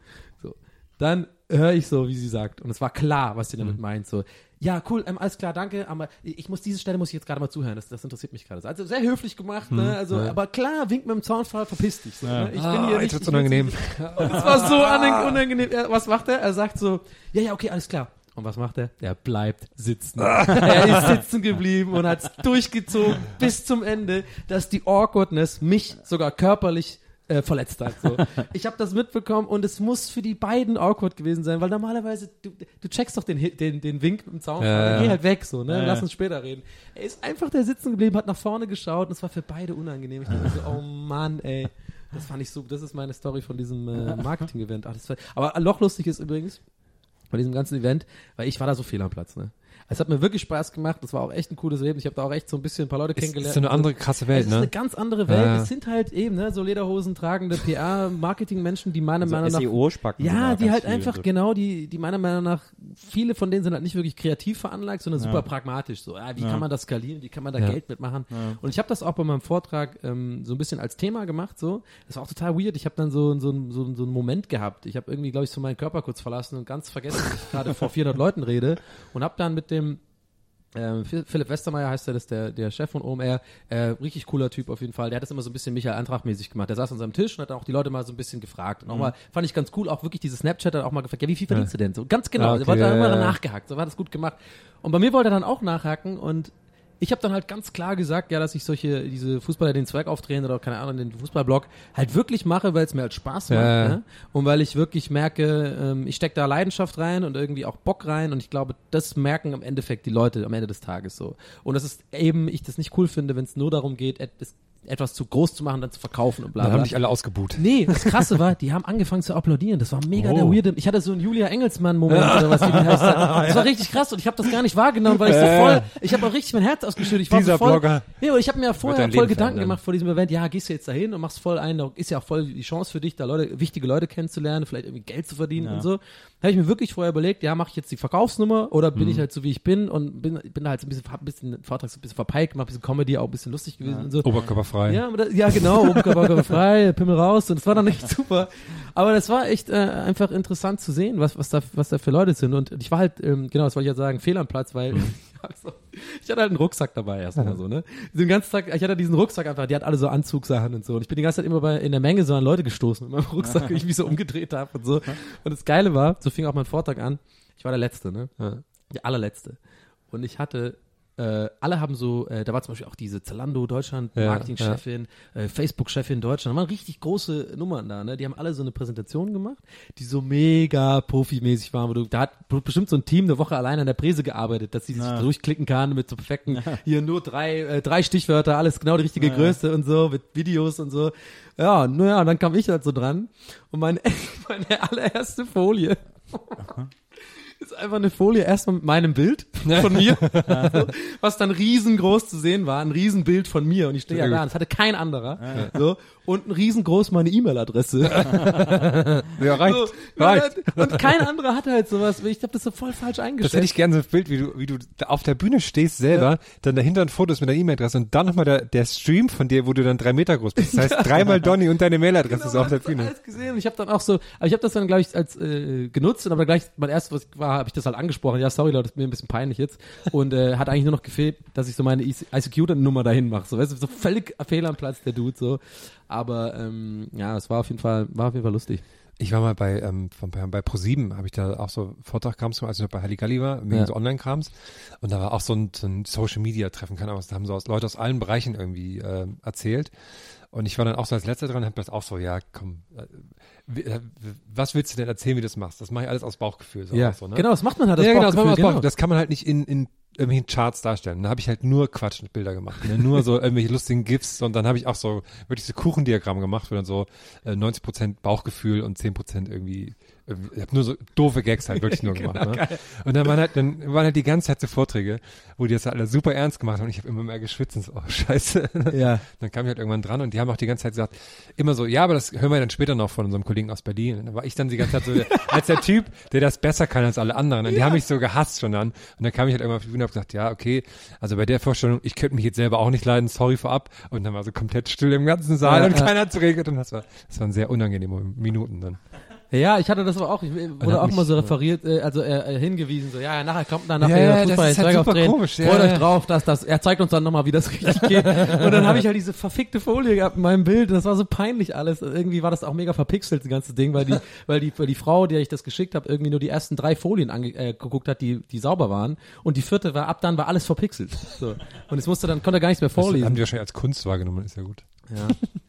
So. Dann höre ich so, wie sie sagt, und es war klar, was sie damit meint, so, ja, cool, ähm, alles klar, danke, aber ich muss, diese Stelle muss ich jetzt gerade mal zuhören, das, das interessiert mich gerade. Also sehr höflich gemacht, ne? Also, ja. aber klar, winkt mit dem Zaunfall, verpiss dich. So, ne? Ich ah, bin hier nicht, jetzt will- unangenehm. [LAUGHS] und es war so unang- [LAUGHS] unangenehm. Was macht er? Er sagt so, ja, ja, okay, alles klar. Und was macht er? Er bleibt sitzen. [LAUGHS] er ist sitzen geblieben und hat es durchgezogen bis zum Ende, dass die Awkwardness mich sogar körperlich äh, verletzt hat. So. Ich habe das mitbekommen und es muss für die beiden awkward gewesen sein, weil normalerweise, du, du checkst doch den, den, den Wink im Zaun, Ja, geh halt weg, so, ne? Ja, Lass uns später reden. Er ist einfach da sitzen geblieben, hat nach vorne geschaut und es war für beide unangenehm. Ich dachte so, oh Mann, ey. Das fand ich so, das ist meine Story von diesem äh, [LAUGHS] Marketing-Event. Aber noch lustig ist übrigens, bei diesem ganzen Event, weil ich war da so fehl am Platz, ne? Es hat mir wirklich Spaß gemacht, das war auch echt ein cooles Leben. Ich habe da auch echt so ein bisschen ein paar Leute Ist, kennengelernt. ist so eine andere krasse Welt, es ist eine ne? ganz andere Welt. Ja. Es sind halt eben, ne, so Lederhosen tragende PR-Marketing-Menschen, die meiner Meinung Also nach SEO-Spacken. ja, die halt einfach, viel. genau, die, die meiner Meinung nach, viele von denen sind halt nicht wirklich kreativ veranlagt, sondern super pragmatisch. So, ja, wie Ja. kann man das skalieren, wie kann man da Ja. Geld mitmachen? Und ich habe das auch bei meinem Vortrag ähm, so ein bisschen als Thema gemacht. So, Das war auch total weird. Ich habe dann so, so, so, so einen Moment gehabt. Ich habe irgendwie, glaube ich, so meinen Körper kurz verlassen und ganz vergessen, dass ich gerade vor [LAUGHS] 400 Leuten rede und habe dann mit dem ähm, Phil- Philipp Westermeier heißt er, das ist der, der Chef von OMR. Äh, richtig cooler Typ auf jeden Fall. Der hat das immer so ein bisschen Michael Antrag-mäßig gemacht. Der saß an seinem Tisch und hat auch die Leute mal so ein bisschen gefragt. Und auch mal, fand ich ganz cool, auch wirklich diese Snapchat hat auch mal gefragt, ja, wie viel verdienst du denn? So ganz genau. Ah, Der okay, wollte da ja, immer ja. nachgehakt. So war das gut gemacht. Und bei mir wollte er dann auch nachhaken und ich habe dann halt ganz klar gesagt, ja, dass ich solche, diese Fußballer, den Zwerg aufdrehen oder keine Ahnung, den Fußballblog halt wirklich mache, weil es mir halt Spaß macht. Ja. Ne? Und weil ich wirklich merke, ähm, ich stecke da Leidenschaft rein und irgendwie auch Bock rein und ich glaube, das merken im Endeffekt die Leute am Ende des Tages so. Und das ist eben, ich das nicht cool finde, wenn es nur darum geht, es, etwas zu groß zu machen, dann zu verkaufen und bla Dann haben dich alle ausgebuht. Nee, das Krasse war, die haben angefangen zu applaudieren. Das war mega der Oh. weirde. Ich hatte so einen Julia Engelsmann-Moment oder was die heißt. Das war richtig krass und ich habe das gar nicht wahrgenommen, weil ich so voll, ich habe auch richtig mein Herz ausgeschüttet. Ich war Dieser so voll, Blogger. Nee, und ich habe mir ja vorher voll Gedanken gemacht vor diesem Event. Ja, gehst du jetzt dahin und machst voll ein, da ist ja auch voll die Chance für dich, da Leute, wichtige Leute kennenzulernen, vielleicht irgendwie Geld zu verdienen Ja. und so. Habe ich mir wirklich vorher überlegt, ja, mache ich jetzt die Verkaufsnummer oder bin Mhm. ich halt so wie ich bin und bin, bin da halt so ein bisschen, hab ein bisschen Vortrag so ein bisschen verpeilt gemacht, ein bisschen Comedy, auch ein bisschen lustig gewesen und so. Oberkörperfrei. Ja, aber das, ja genau, Oberkörper frei, Pimmel raus und es war dann echt super. Aber das war echt äh, einfach interessant zu sehen, was, was, da, was da für Leute sind. Und ich war halt, ähm, genau, das wollte ich ja sagen, fehl am Platz, weil [LAUGHS] also, ich hatte halt einen Rucksack dabei erstmal so, ne? Den ganzen Tag, ich hatte diesen Rucksack einfach, die hat alle so Anzugsachen und so. Und ich bin die ganze Zeit immer bei, in der Menge so an Leute gestoßen mit meinem Rucksack, wie ich mich so umgedreht habe und so. Und das Geile war, so fing auch mein Vortrag an, ich war der Letzte, ne? Ja. Der allerletzte. Und ich hatte, äh, alle haben so, äh, da war zum Beispiel auch diese Zalando Deutschland Ja, Marketingchefin, äh, Facebook-Chefin Deutschland, da waren richtig große Nummern da, ne? Die haben alle so eine Präsentation gemacht, die so mega profimäßig waren, wo du, da hat bestimmt so ein Team eine Woche allein an der Präse gearbeitet, dass sie sich Ja. durchklicken kann mit so perfekten, hier nur drei, äh, drei Stichwörter, alles genau die richtige Größe und so, mit Videos und so. Ja, naja, dann kam ich halt so dran und meine, [LAUGHS] meine allererste Folie ist einfach eine Folie erstmal mit meinem Bild von mir, [LAUGHS] was dann riesengroß zu sehen war, ein Riesenbild von mir. Und ich stehe ja da, und das hatte kein anderer, so und ein riesengroß meine E-Mail-Adresse. [LAUGHS] Ja, reicht. So, reicht. und, kein anderer hatte halt sowas, ich habe das so voll falsch Das eingestellt. hätte ich gerne so ein Bild, wie du, wie du auf der Bühne stehst selber, dann dahinter ein Fotos mit der E-Mail-Adresse und dann nochmal der, der Stream von dir, wo du dann drei Meter groß bist. Das heißt, [LAUGHS] dreimal Donny und deine Mailadresse Genau, so auf der Bühne. alles gesehen und ich habe dann auch so, aber ich habe das dann glaube ich als äh, genutzt und aber gleich mein erstes was war, habe ich das halt angesprochen. Ja, sorry Leute, das ist mir ein bisschen peinlich jetzt und äh, hat eigentlich nur noch gefehlt, dass ich so meine ICQ-Nummer dahin mache, so weißt du, so völlig fehl am Platz der Dude so. Aber ähm, ja, es war auf jeden Fall war auf jeden Fall lustig. Ich war mal bei, ähm, von, bei, bei ProSieben, habe ich da auch so Vortragkrams gemacht, als ich noch bei Halligalli war, wegen Ja. so Online-Krams. Und da war auch so ein, so ein Social-Media-Treffen, keine Ahnung, da haben so aus, Leute aus allen Bereichen irgendwie ähm, erzählt. Und ich war dann auch so als Letzter dran und hab das auch so, ja, komm, äh, äh, was willst du denn erzählen, wie du das machst? Das mache ich alles aus Bauchgefühl. So auch so, ne? genau, das macht man halt. Das ja, genau, das, Bauchgefühl, aus genau. Das kann man halt nicht in, in irgendwelchen Charts darstellen. Da habe ich halt nur Quatsch mit Bilder gemacht. Ne? Nur so irgendwelche lustigen GIFs und dann habe ich auch so wirklich so Kuchendiagramme gemacht, wo dann so äh, 90% Bauchgefühl und 10% irgendwie, irgendwie ich habe nur so doofe Gags halt wirklich nur [LAUGHS] gemacht. Ne? Und dann waren halt, dann waren halt die ganze Zeit so Vorträge, wo die das halt alle super ernst gemacht haben und ich habe immer mehr geschwitzt und so, oh scheiße. [LAUGHS] Ja. Dann kam ich halt irgendwann dran und die haben auch die ganze Zeit gesagt, immer so, ja, aber das hören wir dann später noch von unserem Kollegen aus Berlin. Und dann war ich dann die ganze Zeit so, [LAUGHS] als der Typ, der das besser kann als alle anderen. Und die haben mich so gehasst schon dann. Und dann kam ich halt irgendwann auf die Bühne und hab gesagt, ja, okay, also bei der Vorstellung, ich könnte mich jetzt selber auch nicht leiden, sorry vorab. Und dann war so komplett still im ganzen Saal Ja, und ja. keiner hat geredet. Und das war, das waren sehr unangenehme Minuten dann. Ja, ich hatte das aber auch. Ich wurde auch mal so referiert, äh, also äh, äh, hingewiesen, so, ja, ja, nachher kommt dann nachher Ja, ja, der das Fußball, ist halt super komisch, ja, Freut euch drauf, dass das, er zeigt uns dann nochmal, wie das [LAUGHS] richtig geht. und dann habe ich halt diese verfickte Folie gehabt in meinem Bild das war so peinlich alles. Irgendwie war das auch mega verpixelt, das ganze Ding, weil die, [LAUGHS] weil die, weil die Frau, der ich das geschickt habe, irgendwie nur die ersten drei Folien ange äh, hat, die, die sauber waren. Und die vierte war, ab dann war alles verpixelt. So. Und es musste dann, konnte er gar nichts mehr Das haben vorlesen. die wahrscheinlich als Kunst wahrgenommen, ist ja gut. Ja. [LAUGHS]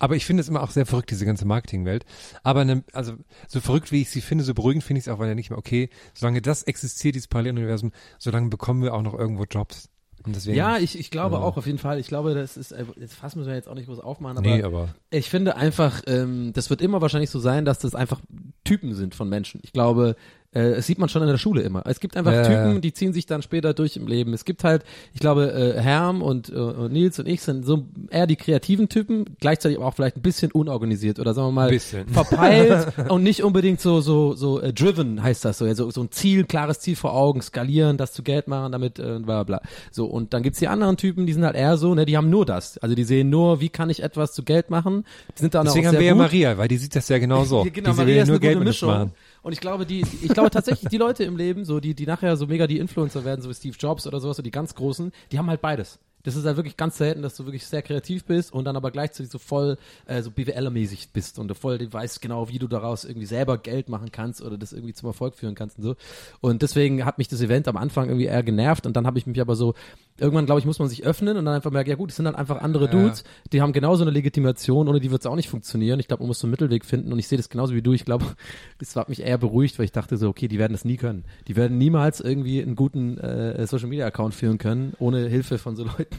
Aber ich finde es immer auch sehr verrückt, diese ganze Marketingwelt. Aber ne, also so verrückt, wie ich sie finde, so beruhigend finde ich es auch, weil ja nicht mehr, okay, solange das existiert, dieses Paralleluniversum, solange bekommen wir auch noch irgendwo Jobs. Und deswegen, Ja, ich, ich glaube Ja. auch auf jeden Fall. Ich glaube, das ist, äh, jetzt fassen müssen wir jetzt auch nicht groß aufmachen, aber nee, aber Ich finde einfach, ähm, das wird immer wahrscheinlich so sein, dass das einfach Typen sind von Menschen. Ich glaube, äh, es sieht man schon in der Schule immer. Es gibt einfach Ja, Typen, ja. die ziehen sich dann später durch im Leben. Es gibt halt, ich glaube, äh, Herm und, äh, und Nils und ich sind so eher die kreativen Typen, gleichzeitig aber auch vielleicht ein bisschen unorganisiert oder sagen wir mal bisschen. [LAUGHS] verpeilt und nicht unbedingt so so so äh, driven heißt das so, ja, so so ein Ziel, klares Ziel vor Augen, skalieren, das zu Geld machen, damit äh, bla bla. So und dann gibt's die anderen Typen, die sind halt eher so, ne, die haben nur das. Also die sehen nur, wie kann ich etwas zu Geld machen. Die sind dann deswegen auch haben sehr wir ja gut. Maria, weil die sieht das ja genau so. Ja, [LAUGHS] genau, die Maria ja ist nur eine Geld gute Mischung. machen. Und ich glaube, die, ich glaube tatsächlich, die Leute im Leben, so die, die nachher so mega die Influencer werden, so wie Steve Jobs oder sowas, so die ganz großen, die haben halt beides. Das ist halt wirklich ganz selten, dass du wirklich sehr kreativ bist und dann aber gleichzeitig so voll äh, so BWLer-mäßig bist und du voll du weißt genau, wie du daraus irgendwie selber Geld machen kannst oder das irgendwie zum Erfolg führen kannst und so. Und deswegen hat mich das Event am Anfang irgendwie eher genervt und dann habe ich mich aber so, irgendwann glaube ich, muss man sich öffnen und dann einfach merken, ja gut, es sind dann einfach andere Ja. Dudes, die haben genauso eine Legitimation, ohne die wird es auch nicht funktionieren. Ich glaube, man muss so einen Mittelweg finden und ich sehe das genauso wie du. Ich glaube, [LAUGHS] das hat mich eher beruhigt, weil ich dachte so, okay, die werden das nie können. Die werden niemals irgendwie einen guten äh, Social Media Account führen können, ohne Hilfe von so Leuten.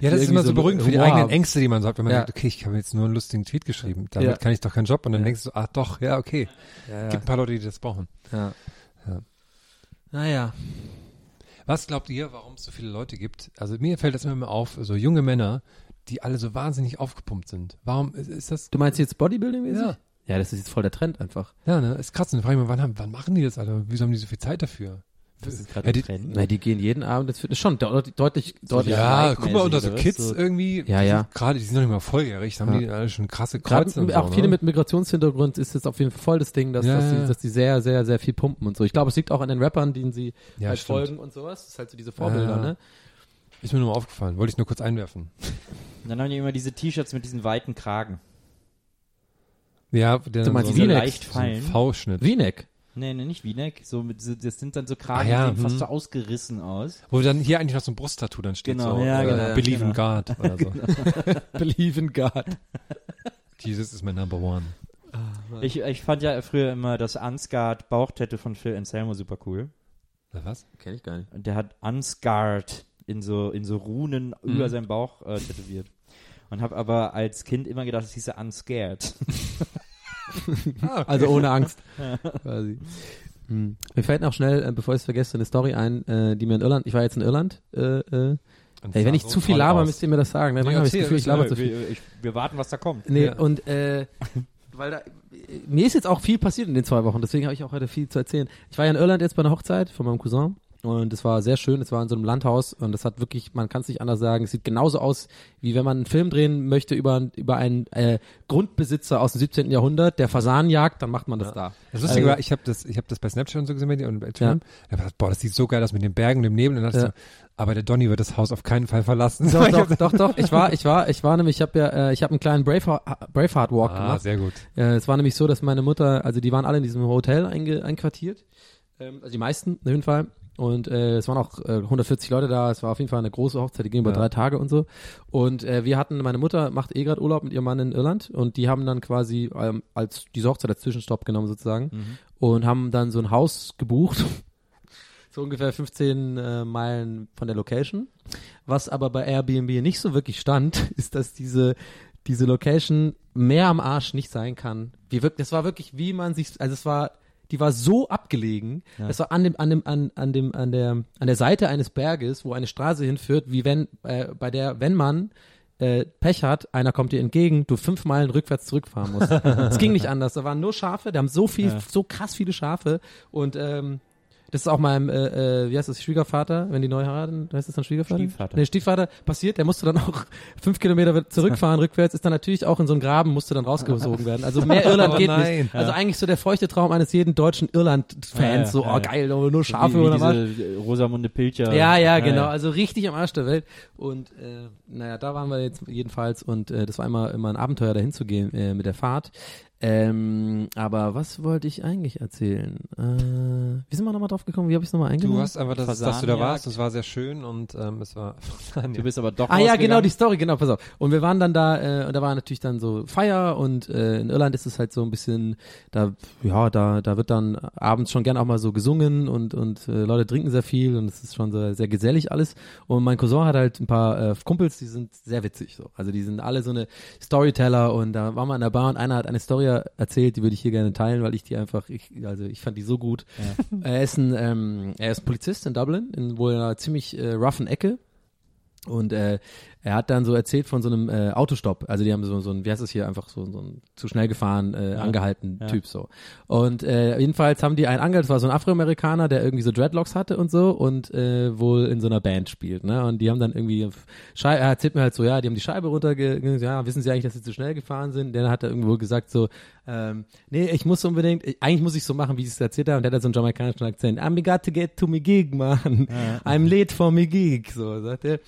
Ja, das ist immer so beruhigend für die eigenen. Ängste, die man so hat, wenn man Ja. sagt, okay, ich habe jetzt nur einen lustigen Tweet geschrieben, damit Ja. kann ich doch keinen Job. Und dann denkst du so, ah doch, ja, okay. Ja, Gibt ein paar Leute, die das brauchen. ja. Ja. Naja. Was glaubt ihr, warum es so viele Leute gibt? Also mir fällt das immer mehr auf, so junge Männer, die alle so wahnsinnig aufgepumpt sind. Warum ist, ist das? Du meinst jetzt Bodybuilding-mäßig? Ja. Ja, das ist jetzt voll der Trend einfach. Ja, ne, ist krass. Und dann frage ich mich, wann, haben, wann machen die das, Alter? Wieso haben die so viel Zeit dafür? Ja, die, Na, die gehen jeden Abend ins Fitness schon deutlich, deutlich, deutlich. ja, guck mal, unter so? Kids So- irgendwie, Ja, ja. gerade, die sind noch nicht mal volljährig, haben Ja. die alle schon krasse Kreuze und auch so, viele ne? mit Migrationshintergrund ist jetzt auf jeden Fall voll das Ding, dass, Ja, dass, ja, die, dass die sehr, sehr, sehr viel pumpen und so. Ich glaube, es liegt auch an den Rappern, denen sie Ja, halt stimmt. folgen und sowas. Das ist halt so diese Vorbilder, Ja. ne? Ist mir nur mal aufgefallen, wollte ich nur kurz einwerfen. Und dann haben die immer diese T-Shirts mit diesen weiten Kragen. Ja, der Du meinst so, leicht so fallen. V-Schnitt. V-Neck. Nee, nee, nicht V-Neck. So mit, so, das sind dann so Kragen, Ah, ja, die sehen fast hm. so ausgerissen aus. Wo dann hier eigentlich noch so ein Brusttattoo dann steht. Genau, so, ja, äh, genau, Believe in genau. God oder so. [LAUGHS] Believe in God. Jesus is my number one. Ich, ich fand ja früher immer das Unscarred Bauchtattoo von Phil Anselmo super cool. Na, was? Kenn ich gar nicht. Und der hat Unscarred in so, in so Runen Mhm. über seinen Bauch äh, tätowiert. Und habe aber als Kind immer gedacht, es hieße Unscared. [LAUGHS] [LAUGHS] Also ohne Angst. [LAUGHS] Quasi. Hm. Mir fällt noch schnell, äh, bevor ich es vergesse, eine Story ein, äh, die mir in Irland, ich war jetzt in Irland, äh, äh, ey, wenn ich zu viel laber, aus. müsst ihr mir das sagen. Ne? Nee, Manchmal habe ich das Gefühl, ich laber zu wir, viel. ich, wir warten, was da kommt. Nee, Ja. und äh, weil da, mir ist jetzt auch viel passiert in den zwei Wochen, deswegen habe ich auch heute viel zu erzählen. Ich war ja in Irland jetzt bei einer Hochzeit von meinem Cousin und es war sehr schön, es war in so einem Landhaus und es hat wirklich, man kann es nicht anders sagen, es sieht genauso aus, wie wenn man einen Film drehen möchte über, über einen äh, Grundbesitzer aus dem 17. Jahrhundert, der Fasanen jagt, dann macht man das da. Das Lustige Also- war, ich habe das, ich habe das bei Snapchat und so gesehen dir und bei Instagram. Da hab ich gedacht, boah, das sieht so geil aus mit den Bergen und dem Nebel. Und dann dachte Ja. so, aber der Donny wird das Haus auf keinen Fall verlassen. Doch, [LAUGHS] doch, doch, doch. Ich war, ich war, ich war nämlich, ich habe ja, äh, ich habe einen kleinen Braveheart, Braveheart Walk Ah, gemacht. sehr gut. Äh, es war nämlich so, dass meine Mutter, also die waren alle in diesem Hotel einge, einquartiert. Ähm, also die meisten auf jeden Fall. Und äh, es waren auch äh, 140 Leute da. Es war auf jeden Fall eine große Hochzeit, die ging über Ja. drei Tage und so. Und äh, wir hatten, meine Mutter macht eh gerade Urlaub mit ihrem Mann in Irland und die haben dann quasi ähm, als diese Hochzeit als Zwischenstopp genommen sozusagen und haben dann so ein Haus gebucht. [LAUGHS] So ungefähr 15 äh, Meilen von der Location. Was aber bei Airbnb nicht so wirklich stand, [LAUGHS] ist, dass diese, diese Location mehr am Arsch nicht sein kann. Wie wirklich, das war wirklich, wie man sich, also es war, die war so abgelegen, das war an dem, an dem, an, an dem, an der, an der Seite eines Berges, wo eine Straße hinführt, wie wenn, äh, bei der, wenn man äh, Pech hat, einer kommt dir entgegen, du fünf Meilen rückwärts zurückfahren musst. [LAUGHS] Es ging nicht anders. Da waren nur Schafe, die haben so viel, so krass viele Schafe und ähm, das ist auch meinem, äh, äh, wie heißt das, Schwiegervater, wenn die neu heiraten, heißt das dann Schwiegervater? Stiefvater. Nee, Stiefvater passiert, der musste dann auch [LAUGHS] fünf Kilometer zurückfahren, [LAUGHS] rückwärts, ist dann natürlich auch in so einen Graben, musste dann rausgesogen werden. Also mehr [LAUGHS] Irland Oh geht nein. nicht. Also eigentlich so der feuchte Traum eines jeden deutschen Irland-Fans, Ja, ja, so, ja, oh ja. geil, oh, nur Schafe wie, wie oder was. diese Rosamunde Pilcher. Ja, ja, genau. Also richtig am Arsch der Welt. Und äh, naja, da waren wir jetzt jedenfalls und äh, das war immer, immer ein Abenteuer, dahin zu gehen äh, mit der Fahrt. Ähm, aber was wollte ich eigentlich erzählen? Äh, wie sind wir nochmal drauf gekommen? Wie habe ich es nochmal eingenommen? Du hast einfach, das, dass du da warst, das war sehr schön und ähm, es war [LAUGHS] Du bist aber doch Ah ja, genau, die Story, genau, pass auf. Und wir waren dann da, äh, und da war natürlich dann so Feier und äh, in Irland ist es halt so ein bisschen, da, ja, da, da wird dann abends schon gern auch mal so gesungen und, und äh, Leute trinken sehr viel und es ist schon so sehr gesellig alles. Und mein Cousin hat halt ein paar äh, Kumpels, die sind sehr witzig so. Also die sind alle so eine Storyteller und da waren wir in der Bar und einer hat eine Story erzählt, die würde ich hier gerne teilen, weil ich die einfach, ich, also ich fand die so gut. [LAUGHS] Er ist ein, ähm, er ist Polizist in Dublin, in wohl einer ziemlich äh, roughen Ecke. Und äh, er hat dann so erzählt von so einem äh, Autostopp. Also die haben so, so ein, wie heißt das hier, einfach so, so ein zu schnell gefahren, äh, angehalten ja. Typ so. Und äh, jedenfalls haben die einen angehalten, das war so ein Afroamerikaner, der irgendwie so Dreadlocks hatte und so und äh, wohl in so einer Band spielt. Ne? Und die haben dann irgendwie, Schei er erzählt mir halt so, ja, die haben die Scheibe runterge, ja, wissen sie eigentlich, dass sie zu schnell gefahren sind? Dann hat er irgendwo gesagt so, ähm, nee, ich muss unbedingt, ich, eigentlich muss ich so machen, wie ich es erzählt habe. Und der hat so einen jamaikanischen Akzent. I'm got to get to me gig, man. I'm late for me gig, so sagt er.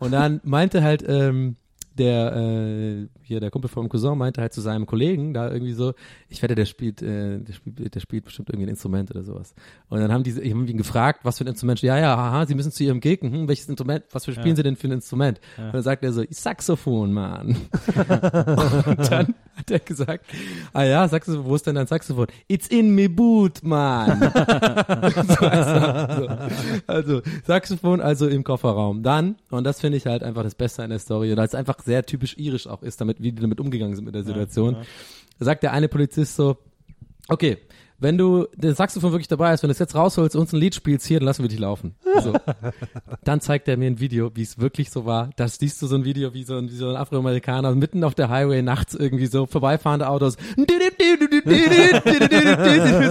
Und dann meinte halt ähm, der äh, hier der Kumpel vom Cousin meinte halt zu seinem Kollegen da irgendwie so, ich wette, der spielt, äh, der spielt, der spielt bestimmt irgendwie ein Instrument oder sowas. Und dann haben die, ich habe ihn gefragt, was für ein Instrument. Ja, ja, haha, sie müssen zu ihrem Gig. Hm, welches Instrument? Was für spielen sie denn für ein Instrument? Und dann sagt er so, Saxophon, Mann. [LAUGHS] Und dann hat er gesagt, ah ja, Saxophon, wo ist denn dein Saxophon? It's in me boot, man. so, [LAUGHS] also, so. also Saxophon also im Kofferraum. Dann, und das finde ich halt einfach das Beste an der Story, und als es einfach sehr typisch irisch auch ist, damit, wie die damit umgegangen sind mit der Situation, sagt der eine Polizist so, okay, wenn du den Saxophon wirklich dabei hast, wenn du es jetzt rausholst, uns ein Lied spielst, hier, dann lassen wir dich laufen. So. [LAUGHS] dann zeigt er mir ein Video, wie es wirklich so war. Da siehst du so ein Video, wie so ein, wie so ein Afroamerikaner mitten auf der Highway nachts irgendwie so vorbeifahrende Autos [LAUGHS]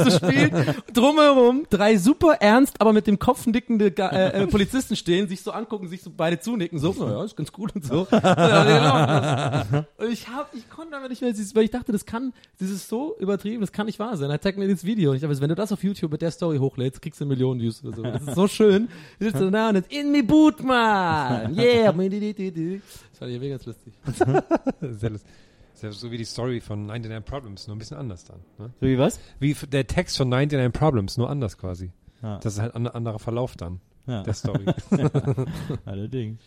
so spielt. Drumherum drei super ernst, aber mit dem Kopf nickende äh, äh, Polizisten stehen, sich so angucken, sich so beide zunicken, so, naja, ist ganz gut und so. [LAUGHS] Und ich hab, ich konnte aber nicht mehr, weil ich dachte, das kann, das ist so übertrieben, das kann nicht wahr sein. Er zeigt mir das Video und ich dachte, wenn du das auf YouTube mit der Story hochlädst, kriegst du eine Million Views oder so. Das ist so schön. Du sitzt so da und jetzt in me boot, man. Yeah. [LAUGHS] Das fand ich mega ganz lustig. [LAUGHS] sehr, lust- sehr so wie die Story von 99 Problems, nur ein bisschen anders dann. Ne? So wie was? Wie der Text von 99 Problems, nur anders quasi. Ja. Das ist halt ein anderer Verlauf dann, Ja, der Story. [LAUGHS] allerdings.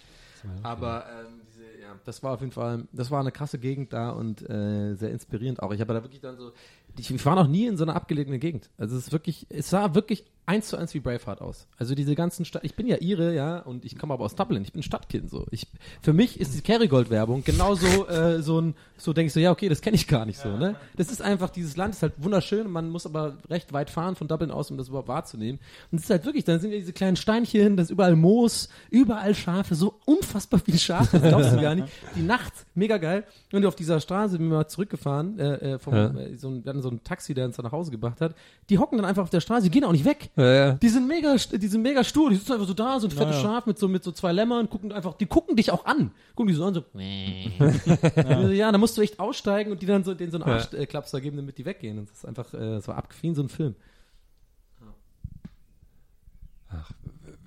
Aber ähm, diese, ja, das war auf jeden Fall, das war eine krasse Gegend da und äh, sehr inspirierend auch. Ich habe da wirklich dann so, ich, ich war noch nie in so einer abgelegenen Gegend. Also es ist wirklich, es sah wirklich eins zu eins wie Braveheart aus. Also diese ganzen Stadt, ich bin ja Ire, ja, und ich komme aber aus Dublin, ich bin Stadtkind so. Ich, für mich ist die Kerrygold-Werbung genauso äh, so ein, so denke ich so, ja okay, das kenne ich gar nicht so, ne? Das ist einfach, dieses Land ist halt wunderschön, man muss aber recht weit fahren von Dublin aus, um das überhaupt wahrzunehmen. Und es ist halt wirklich, dann sind ja diese kleinen Steinchen, das ist überall Moos, überall Schafe, so unfassbar viele Schafe, das glaubst du gar nicht. [LAUGHS] Die nachts, mega geil. Und auf dieser Straße bin ich mal zurückgefahren, äh, äh, vom, Ja. äh, so ein, wir hatten so ein Taxi, der uns dann nach Hause gebracht hat. Die hocken dann einfach auf der Straße, die gehen auch nicht weg. Ja, ja. Die sind mega, die sind mega stur, die sitzen einfach so da, so ein fettes Schaf mit so, mit so zwei Lämmern, gucken einfach, die gucken dich auch an. Gucken die so an, so, [LAUGHS] ja. ja, da musst du echt aussteigen und die dann so, denen so einen Ja. Arschklapser geben, damit die weggehen. Und das ist einfach, äh, das war abgefiel so ein Film.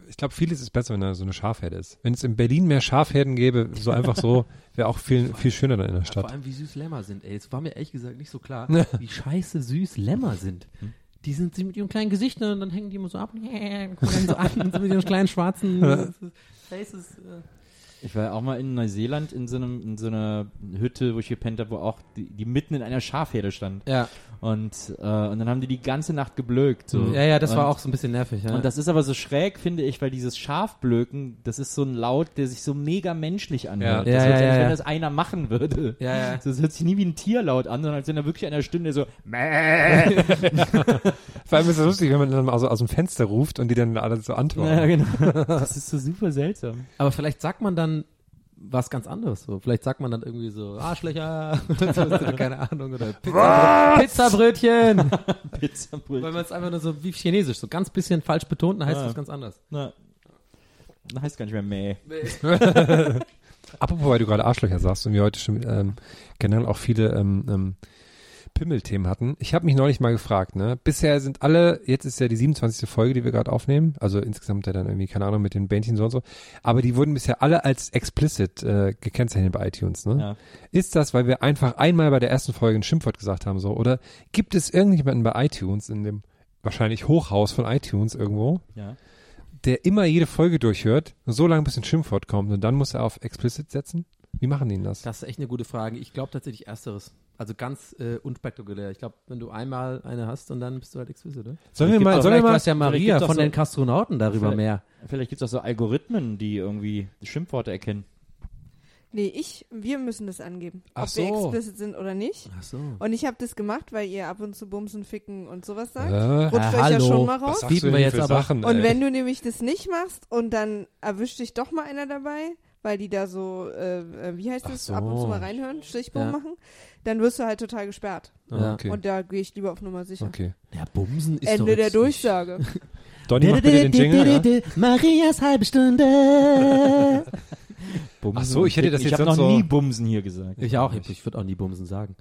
Ich glaube, vieles ist besser, wenn da so eine Schafherde ist. Wenn es in Berlin mehr Schafherden gäbe, so einfach so, [LAUGHS] wäre auch viel, viel schöner dann in der Ja, vor Stadt. allem, wie süß Lämmer sind, ey. Es war mir ehrlich gesagt nicht so klar, wie scheiße süß Lämmer sind. Die sind sie mit ihrem kleinen Gesicht ne, und dann hängen die immer so ab [LAUGHS] und gucken dann so an, so mit ihren kleinen schwarzen Faces. Äh. Ich war auch mal in Neuseeland in so, einem, in so einer Hütte, wo ich gepennt habe, wo auch die, die mitten in einer Schafherde stand. Ja. Und, äh, und dann haben die die ganze Nacht geblökt. So. ja, ja, das und, war auch so ein bisschen nervig. Ja. Und das ist aber so schräg, finde ich, weil dieses Schafblöken, das ist so ein Laut, der sich so mega menschlich anhört. Ja. das Ja, hört sich ja, ja. wenn das einer machen würde. Ja, ja. [LAUGHS] Das hört sich nie wie ein Tierlaut an, sondern als wenn er wirklich einer Stunde so [LAUGHS] Vor allem ist es lustig, wenn man dann also aus dem Fenster ruft und die dann alle so antworten. Ja, genau. Das ist so super seltsam. Aber vielleicht sagt man dann was ganz anderes. So. Vielleicht sagt man dann irgendwie so Arschlöcher [LAUGHS] keine Ahnung oder Pizza, Pizzabrötchen. [LAUGHS] Pizzabrötchen. Weil man es einfach nur so wie Chinesisch, so ganz bisschen falsch betont, dann heißt es ganz anders. Na, das heißt gar nicht mehr Mäh. [LAUGHS] Apropos, weil du gerade Arschlöcher sagst und wir heute schon ähm, generell auch viele ähm, ähm, Pimmelthemen hatten. Ich habe mich neulich mal gefragt, ne? Bisher sind alle, jetzt ist ja die 27. Folge, die wir gerade aufnehmen, also insgesamt ja dann irgendwie, keine Ahnung, mit den Bändchen so und so, aber die wurden bisher alle als explicit äh, gekennzeichnet bei iTunes, ne? Ja. Ist das, weil wir einfach einmal bei der ersten Folge ein Schimpfwort gesagt haben, so? Oder gibt es irgendjemanden bei iTunes, in dem wahrscheinlich Hochhaus von iTunes irgendwo, Ja. der immer jede Folge durchhört, so lange bis ein Schimpfwort kommt und dann muss er auf explicit setzen? Wie machen die denn das? Das ist echt eine gute Frage. Ich glaube tatsächlich ersteres. Also ganz äh, unspektakulär. Ich glaube, wenn du einmal eine hast und dann bist du halt explicit, oder? Sollen wir mal, sollen wir Vielleicht mal, weiß ja Maria von so- den Kastronauten darüber Vielleicht- mehr. Vielleicht gibt es auch so Algorithmen, die irgendwie Schimpfworte erkennen. Nee, ich, wir müssen das angeben. Ach ob wir so. explicit sind oder nicht. Ach so. Und ich habe das gemacht, weil ihr ab und zu bumsen, ficken und sowas sagt. äh, Rutscht Ah, euch ja hallo. schon mal was raus. sagst bieten wir jetzt für aber- Sachen, Und ey? wenn du nämlich das nicht machst und dann erwischt dich doch mal einer dabei, weil die da so, äh, äh, wie heißt das, so. ab und zu mal reinhören, Stichproben Ja. machen, dann wirst du halt total gesperrt. Ja. okay. Und da gehe ich lieber auf Nummer sicher. okay. Ja, Bumsen ist Ende doch der Durchsage. [LAUGHS] Donny, mach bitte den Jingle, ja? Marias halbe Stunde. [LAUGHS] Bumsen. Ach so, ich hätte das ich jetzt habe noch so- nie Bumsen hier gesagt. Ich auch. Ich, ich würde auch nie Bumsen sagen.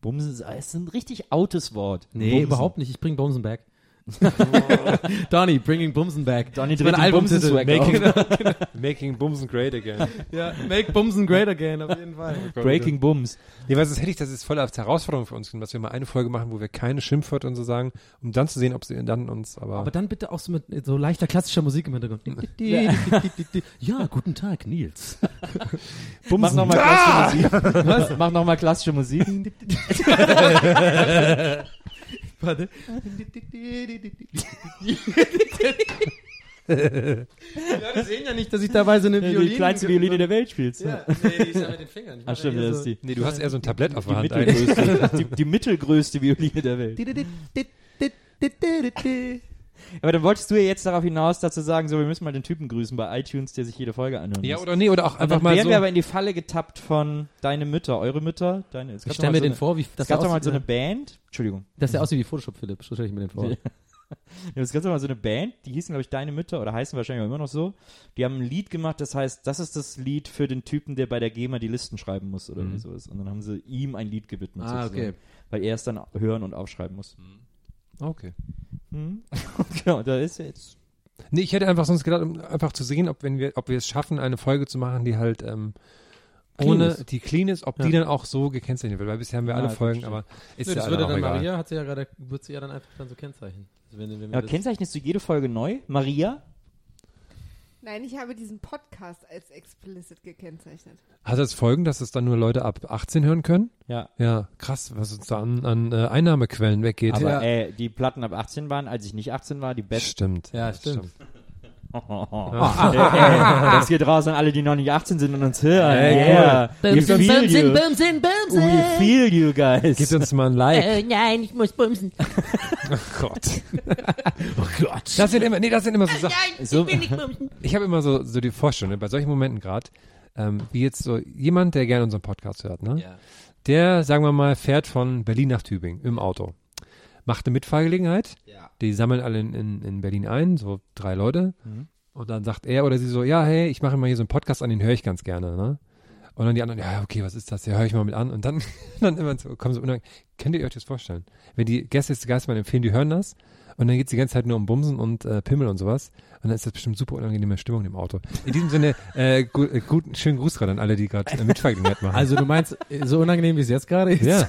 Bumsen ist, ist ein richtig outes Wort. Nee, Bumsen. überhaupt nicht. Ich bring Bumsen back. [LAUGHS] Donny, bringing Bumsen back. Donny ist mein dreht den Albumtitel. Bumsen-Swag Making, making Bumsen great again. Ja, make Bumsen great again, auf jeden Fall. Breaking Bums. Nee, was ist hätte ich, das ist voll als Herausforderung für uns, dass wir mal eine Folge machen, wo wir keine Schimpfwörter und so sagen, um dann zu sehen, ob sie dann uns, aber, Aber dann bitte auch so mit so leichter klassischer Musik im Hintergrund. Ja, guten Tag, Nils. [LAUGHS] Mach nochmal klassische Musik. Was? Mach nochmal klassische Musik. [LAUGHS] Warte. die sehen ja nicht, dass ich dabei so eine Violine... Die kleinste Violine der Welt spielst. Ja, nee, die ist ja mit den Fingern. Ach stimmt, das ist die, nee, du hast eher so ein Tablett auf der Hand mittelgrößte, die, die mittelgrößte Violine der Welt. Aber dann wolltest du ja jetzt darauf hinaus, dazu sagen, so, wir müssen mal den Typen grüßen bei iTunes, der sich jede Folge anhört. Ja, oder nee, oder auch einfach mal wären so. wir aber in die Falle getappt von deine Mütter, eure Mütter, deine. Es Ich gab stell doch mir mal den so vor, wie... Es Das gab doch mal so eine Band. Entschuldigung. Das sieht aus wie Photoshop, Philipp. So stelle ich mir den vor. Ja. [LAUGHS] Ja, es gab doch mal so eine Band, die hießen, glaube ich, Deine Mütter oder heißen wahrscheinlich auch immer noch so. Die haben ein Lied gemacht, das heißt, das ist das Lied für den Typen, der bei der GEMA die Listen schreiben muss oder wie sowas. Und dann haben sie ihm ein Lied gewidmet. Ah, sozusagen, okay. Weil er es dann hören und aufschreiben muss. Okay. Hm? [LAUGHS] genau, da ist jetzt. Nee, ich hätte einfach sonst gedacht, um einfach zu sehen, ob wenn wir, ob wir es schaffen, eine Folge zu machen, die halt ähm, Clean ohne ist. die clean ist, ob Ja. die dann auch so gekennzeichnet wird. Weil bisher haben wir Ja, alle Folgen, aber ist Nö, ja das dann würde auch dann egal. Maria, hat sie ja gerade, wird sie ja dann einfach dann so kennzeichnen. Also wenn, wenn Ja, kennzeichnest du jede Folge neu? Maria? Nein, ich habe diesen Podcast als explicit gekennzeichnet. Hat das Folgen, dass es dann nur Leute ab 18 hören können? Ja. Ja, krass, was uns da an, an äh, Einnahmequellen weggeht. Aber Ja. ey, die Platten ab 18 waren, als ich nicht 18 war, die besten. Stimmt. Ja, stimmt. ey, das geht raus an alle, die noch nicht 18 sind und uns hören. Ey, yeah. We Bumsen, feel Bumsen, you. Bumsen, Bumsen. We feel you guys. Gebt uns mal ein Like. Äh, nein, ich muss bumsen. [LAUGHS] Gott. [LAUGHS] Oh Gott. Das sind immer, nee, das sind immer so Sachen. Nein, So- ich will nicht bumsen. Ich habe immer so, so die Vorstellung, ne, bei solchen Momenten gerade, ähm, wie jetzt so jemand, der gerne unseren Podcast hört, ne? Ja. Der, sagen wir mal, fährt von Berlin nach Tübingen im Auto. Macht eine Mitfahrgelegenheit. Ja. Die sammeln alle in, in, in Berlin ein, so drei Leute. Mhm. Und dann sagt er oder sie so, ja, hey, ich mache immer hier so einen Podcast an, den höre ich ganz gerne, ne? Und dann die anderen, ja, okay, was ist das? Ja, höre ich mal mit an. Und dann, [LAUGHS] dann immer so, kommen so Könnt ihr euch das vorstellen? Wenn die Gäste des Geistmann empfehlen, die hören das. Und dann geht's die ganze Zeit nur um Bumsen und äh, Pimmel und sowas. Und dann ist das bestimmt super unangenehme Stimmung im Auto. In diesem Sinne, äh, gu äh, guten, schönen Gruß gerade an alle, die gerade äh, Mitfahrgelegenheit machen. Also du meinst, äh, so unangenehm wie es jetzt gerade ist? ja.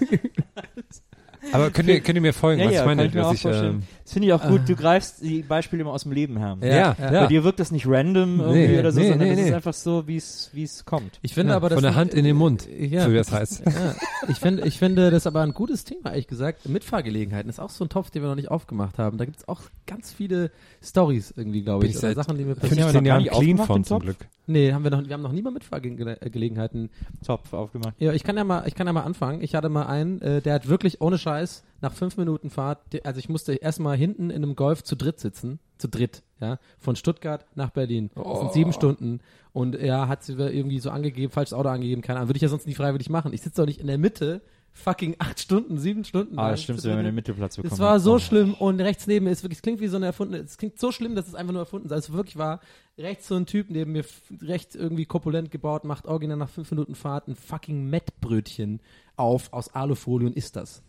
Aber könnt ihr, könnt ihr mir folgen, Ja, was ja, ich meine? ich dass auch ich, vorstellen. ähm, Das finde ich auch gut. Du greifst die Beispiele immer aus dem Leben her. ja, ja, Bei dir wirkt das nicht random irgendwie Nee, oder so, nee, sondern nee, das ist einfach so, wie es wie es kommt. Ich finde ja, aber, dass von der Hand in den Mund, Ja. so wie das heißt. Ja, ich finde, ich finde das aber ein gutes Thema, ehrlich gesagt. Mitfahrgelegenheiten ist auch so ein Topf, den wir noch nicht aufgemacht haben. Da gibt es auch ganz viele Stories irgendwie, glaube ich. ich oder Sachen, die wir 15 noch gar Jahren nicht clean aufgemacht, von zum? Glück. Nee, haben wir noch, wir haben noch nie mal Mitfahrgelegenheiten. Topf aufgemacht. Ja, ich kann ja mal, ich kann ja mal anfangen. Ich hatte mal einen, äh, der hat wirklich ohne Scheiß nach fünf Minuten Fahrt, also ich musste erstmal hinten in einem Golf zu dritt sitzen, zu dritt, ja, von Stuttgart nach Berlin. Das Oh. sind sieben Stunden. Und er hat sie irgendwie so angegeben, falsches Auto angegeben, keine Ahnung. Würde ich ja sonst nie freiwillig machen. Ich sitze doch nicht in der Mitte, fucking acht Stunden, sieben Stunden. Ah, das stimmt, wenn man dritt. den Mittelplatz bekommen Es war hat. so Oh. schlimm und rechts neben mir ist wirklich, es klingt wie so eine erfundene, es klingt so schlimm, dass es einfach nur erfunden ist. Also wirklich war rechts so ein Typ neben mir, f- recht irgendwie korpulent gebaut, macht original nach fünf Minuten Fahrt ein fucking Mettbrötchen auf aus Alufolie und isst das.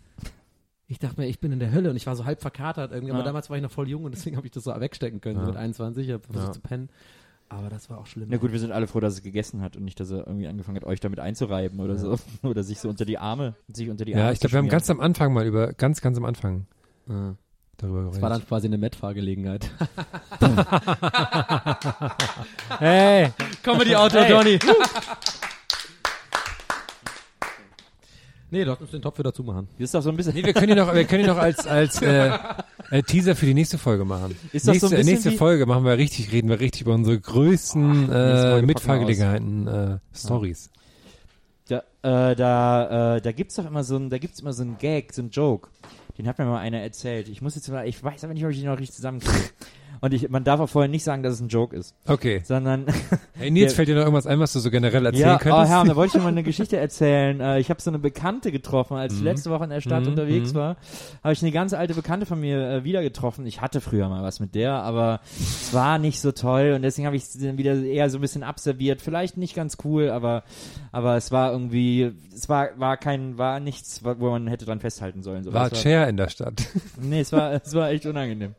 Ich dachte mir, ich bin in der Hölle und ich war so halb verkatert irgendwie, aber Ja. damals war ich noch voll jung und deswegen habe ich das so wegstecken können, Ja. mit 21, ich habe versucht Ja. zu pennen. Aber das war auch schlimm. Na gut, wir sind alle froh, dass es gegessen hat und nicht, dass er irgendwie angefangen hat, euch damit einzureiben oder so. [LAUGHS] Oder sich so unter die Arme, sich unter die Arme Ja, ich glaube, wir haben ganz am Anfang mal über, ganz, ganz am Anfang Ja. darüber geredet. Das war dann quasi eine Mettfahrgelegenheit. [LAUGHS] hey! Comedy-Autor, Johnny. [LAUGHS] nee, du hast uns den Topf wieder zumachen. Das ist doch so ein bisschen. Nee, wir können ihn noch, wir können ihn noch als, als äh, [LAUGHS] äh, Teaser für die nächste Folge machen. Ist das so nächste, ein bisschen nächste Folge machen wir richtig, reden wir richtig über unsere größten Folge äh, Mitfahrgelegenheiten, äh, Stories. Da, äh, da, äh, da gibt's doch immer so ein, da gibt's immer so ein Gag, so ein Joke. Den hat mir mal einer erzählt. Ich muss jetzt mal, ich weiß aber nicht, ob ich den noch richtig zusammenkriege. Und ich, man darf auch vorher nicht sagen, dass es ein Joke ist, Okay. sondern [LAUGHS] Hey, Nils, Der- fällt dir noch irgendwas ein, was du so generell erzählen ja, oh, könntest? Herr, da wollte ich [LAUGHS] dir mal eine Geschichte erzählen. Äh, ich habe so eine Bekannte getroffen, als ich letzte Woche in der Stadt Mhm, unterwegs mhm. war, habe ich eine ganz alte Bekannte von mir äh, wieder getroffen. Ich hatte früher mal was mit der, aber es war nicht so toll und deswegen habe ich sie dann wieder eher so ein bisschen abserviert. Vielleicht nicht ganz cool, aber aber es war irgendwie, es war war kein, war nichts, wo man hätte dran festhalten sollen. So. war Chair in der Stadt. Nee, es war, es war echt unangenehm.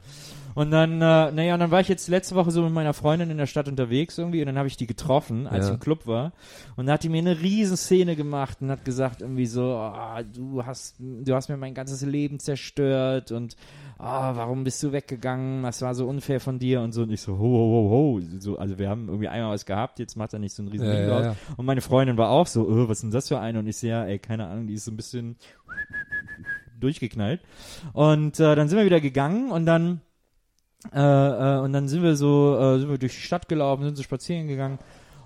Und dann, äh, naja, und dann war ich jetzt letzte Woche so mit meiner Freundin in der Stadt unterwegs irgendwie und dann habe ich die getroffen, als Ja. ich im Club war. Und da hat die mir eine riesen Szene gemacht und hat gesagt irgendwie so, ah, du hast, du hast mir mein ganzes Leben zerstört und ah, warum bist du weggegangen? Das war so unfair von dir und so. Und ich so, ho, ho, ho, ho. So, also wir haben irgendwie einmal was gehabt, jetzt macht er nicht so einen riesen Ja, Ding ja, ja. Und meine Freundin war auch so, oh, was ist denn das für eine? Und ich so, ja, ey, keine Ahnung, die ist so ein bisschen durchgeknallt. Und äh, dann sind wir wieder gegangen und dann äh, äh, und dann sind wir so äh, sind wir durch die Stadt gelaufen, sind so spazieren gegangen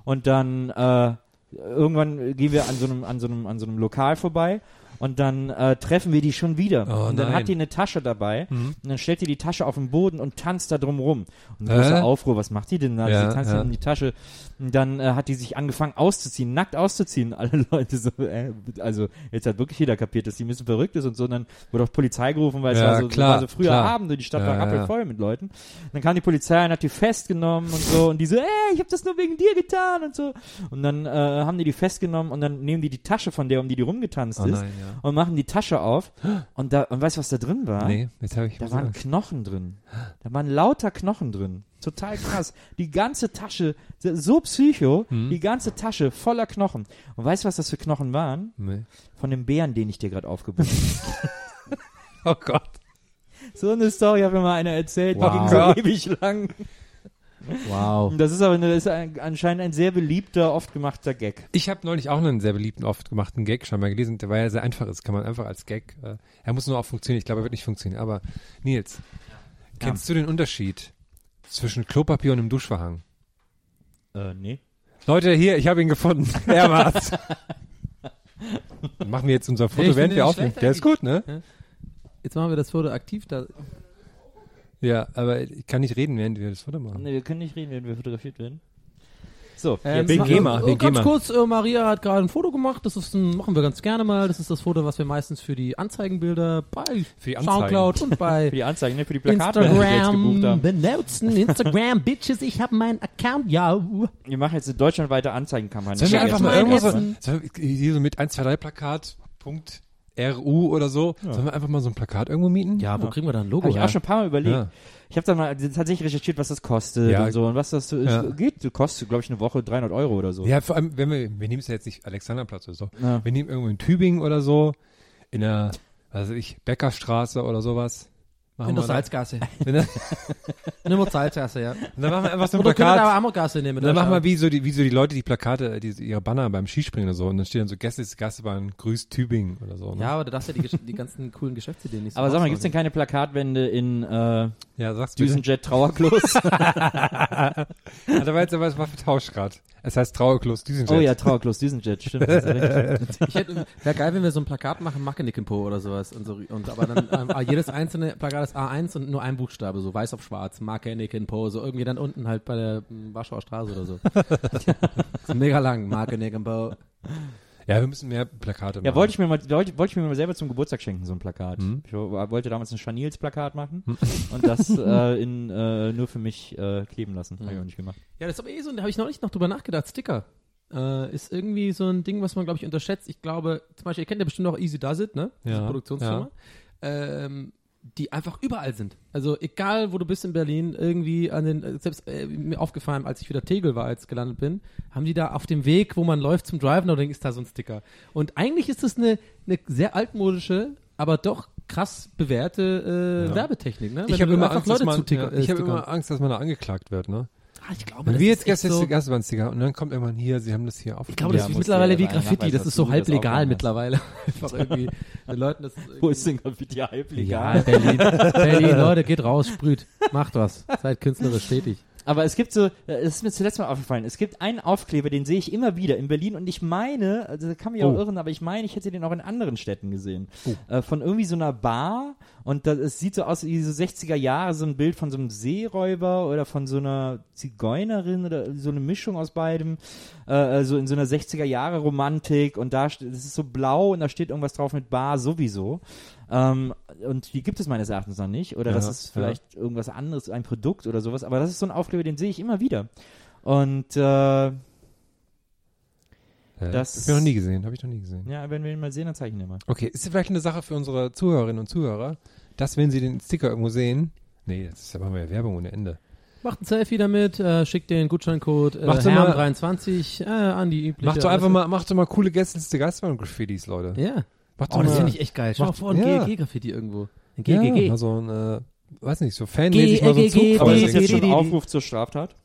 und dann äh, irgendwann gehen wir an so einem an so einem an so einem Lokal vorbei und dann äh, treffen wir die schon wieder Oh, und dann nein. hat die eine Tasche dabei Mhm. und dann stellt die die Tasche auf den Boden und tanzt da drum rum und großer Aufruhr was macht die denn da Ja, sie tanzt ja. in die Tasche und dann äh, hat die sich angefangen auszuziehen nackt auszuziehen [LAUGHS] alle Leute so äh, also jetzt hat wirklich jeder kapiert dass die ein bisschen verrückt ist und so und dann wurde auch Polizei gerufen weil es Ja, war so, klar, war so früher klar. Abend und die Stadt Ja, war ja, ja. rappelvoll mit Leuten dann kam die Polizei und hat die festgenommen und so und die so, ey, ich hab das nur wegen dir getan und so. Und dann äh, haben die die festgenommen und dann nehmen die die Tasche von der, um die die rumgetanzt Oh ist nein, ja. und machen die Tasche auf [GASPS] und da und weißt du, was da drin war? Nee, jetzt habe ich Da waren Knochen drin. Da waren lauter Knochen drin. Total krass. Die ganze Tasche, so psycho, Hm. die ganze Tasche voller Knochen. Und weißt du, was das für Knochen waren? Nee. Von dem Bären, den ich dir gerade aufgebunden habe. [LAUGHS] Oh Gott. so eine Story hat mir mal einer erzählt, Wow. die ging so ewig lang. Wow. Das ist aber eine, das ist ein, anscheinend ein sehr beliebter, oft gemachter Gag. Ich habe neulich auch einen sehr beliebten, oft gemachten Gag schon mal gelesen, der war ja sehr einfach ist, kann man einfach als Gag, äh, er muss nur auch funktionieren, ich glaube, er wird nicht funktionieren, aber Nils, kennst du den Unterschied zwischen Klopapier und einem Duschverhang? Äh, nee. Leute, hier, ich habe ihn gefunden. [LAUGHS] Er war's. Dann machen wir jetzt unser Foto, ich während wir aufnehmen. Der ist gut, ne? Jetzt machen wir das Foto aktiv da. Ja, aber ich kann nicht reden, während wir das Foto machen. Nee, wir können nicht reden, wenn wir fotografiert werden. So, Ähm, wegen ma- GEMA, oh, wegen ganz GEMA. kurz, äh, Maria hat gerade ein Foto gemacht. Das ist ein, machen wir ganz gerne mal. Das ist das Foto, was wir meistens für die Anzeigenbilder bei Für die Anzeigen. Soundcloud und bei [LAUGHS] für die Anzeigen, ne, für die Plakate, wir Instagram haben. benutzen. Instagram, Bitches, ich habe meinen Account, ja. Wir machen jetzt eine deutschlandweite Anzeigenkampagne. Sollen wir einfach mal mal wir hier so mit 1, 2, 3 Plakat, Punkt, RU oder so, sollen wir einfach mal so ein Plakat irgendwo mieten? Ja, wo kriegen wir da ein Logo Habe ich auch schon ein paar Mal überlegt. Ja. Ich habe da mal tatsächlich recherchiert, was das kostet Ja. und so und was das so. Ja. geht. Das kostet, glaube ich, eine Woche 300 Euro oder so. Ja, vor allem, wenn wir, wir nehmen es ja jetzt nicht Alexanderplatz oder so. Ja. Wir nehmen irgendwo in Tübingen oder so, in der, was weiß ich, Bäckerstraße oder sowas. Machen In der wir da- Salzgasse. In der- Nimm mal Salzgasse, ja. Und dann machen wir einfach so ein Oder können wir da Plakat. Ammergasse nehmen? Dann machen wir wie so die, wie so die Leute, die Plakate, die, ihre Banner beim Skispringen oder so. Und dann steht dann so Gäste, Gastebahn, grüßt Tübingen oder so. Ne? Ja, aber du darfst ja die, die ganzen coolen Geschäftsideen nicht so Aber sag mal, gibt's denn keine Plakatwände in äh, ja. Düsenjet Trauerklos? [LAUGHS] Ja, da war jetzt aber, es war vertauscht gerade. Es heißt Trauerklos Düsenjet. oh ja, Trauerklos Düsenjet, stimmt. [LAUGHS] Ich hätte, wäre geil, wenn wir so ein Plakat machen, Mackenickenpo oder sowas. Und, so, und aber dann ähm, ah, jedes einzelne Plakat ist A1 und nur ein Buchstabe, so weiß auf schwarz, Mackenickenpo, so irgendwie dann unten halt bei der m, Warschauer Straße oder so. [LAUGHS] so mega lang, Mackenickenpo. Ja, wir müssen mehr Plakate machen. Ja, wollte ich mir mal, wollte, wollte ich mir mal selber zum Geburtstag schenken, so ein Plakat. Mhm. Ich wo- wollte damals ein Chanils-Plakat machen [LAUGHS] und das [LAUGHS] äh, in, äh, nur für mich äh, kleben lassen. Hab ich auch nicht gemacht. Ja, das ist aber eh so, da habe ich noch nicht noch drüber nachgedacht. Sticker. Äh, ist irgendwie so ein Ding, was man, glaube ich, unterschätzt. Ich glaube, zum Beispiel, ihr kennt ja bestimmt auch Easy Does It, ne? Diese Ja, Produktionsfirma. Ähm, die einfach überall sind. Also egal, wo du bist in Berlin, irgendwie an den, äh, selbst äh, mir aufgefallen, als ich wieder Tegel war, als gelandet bin, haben die da auf dem Weg, wo man läuft zum Drive, oder ist da so ein Sticker. Und eigentlich ist das eine, eine sehr altmodische, aber doch krass bewährte äh, Ja. Werbetechnik, ne? Ich habe immer einfach Angst, dass man, zuticker- ja, äh, ich habe stickern. immer Angst, dass man da angeklagt wird, ne? Ah, ich glaube, das wir ist jetzt Gäste so, Gastebahn-Sticker und dann kommt irgendwann hier, sie haben das hier auf. Ich glaube, Ja, das ist mittlerweile wie Graffiti. Das ist so halb das legal mittlerweile. Einfach irgendwie den Leuten das. Wo ist denn Graffiti halb Ja, Berlin. Berlin, Leute, geht raus, sprüht. Macht was. Seid künstlerisch tätig. Aber es gibt so, äh, es ist mir zuletzt mal aufgefallen, es gibt einen Aufkleber, den sehe ich immer wieder in Berlin und ich meine, also kann mich auch Oh. irren, aber ich meine, ich hätte den auch in anderen Städten gesehen. Äh, von irgendwie so einer Bar und das, es sieht so aus wie so 60er Jahre, so ein Bild von so einem Seeräuber oder von so einer Zigeunerin oder so eine Mischung aus beidem, äh, so in so einer 60er Jahre Romantik und da, das ist so blau und da steht irgendwas drauf mit Bar sowieso. Ähm, und die gibt es meines Erachtens noch nicht. Oder Ja, das ist ja. vielleicht irgendwas anderes, ein Produkt oder sowas. Aber das ist so ein Aufkleber, den sehe ich immer wieder. Und äh, Ja, das- hab ich noch nie gesehen, habe ich noch nie gesehen. ja, wenn wir ihn mal sehen, dann zeichnen wir mal. Okay, ist vielleicht eine Sache für unsere Zuhörerinnen und Zuhörer, dass wenn sie den Sticker irgendwo sehen, nee, das ist ja machen wir ja Werbung ohne Ende. Macht ein Selfie damit, äh, schickt den Gutscheincode äh, Macht doch mal- Herm23 äh, an die übliche Macht doch einfach mal, macht doch mal coole Gäste Gastebahn Graffitis, Leute. Ja. Macht doch Oh, das mal, finde ich echt geil. Schau mal vor, ein ja. GEG-Graffiti irgendwo. Ein ja, GGG. mal so ein, äh, weiß nicht, so fanmäßig mal so ein GGG, Zug Aber ist das jetzt schon Aufruf zur Straftat?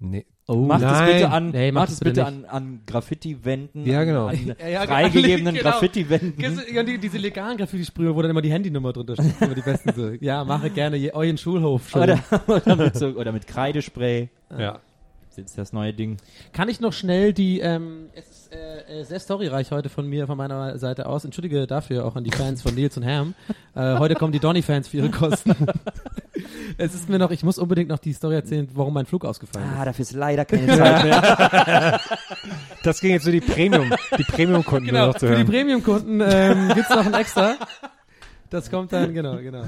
Nee. Oh, Macht es Nein. bitte an, Nee, macht es es bitte bitte an, an Graffiti-Wänden. Ja, genau. An, an [LAUGHS] Ja, ja, freigegebenen [LAUGHS] genau. Graffiti-Wänden. Ja, die, diese legalen Graffiti-Sprühe, wo dann immer die Handynummer drunter steht, sind immer die besten so. Ja, mache gerne je, euren Schulhof. Oder, [LAUGHS] oder, mit so, oder mit Kreidespray. Ja. Das ist das neue Ding. Kann ich noch schnell die, ähm, es ist äh, äh, sehr storyreich heute von mir, von meiner Seite aus. Entschuldige dafür auch an die Fans von Nils und Herm. Äh, heute kommen die Donny-Fans für ihre Kosten. [LAUGHS] es ist mir noch, ich muss unbedingt noch die Story erzählen, warum mein Flug ausgefallen ist. Ah, dafür ist leider keine Zeit mehr. [LAUGHS] Das ging jetzt so die Premium, die Premium-Kunden Genau, noch zu für die hören. Premium-Kunden ähm, gibt's noch ein extra. Das kommt dann, genau, genau.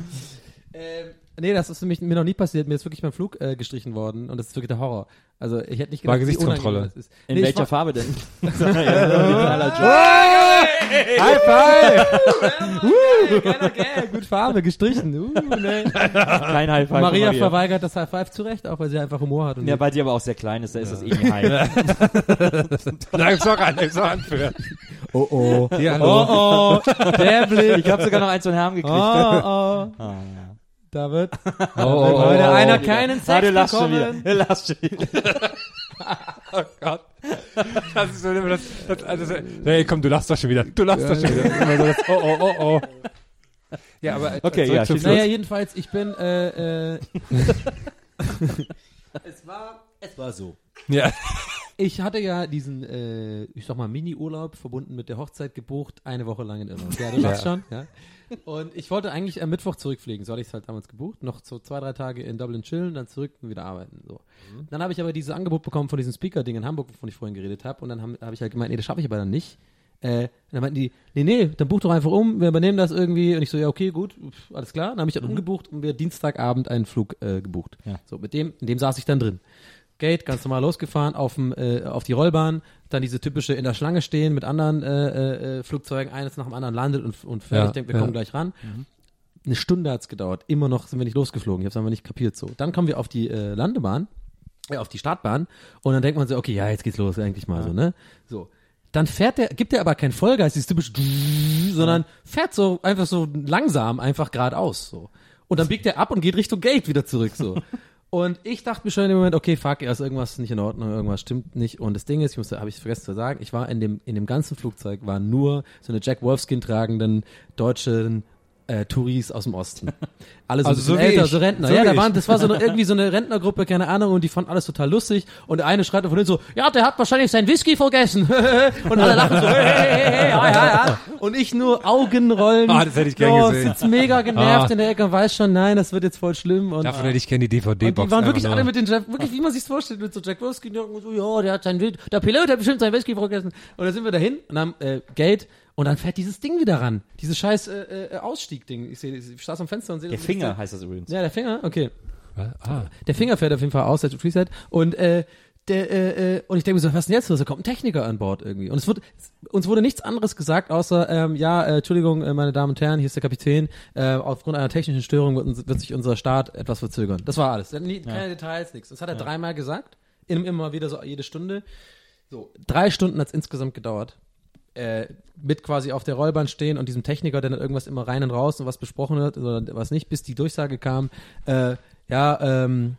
Ähm, nee, das ist mich mir noch nie passiert. Mir ist wirklich mein Flug äh, gestrichen worden und das ist wirklich der Horror. Also ich hätte nicht War gedacht, wie Gesichtskontrolle. ist. In Nee, welcher war- Farbe denn? [LAUGHS] ja, High five! Keiner Gag, gut Farbe, gestrichen. Uh, nee. Kein High Five. Maria von verweigert das High Five zu Recht, auch weil sie einfach Humor hat. Und Ja, weil sie aber auch sehr klein ist, da ist das eh ein High. Nein, sag an, sag an für. oh oh. Hier, hallo. Oh oh, der Blick. Ich habe sogar noch eins von Herrn gekriegt. Oh oh. Ah, David. [LAUGHS] Oh, Wenn heute einer keinen Sex Ah, du lachst schon bekommen. wieder. Du lachst schon wieder. [LAUGHS] oh Gott. Das ist so immer das, das, also, nee, komm, du lachst doch schon wieder. Du lachst doch schon wieder. Das, oh, oh, oh, oh. Ja, aber Okay, ja. Naja, jedenfalls, ich bin, äh, äh, [LAUGHS] es war, es war so. Ja. Ich hatte ja diesen, äh, ich sag mal, Mini-Urlaub verbunden mit der Hochzeit gebucht, eine Woche lang in Irland. Ja, du lachst schon, ja. Und ich wollte eigentlich am Mittwoch zurückfliegen, so hatte ich es halt damals gebucht, noch so zwei, drei Tage in Dublin chillen, dann zurück und wieder arbeiten. So. Dann habe ich aber dieses Angebot bekommen von diesem Speaker-Ding in Hamburg, wovon ich vorhin geredet habe, und dann habe hab ich halt gemeint, nee, das schaffe ich aber dann nicht. Äh, dann meinten die, nee, nee, dann buch doch einfach um, wir übernehmen das irgendwie. Und ich so, ja, okay, gut, pf, alles klar. Dann habe ich dann umgebucht und wir Dienstagabend einen Flug äh, gebucht. Ja. So, mit dem, in dem saß ich dann drin. Gate, ganz normal losgefahren, auf, dem, äh, auf die Rollbahn, dann diese typische in der Schlange stehen mit anderen äh, äh, Flugzeugen, eines nach dem anderen landet und, und fertig, Ja, denkt, wir ja. kommen gleich ran. Eine Stunde hat's gedauert, immer noch sind wir nicht losgeflogen, ich habe es einfach nicht kapiert so. Dann kommen wir auf die äh, Landebahn, äh, auf die Startbahn und dann denkt man so, okay, ja, jetzt geht's los, eigentlich mal so, ne? So. Dann fährt der, gibt er aber kein Vollgas, dieses typische, [LAUGHS] sondern fährt so einfach so langsam einfach geradeaus so. Und dann biegt er ab und geht Richtung Gate wieder zurück so. Und ich dachte mir schon in dem Moment, okay, fuck, ist irgendwas nicht in Ordnung, irgendwas stimmt nicht. Und das Ding ist, ich musste, habe ich vergessen zu sagen, ich war in dem in dem ganzen Flugzeug waren nur so eine Jack Wolfskin tragenden deutschen äh, Touris aus dem Osten. [LAUGHS] Alle so, Also so älter, so Rentner. So ja, da waren, das war so eine, [LAUGHS] irgendwie so eine Rentnergruppe, keine Ahnung, und die fanden alles total lustig. Und der eine schreit von denen so, ja, der hat wahrscheinlich sein Whisky vergessen. [LAUGHS] und alle lachen so, hey, hey, hey, hey, ja, ja, ja. Und ich nur Augenrollen. Ah, das hätte ich gern so, gesehen. sitzt mega genervt Ah. in der Ecke und weiß schon, nein, das wird jetzt voll schlimm. Und, Davon hätte ich gerne die und DVD-Box. die waren wirklich alle mit den wirklich wie man sich's vorstellt, mit so Jack Wolfskin, die so, ja, der hat sein Wild, der Pilot hat bestimmt sein Whisky vergessen. Und dann sind wir dahin und haben äh, Gate und dann fährt dieses Ding wieder ran. Dieses scheiß äh, äh, Ausstieg-Ding. Ich sehe, ich saß am Fenster und sehe Der das- Finger heißt das übrigens. Ja, der Finger, okay. Ah. Der Finger fährt auf jeden Fall aus, der Freeset. Und äh, der, äh, äh, und ich denke mir so, was ist denn jetzt los? Da kommt ein Techniker an Bord irgendwie. Und es wird, uns wurde nichts anderes gesagt, außer, ähm, ja, äh, Entschuldigung, äh, meine Damen und Herren, hier ist der Kapitän. Äh, aufgrund einer technischen Störung wird, uns- wird sich unser Start etwas verzögern. Das war alles. Nie, keine Details, nichts. Das hat er dreimal gesagt. Immer, immer wieder so jede Stunde. So, drei Stunden hat's insgesamt gedauert. Äh, mit quasi auf der Rollbahn stehen und diesem Techniker, der dann irgendwas immer rein und raus und was besprochen hat oder was nicht, bis die Durchsage kam, äh, ja, ähm,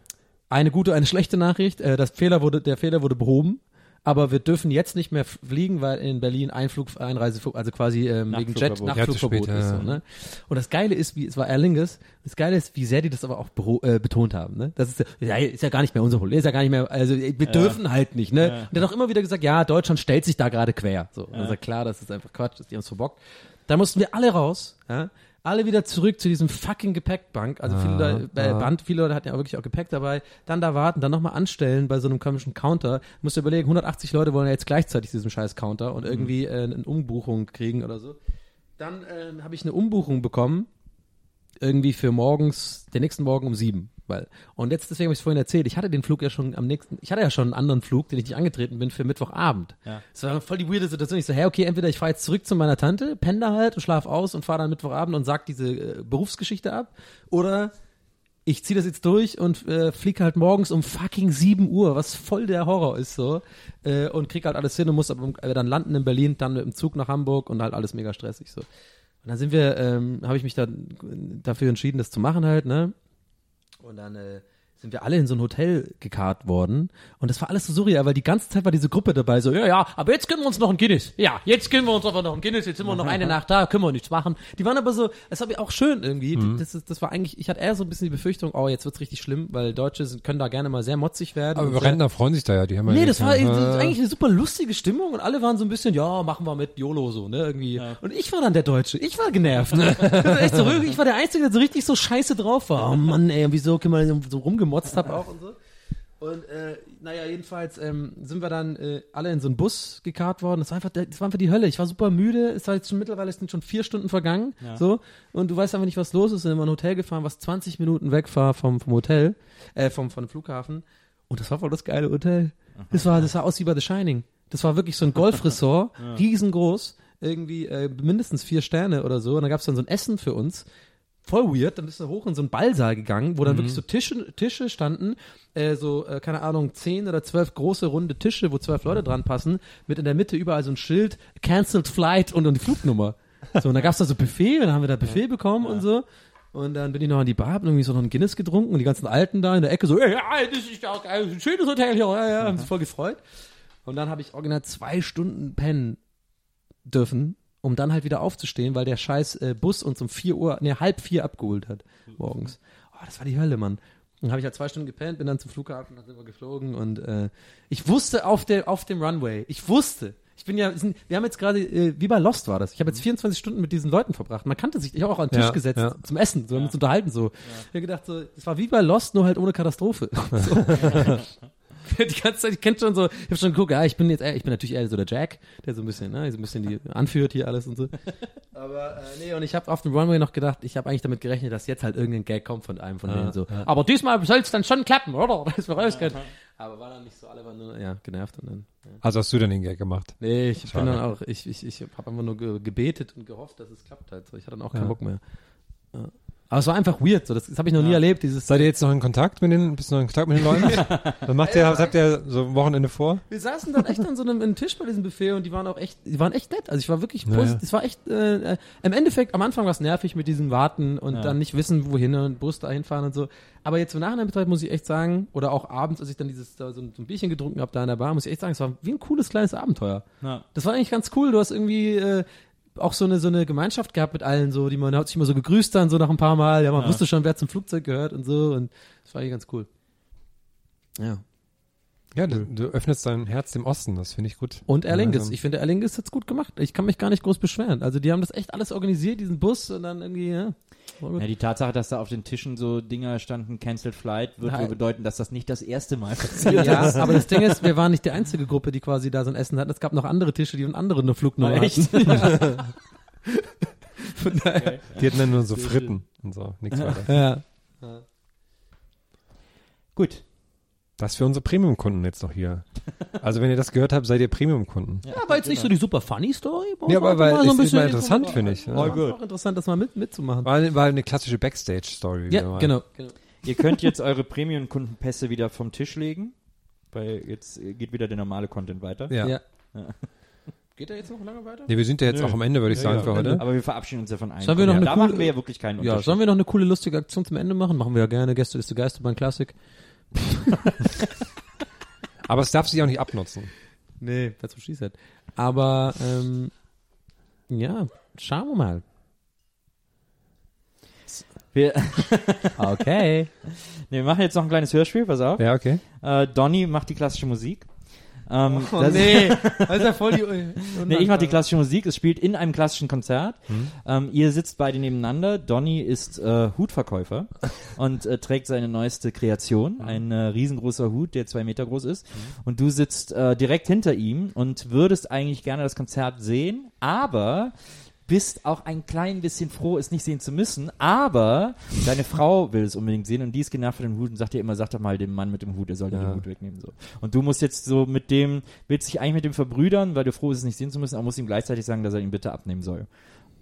eine gute, eine schlechte Nachricht, äh, das Fehler wurde, der Fehler wurde behoben, aber wir dürfen jetzt nicht mehr fliegen, weil in Berlin Einflug, Einreiseflug, also quasi ähm, wegen Jet Nachtflugverbot. Ja, ist. So, ja. ne? Und das Geile ist, wie es war Aer Lingus, das Geile ist, wie sehr die das aber auch äh, betont haben. Ne? Das ist ja, ist ja gar nicht mehr unser Problem, ist ja gar nicht mehr, also wir dürfen halt nicht. Ne? Und der hat auch immer wieder gesagt, ja, Deutschland stellt sich da gerade quer. So, und dann sagt klar, das ist einfach Quatsch, dass die uns verbockt. Da mussten wir alle raus, ja? Alle wieder zurück zu diesem fucking Gepäckbank. Also viele, Leute, äh, Band, viele Leute hatten ja wirklich auch Gepäck dabei. Dann da warten, dann nochmal anstellen bei so einem komischen Counter. Musst du überlegen, 180 Leute wollen ja jetzt gleichzeitig diesen scheiß Counter und irgendwie äh, eine Umbuchung kriegen oder so. Dann äh, habe ich eine Umbuchung bekommen, irgendwie für morgens, den nächsten Morgen um sieben. Weil, und jetzt, deswegen habe ich es vorhin erzählt, ich hatte den Flug ja schon am nächsten, ich hatte ja schon einen anderen Flug, den ich nicht angetreten bin, für Mittwochabend. Ja. Das war voll die weirde Situation. Ich so, hey, okay, entweder ich fahre jetzt zurück zu meiner Tante, penne da halt und schlaf aus und fahre dann Mittwochabend und sag diese äh, Berufsgeschichte ab. Oder ich ziehe das jetzt durch und äh, fliege halt morgens um fucking 7 Uhr, was voll der Horror ist so. Äh, und krieg halt alles hin und muss aber äh, dann landen in Berlin, dann mit dem Zug nach Hamburg und halt alles mega stressig so. Und dann sind wir, ähm, habe ich mich dann dafür entschieden, das zu machen halt, ne? Und dann äh, sind wir alle in so ein Hotel gekarrt worden. Und das war alles so surreal, weil die ganze Zeit war diese Gruppe dabei, so, ja, ja, aber jetzt gönnen wir uns noch ein Guinness. Ja, jetzt gönnen wir uns aber noch ein Guinness, jetzt sind wir noch eine Nacht da, können wir nichts machen. Die waren aber so, das war auch schön irgendwie. Das, ist, das war eigentlich, ich hatte eher so ein bisschen die Befürchtung, oh, jetzt wird's richtig schlimm, weil Deutsche sind, können da gerne mal sehr motzig werden. Aber Rentner freuen sich da ja, die haben ja Nee, das war Äh, eigentlich eine super lustige Stimmung und alle waren so ein bisschen, ja, machen wir mit YOLO so, ne, irgendwie. Und ich war dann der Deutsche, ich war genervt. [LAUGHS] Das war echt so, ich war der Einzige, der so richtig so scheiße drauf war. Oh Mann, ey, wieso, guck mal, so rumgemotzt hab auch und so. Und äh, naja, jedenfalls ähm, sind wir dann äh, alle in so einen Bus gekarrt worden. Das war einfach, das war einfach die Hölle. Ich war super müde. Es war jetzt schon mittlerweile es sind schon vier Stunden vergangen. So und du weißt einfach nicht, was los ist. Wir sind in ein Hotel gefahren, was 20 Minuten weg war vom vom Hotel, äh, vom vom Flughafen. Und das war voll das geile Hotel. Das war, das sah aus wie bei The Shining. Das war wirklich so ein Golfresort, [LAUGHS] riesengroß, irgendwie äh, mindestens vier Sterne oder so. Und da gab's dann so ein Essen für uns. Voll weird, dann bist du hoch in so einen Ballsaal gegangen, wo dann wirklich so Tische, Tische standen, äh, so, äh, keine Ahnung, zehn oder zwölf große runde Tische, wo zwölf Leute dran passen, mit in der Mitte überall so ein Schild, Cancelled Flight und, und die Flugnummer. So, und da gab's da so Buffet, und dann haben wir da Buffet bekommen und so. Und dann bin ich noch an die Bar, hab irgendwie so noch einen Guinness getrunken und die ganzen Alten da in der Ecke so, ja, das ist ja geil, ein schönes Hotel hier, ja, ja, haben sich voll gefreut. Und dann habe ich original zwei Stunden pennen dürfen, um dann halt wieder aufzustehen, weil der scheiß äh, Bus uns um vier Uhr, ne, halb vier abgeholt hat morgens. Oh, das war die Hölle, Mann. Dann habe ich halt zwei Stunden gepennt, bin dann zum Flughafen, dann sind wir geflogen und äh, ich wusste auf, der, auf dem Runway, ich wusste, ich bin ja, wir haben jetzt gerade, äh, wie bei Lost war das, ich habe jetzt 24 Stunden mit diesen Leuten verbracht. Man kannte sich, ich habe auch an den Tisch Ja, gesetzt ja. zum Essen, so, um uns unterhalten so. Ich habe gedacht, so, es war wie bei Lost, nur halt ohne Katastrophe. [LAUGHS] So. [LAUGHS] [LAUGHS] die ganze Zeit, ich kenn schon so, ich habe schon geguckt, ja, ich bin jetzt, eher, ich bin natürlich eher so der Jack, der so ein bisschen, ne, so ein bisschen die anführt hier alles und so. [LAUGHS] Aber äh, nee, und ich habe auf dem Runway noch gedacht, ich habe eigentlich damit gerechnet, dass jetzt halt irgendein Gag kommt von einem von denen so. Aber diesmal soll es dann schon klappen, oder? [LAUGHS] Das wir raus können. Aber war dann nicht so, alle waren nur, ja, genervt und dann. Ja. Also hast du dann den Gag gemacht? Nee, ich bin Schade. dann auch, ich, ich, ich habe einfach nur ge gebetet und gehofft, dass es klappt halt. So, ich hatte dann auch keinen Ja. Bock mehr. Ja. Aber es war einfach weird, so, das, das habe ich noch nie erlebt, dieses. Seid ihr jetzt noch in Kontakt mit den, bist du noch in Kontakt mit den Leuten? [LAUGHS] Was macht ihr, was habt ihr so ein Wochenende vor? Wir saßen dann echt an so einem, einem Tisch bei diesem Buffet und die waren auch echt, die waren echt nett. Also ich war wirklich Ja, positiv. ja. Es war echt, äh, im Endeffekt, am Anfang war es nervig mit diesem Warten und Ja. dann nicht wissen, wohin und Bus dahin fahren und so. Aber jetzt im Nachhinein betrachtet muss ich echt sagen, oder auch abends, als ich dann dieses, da so ein, so ein Bierchen getrunken habe da in der Bar, muss ich echt sagen, es war wie ein cooles kleines Abenteuer. Ja. Das war eigentlich ganz cool. Du hast irgendwie äh, auch so eine so eine Gemeinschaft gehabt mit allen, so die man hat sich immer so gegrüßt dann so nach ein paar Mal. Ja, man Ja. wusste schon, wer zum Flugzeug gehört und so und das war eigentlich ganz cool. Ja. Ja, du, du öffnest dein Herz dem Osten, das finde ich gut. Und. Gemeinsam. Ich finde, Aer Lingus hat's gut gemacht. Ich kann mich gar nicht groß beschweren. Also die haben das echt alles organisiert, diesen Bus und dann irgendwie, ja. Ja, die Tatsache, dass da auf den Tischen so Dinger standen, Cancelled Flight, wohl bedeuten, dass das nicht das erste Mal [LAUGHS] passiert Ja, ist. aber das Ding ist, wir waren nicht die einzige Gruppe, die quasi da so ein Essen hatten. Es gab noch andere Tische, die andere eine Flugnummer Ah, echt? hatten. [LAUGHS] Ja. Von daher. Die hatten dann nur so Fritten und so, nichts weiter. Ja. Gut. Das für unsere Premium-Kunden jetzt noch hier. Also wenn ihr das gehört habt, seid ihr Premium-Kunden. Ja, war jetzt nicht so die super funny Story. Ja, aber weil War es ist bisschen mal interessant, finde ich. Ja. War auch interessant, das mal mit, mitzumachen. War, war eine klassische Backstage-Story. Ja, genau. genau. Ihr könnt jetzt eure Premium-Kundenpässe wieder vom Tisch legen, weil jetzt geht wieder der normale Content weiter. Ja. Ja. Geht er jetzt noch lange weiter? Nee, wir sind ja jetzt Nö. auch am Ende, würde ich Ja, sagen, ja, für heute. Aber wir verabschieden uns ja von einem. Sollen wir noch eine da coole- machen wir ja wirklich keinen Ja, Unterschied. sollen wir noch eine coole, lustige Aktion zum Ende machen? Machen wir ja gerne. Gäste ist die Geisterbahn Classic. [LAUGHS] Aber es darf sich auch nicht abnutzen. Nee, dazu schießt halt. Aber, ähm, ja, schauen wir mal. wir, [LAUGHS] Okay. [LAUGHS] nee, wir machen jetzt noch ein kleines Hörspiel, pass auf. Ja, okay. Äh, Donny macht die klassische Musik. Ähm, Oh, das- nee, das ist ja voll die... [LAUGHS] Nee, ich mache die klassische Musik. Es spielt in einem klassischen Konzert. Mhm. Ähm, ihr sitzt beide nebeneinander. Donny ist äh, Hutverkäufer [LAUGHS] und äh, trägt seine neueste Mhm. Kreation. Ein äh, riesengroßer Hut, der zwei Meter groß ist. Und du sitzt äh, direkt hinter ihm und würdest eigentlich gerne das Konzert sehen, aber bist auch ein klein bisschen froh, es nicht sehen zu müssen, aber deine Frau will es unbedingt sehen und die ist genervt von dem Hut und sagt dir immer, sag doch mal dem Mann mit dem Hut, er soll dir Ja. den Hut wegnehmen. So. Und du musst jetzt so mit dem, willst dich eigentlich mit dem verbrüdern, weil du froh bist, es nicht sehen zu müssen, aber musst ihm gleichzeitig sagen, dass er ihn bitte abnehmen soll.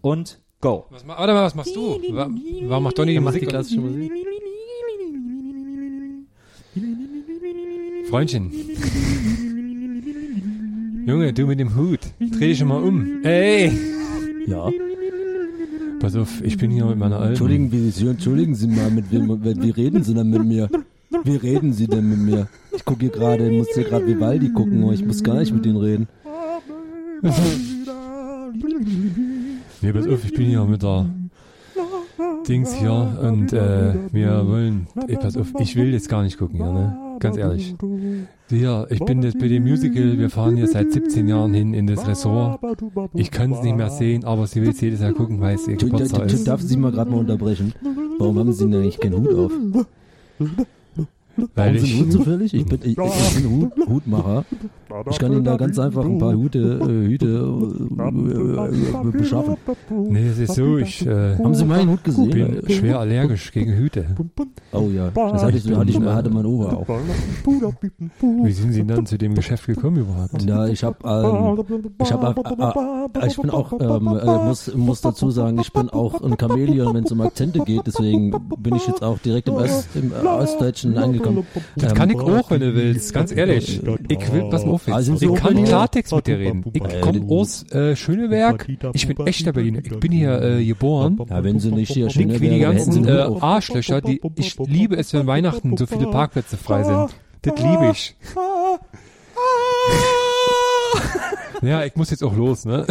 Und go. Was, ma- warte mal, was machst du? Wa warum macht Donny die Musik? die klassische Musik. Freundchen. Junge, du mit dem Hut. Dreh dich schon mal um. Ey! Ja, Pass auf, ich bin hier mit meiner Alten. entschuldigen, wie, entschuldigen Sie mal, mit wem, wie, wie reden Sie denn mit mir? Wie reden Sie denn mit mir? Ich gucke hier gerade, muss hier gerade Vivaldi gucken, oh, ich muss gar nicht mit Ihnen reden. Nee, pass auf, ich bin hier mit der Dings hier und äh, wir wollen, ey, pass auf, ich will jetzt gar nicht gucken, ja, ne? Ganz ehrlich. Hier, ich bin jetzt bei dem Musical, wir fahren hier seit 17 Jahren hin in das Ressort. Ich kann es nicht mehr sehen, aber sie will es jedes Jahr gucken, weil es ihr Geburtstag ist. Darf Sie mal gerade mal unterbrechen? Warum haben Sie denn eigentlich keinen Hut auf? Ich, einen Hut zufällig? Ich bin, ich, ich bin Hut, Hutmacher. Ich kann Ihnen da ganz einfach ein paar Hüte, äh, Hüte äh, äh, beschaffen. nee, es ist so, ich äh, Haben Sie meinen Hut gesehen? bin schwer allergisch gegen Hüte. Oh ja, das hatte ich, hatte ich, hatte mein Ober auch. Wie sind Sie dann zu dem Geschäft gekommen überhaupt? Ja, ich habe, ähm, ich habe, äh, äh, ich bin auch, ähm, äh, muss, muss dazu sagen, ich bin auch ein Chamäleon, wenn es um Akzente geht. Deswegen bin ich jetzt auch direkt im, Ost, im äh, Ostdeutschen angekommen. Komm. Das kann ich auch, wenn du willst, ganz ehrlich. Ich will, pass mal auf, Also ich kann? Klartext mit dir reden. Ich komme aus äh, Schöneberg, ich bin echter Berliner, ich bin hier äh, geboren. Ja, wenn sie nicht hier Dick schöne wie die ganzen äh. Arschlöcher, die, ich liebe es, wenn Weihnachten so viele Parkplätze frei sind. Das liebe ich. Ja, ich muss jetzt auch los, ne?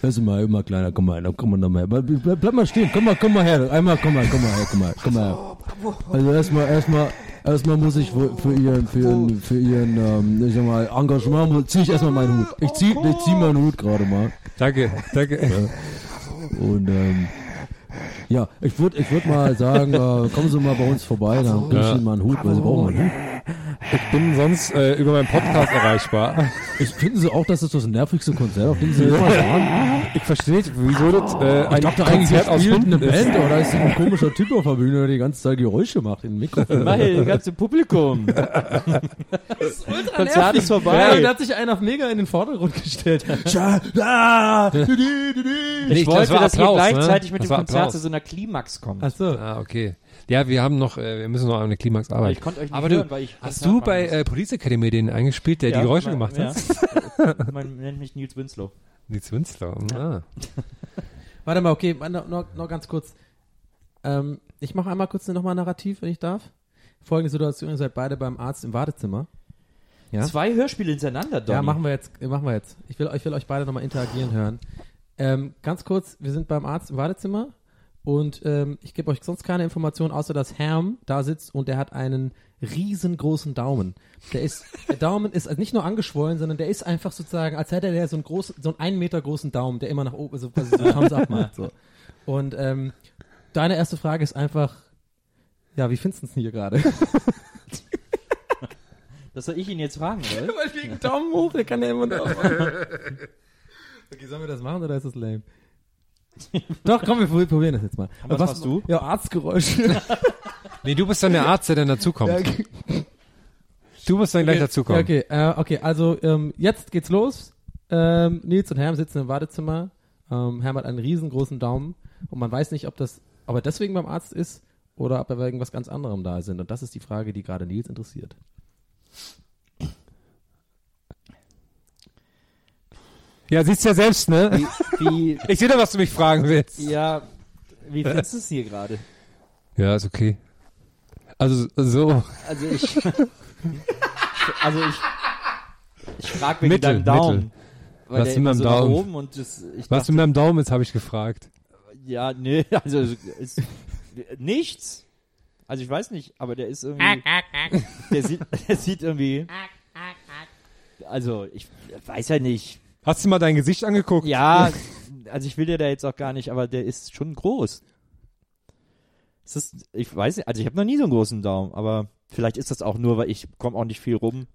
Hörst du mal, immer kleiner, komm mal, komm mal noch mal. Bleib, bleib mal stehen, komm mal, komm mal her. Einmal, komm mal, komm mal her, komm mal, komm mal her. Also erstmal, erstmal, erstmal muss ich für, ihren, für ihren, für ihren, ähm, ich sag mal, Engagement, mu- zieh ich erstmal meinen Hut. Ich zieh, ich zieh meinen Hut gerade mal. Danke, danke. Und, ähm, ja, ich würde, ich würde mal sagen, äh, kommen Sie mal bei uns vorbei, dann gebe ich. Ihnen mal einen Hut, weil Sie brauchen einen Hut. Ich bin sonst äh, über meinen Podcast erreichbar. Ich, finden Sie auch, dass das das nervigste Konzert, auf dem Sie jemals waren? Ich verstehe nicht, wieso das äh, Ich ein dachte eigentlich, Konzert er aus spielt Hunden eine ist. Band oder ist ein komischer Typ auf der Bühne, der die ganze Zeit Geräusche macht in Mikrofon. Weil, das ganze Publikum. Konzert ist Ja, vorbei. da hat sich einer auf mega in den Vordergrund gestellt. Ah, du, du, du, du. Ich Nee, wollte, das dass ihr ne? gleichzeitig mit Das dem Konzert zu so einer Klimax kommt. Ach so. Ah, okay. Ja, wir haben noch, äh, wir müssen noch an eine Klimax Aber arbeiten. ich konnte euch nicht Aber hören, du, weil ich hast du bei äh, Police Academy den eingespielt, der muss. die Geräusche Ja, gemacht ja. hat? Man nennt mich Nils Winslow. Nils Winslow. Ah. [LAUGHS] Warte mal, okay, noch, noch, noch ganz kurz. Ähm, ich mache einmal kurz nochmal Narrativ, wenn ich darf. Folgende Situation, ihr seid beide beim Arzt im Wartezimmer. Ja? Zwei Hörspiele hintereinander, Donny. Ja, machen wir jetzt, machen wir jetzt. Ich will, ich will euch beide nochmal interagieren hören. Ähm, ganz kurz, wir sind beim Arzt im Wartezimmer und ähm, ich gebe euch sonst keine Information, außer dass Herm da sitzt und der hat einen riesengroßen Daumen. Der ist, [LAUGHS] der Daumen ist also nicht nur angeschwollen, sondern der ist einfach sozusagen, als hätte der so einen großen, so einen einen Meter großen Daumen, der immer nach oben, so, quasi so Thumbs up macht, [LAUGHS] so. Und, ähm, deine erste Frage ist einfach, ja, wie findest du es denn hier gerade? [LAUGHS] Das soll ich ihn jetzt fragen, oder? Weil wegen Daumen hoch, der kann ja immer noch. okay, sollen wir das machen oder ist das lame? Doch, komm, wir probieren das jetzt mal. was machst du? Ja, Arztgeräusche. [LAUGHS] Nee, du bist dann der Arzt, der dann dazukommt. Ja, okay. Du musst dann gleich Ja, dazukommen. okay, äh, okay, also ähm, jetzt geht's los. Ähm, Nils und Herm sitzen im Wartezimmer. Ähm, Herm hat einen riesengroßen Daumen und man weiß nicht, ob das, ob er deswegen beim Arzt ist oder ob er wegen was ganz anderem da sind. Und das ist die Frage, die gerade Nils interessiert. Ja, siehst ja selbst, ne? Wie, [LAUGHS] Ich sehe doch, was du mich fragen willst. ja, wie findest du es hier gerade? Ja, ist okay. Also so. Also ich, also ich, ich frag wegen Mittel, deinem Daumen. Mittel. Weil Was mit meinem so Daumen? oben und das, Was dachte, mit meinem Daumen ist, habe ich gefragt. ja, nee, [LAUGHS] also ist, nichts. Also ich weiß nicht, aber der ist irgendwie, der sieht, [LAUGHS] der sieht irgendwie, also ich weiß ja nicht. Hast du mal dein Gesicht angeguckt? Ja, also ich will dir da jetzt auch gar nicht, aber der ist schon groß. Ist, ich weiß nicht, also ich habe noch nie so einen großen Daumen, aber vielleicht ist das auch nur, weil ich komme auch nicht viel rum.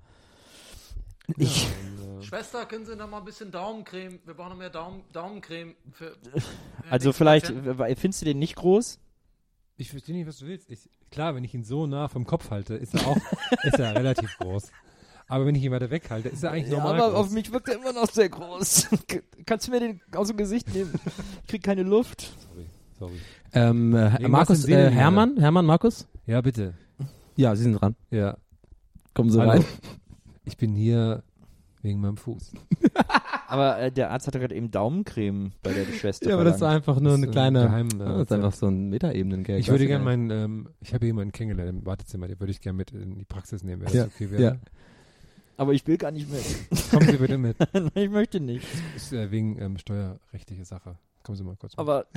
Ich, [LAUGHS] Schwester, können Sie noch mal ein bisschen Daumencreme? Wir brauchen noch mehr Daumen, Daumencreme für. also vielleicht, äh, findest du den nicht groß? Ich verstehe nicht, was du willst. Ich, klar, wenn ich ihn so nah vom Kopf halte, ist er auch [LAUGHS] ist er relativ groß. Aber wenn ich ihn weiter weghalte, ist er eigentlich normal groß. mich wirkt er immer noch sehr groß. [LAUGHS] Kannst du mir den aus dem Gesicht nehmen? Ich krieg keine Luft. Sorry. Ähm, äh, Markus, äh, Hermann, Hermann, Markus? Ja, bitte. Ja, Sie sind dran. Ja. Kommen Sie Hallo. rein. [LAUGHS] Ich bin hier wegen meinem Fuß. [LAUGHS] Aber äh, der Arzt hatte gerade eben Daumencreme bei der Schwester. Ja, aber das ist verlangt. einfach nur Das eine kleine. geheim, äh, das ist einfach so ein Metaebenen-Gag. Ich würde gerne meinen, ähm, ich habe jemanden kennengelernt im Wartezimmer, den würde ich gerne mit in die Praxis nehmen, wäre Ja, das okay wäre. ja. Aber ich will gar nicht mit. [LAUGHS] Kommen Sie bitte mit. [LAUGHS] Nein, ich möchte nicht. Das ist äh, wegen ähm, steuerrechtliche Sache. Kommen Sie mal kurz mit. Aber [LAUGHS]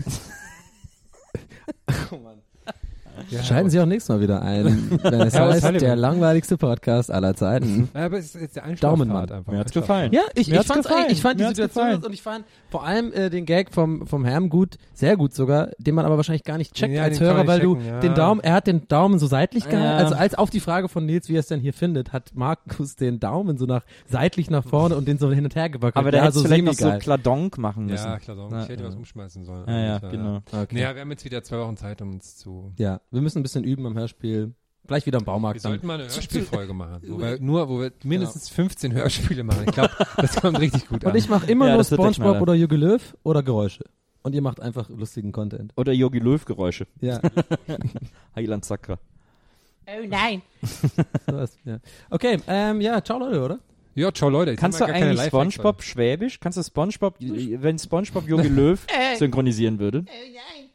ja, Schalten Sie auch nächstes Mal wieder ein, wenn es Ja, heißt, der langweiligste Podcast aller Zeiten. Ja, aber es ist jetzt der Daumenmann. Einschlafpfad einfach. mir hat's Einschlafpfad. gefallen. Ja, ich, ich, gefallen. eigentlich- ich fand Mir die Situation und ich fand vor allem äh, den Gag vom, vom Herrn gut, sehr gut sogar, den man aber wahrscheinlich gar nicht checkt Ja, als Hörer, weil nicht du checken, ja. den Daumen, er hat den Daumen so seitlich gehalten, Ja. also als auf die Frage von Nils, wie er es denn hier findet, hat Markus den Daumen so nach seitlich nach vorne und den so hin und her gewackelt. Aber der ja, hätte so vielleicht noch so. Kladonk machen müssen. Ja. Ja, ich hätte ja. was umschmeißen sollen. Ja, genau. Okay. Ja, wir haben jetzt wieder zwei Wochen Zeit, um uns zu. Ja, wir müssen ein bisschen üben am Hörspiel. Gleich wieder im Wir Baumarkt. Dann. sollten mal eine [LAUGHS] Hörspielfolge machen, wo wir nur, wo wir mindestens 15 Hörspiele machen. Ich glaube, [LAUGHS] das kommt richtig gut an. Und ich mache immer Ja, nur das wird der Spongebob Knaller. oder Jürgen Löw oder Geräusche. und ihr macht einfach lustigen Content. Oder Yogi Löw Geräusche. Ja, [LAUGHS] Heiland Sakra. Oh nein. sowas, ja. Okay, ähm, ja, ciao Leute, oder? Ja, ciao Leute. jetzt Kannst du haben wir gar keine eigentlich Lifehacks Spongebob Schwäbisch? Kannst du Spongebob, wenn Spongebob Yogi Löw Äh. synchronisieren würde? Oh nein.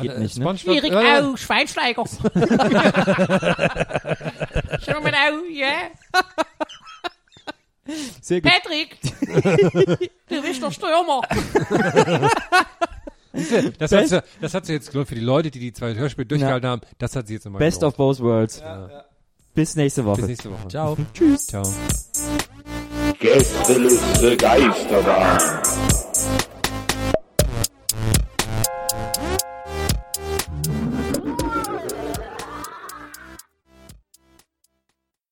Geht nicht, ne? Schwierig. äh, Au, Schweinsteiger. [LAUGHS] Schau mal au, ja. Sehr gut. Patrick. du bist der Stürmer. [LAUGHS] Das hat, sie, das hat sie jetzt gelohnt für die Leute, die die zwei Hörspiele durchgehalten haben. Das hat sie jetzt nochmal Best of both worlds. Bis nächste Woche. Bis nächste Woche. Ciao. [LAUGHS] Ciao. Gästeliste Geisterbahn.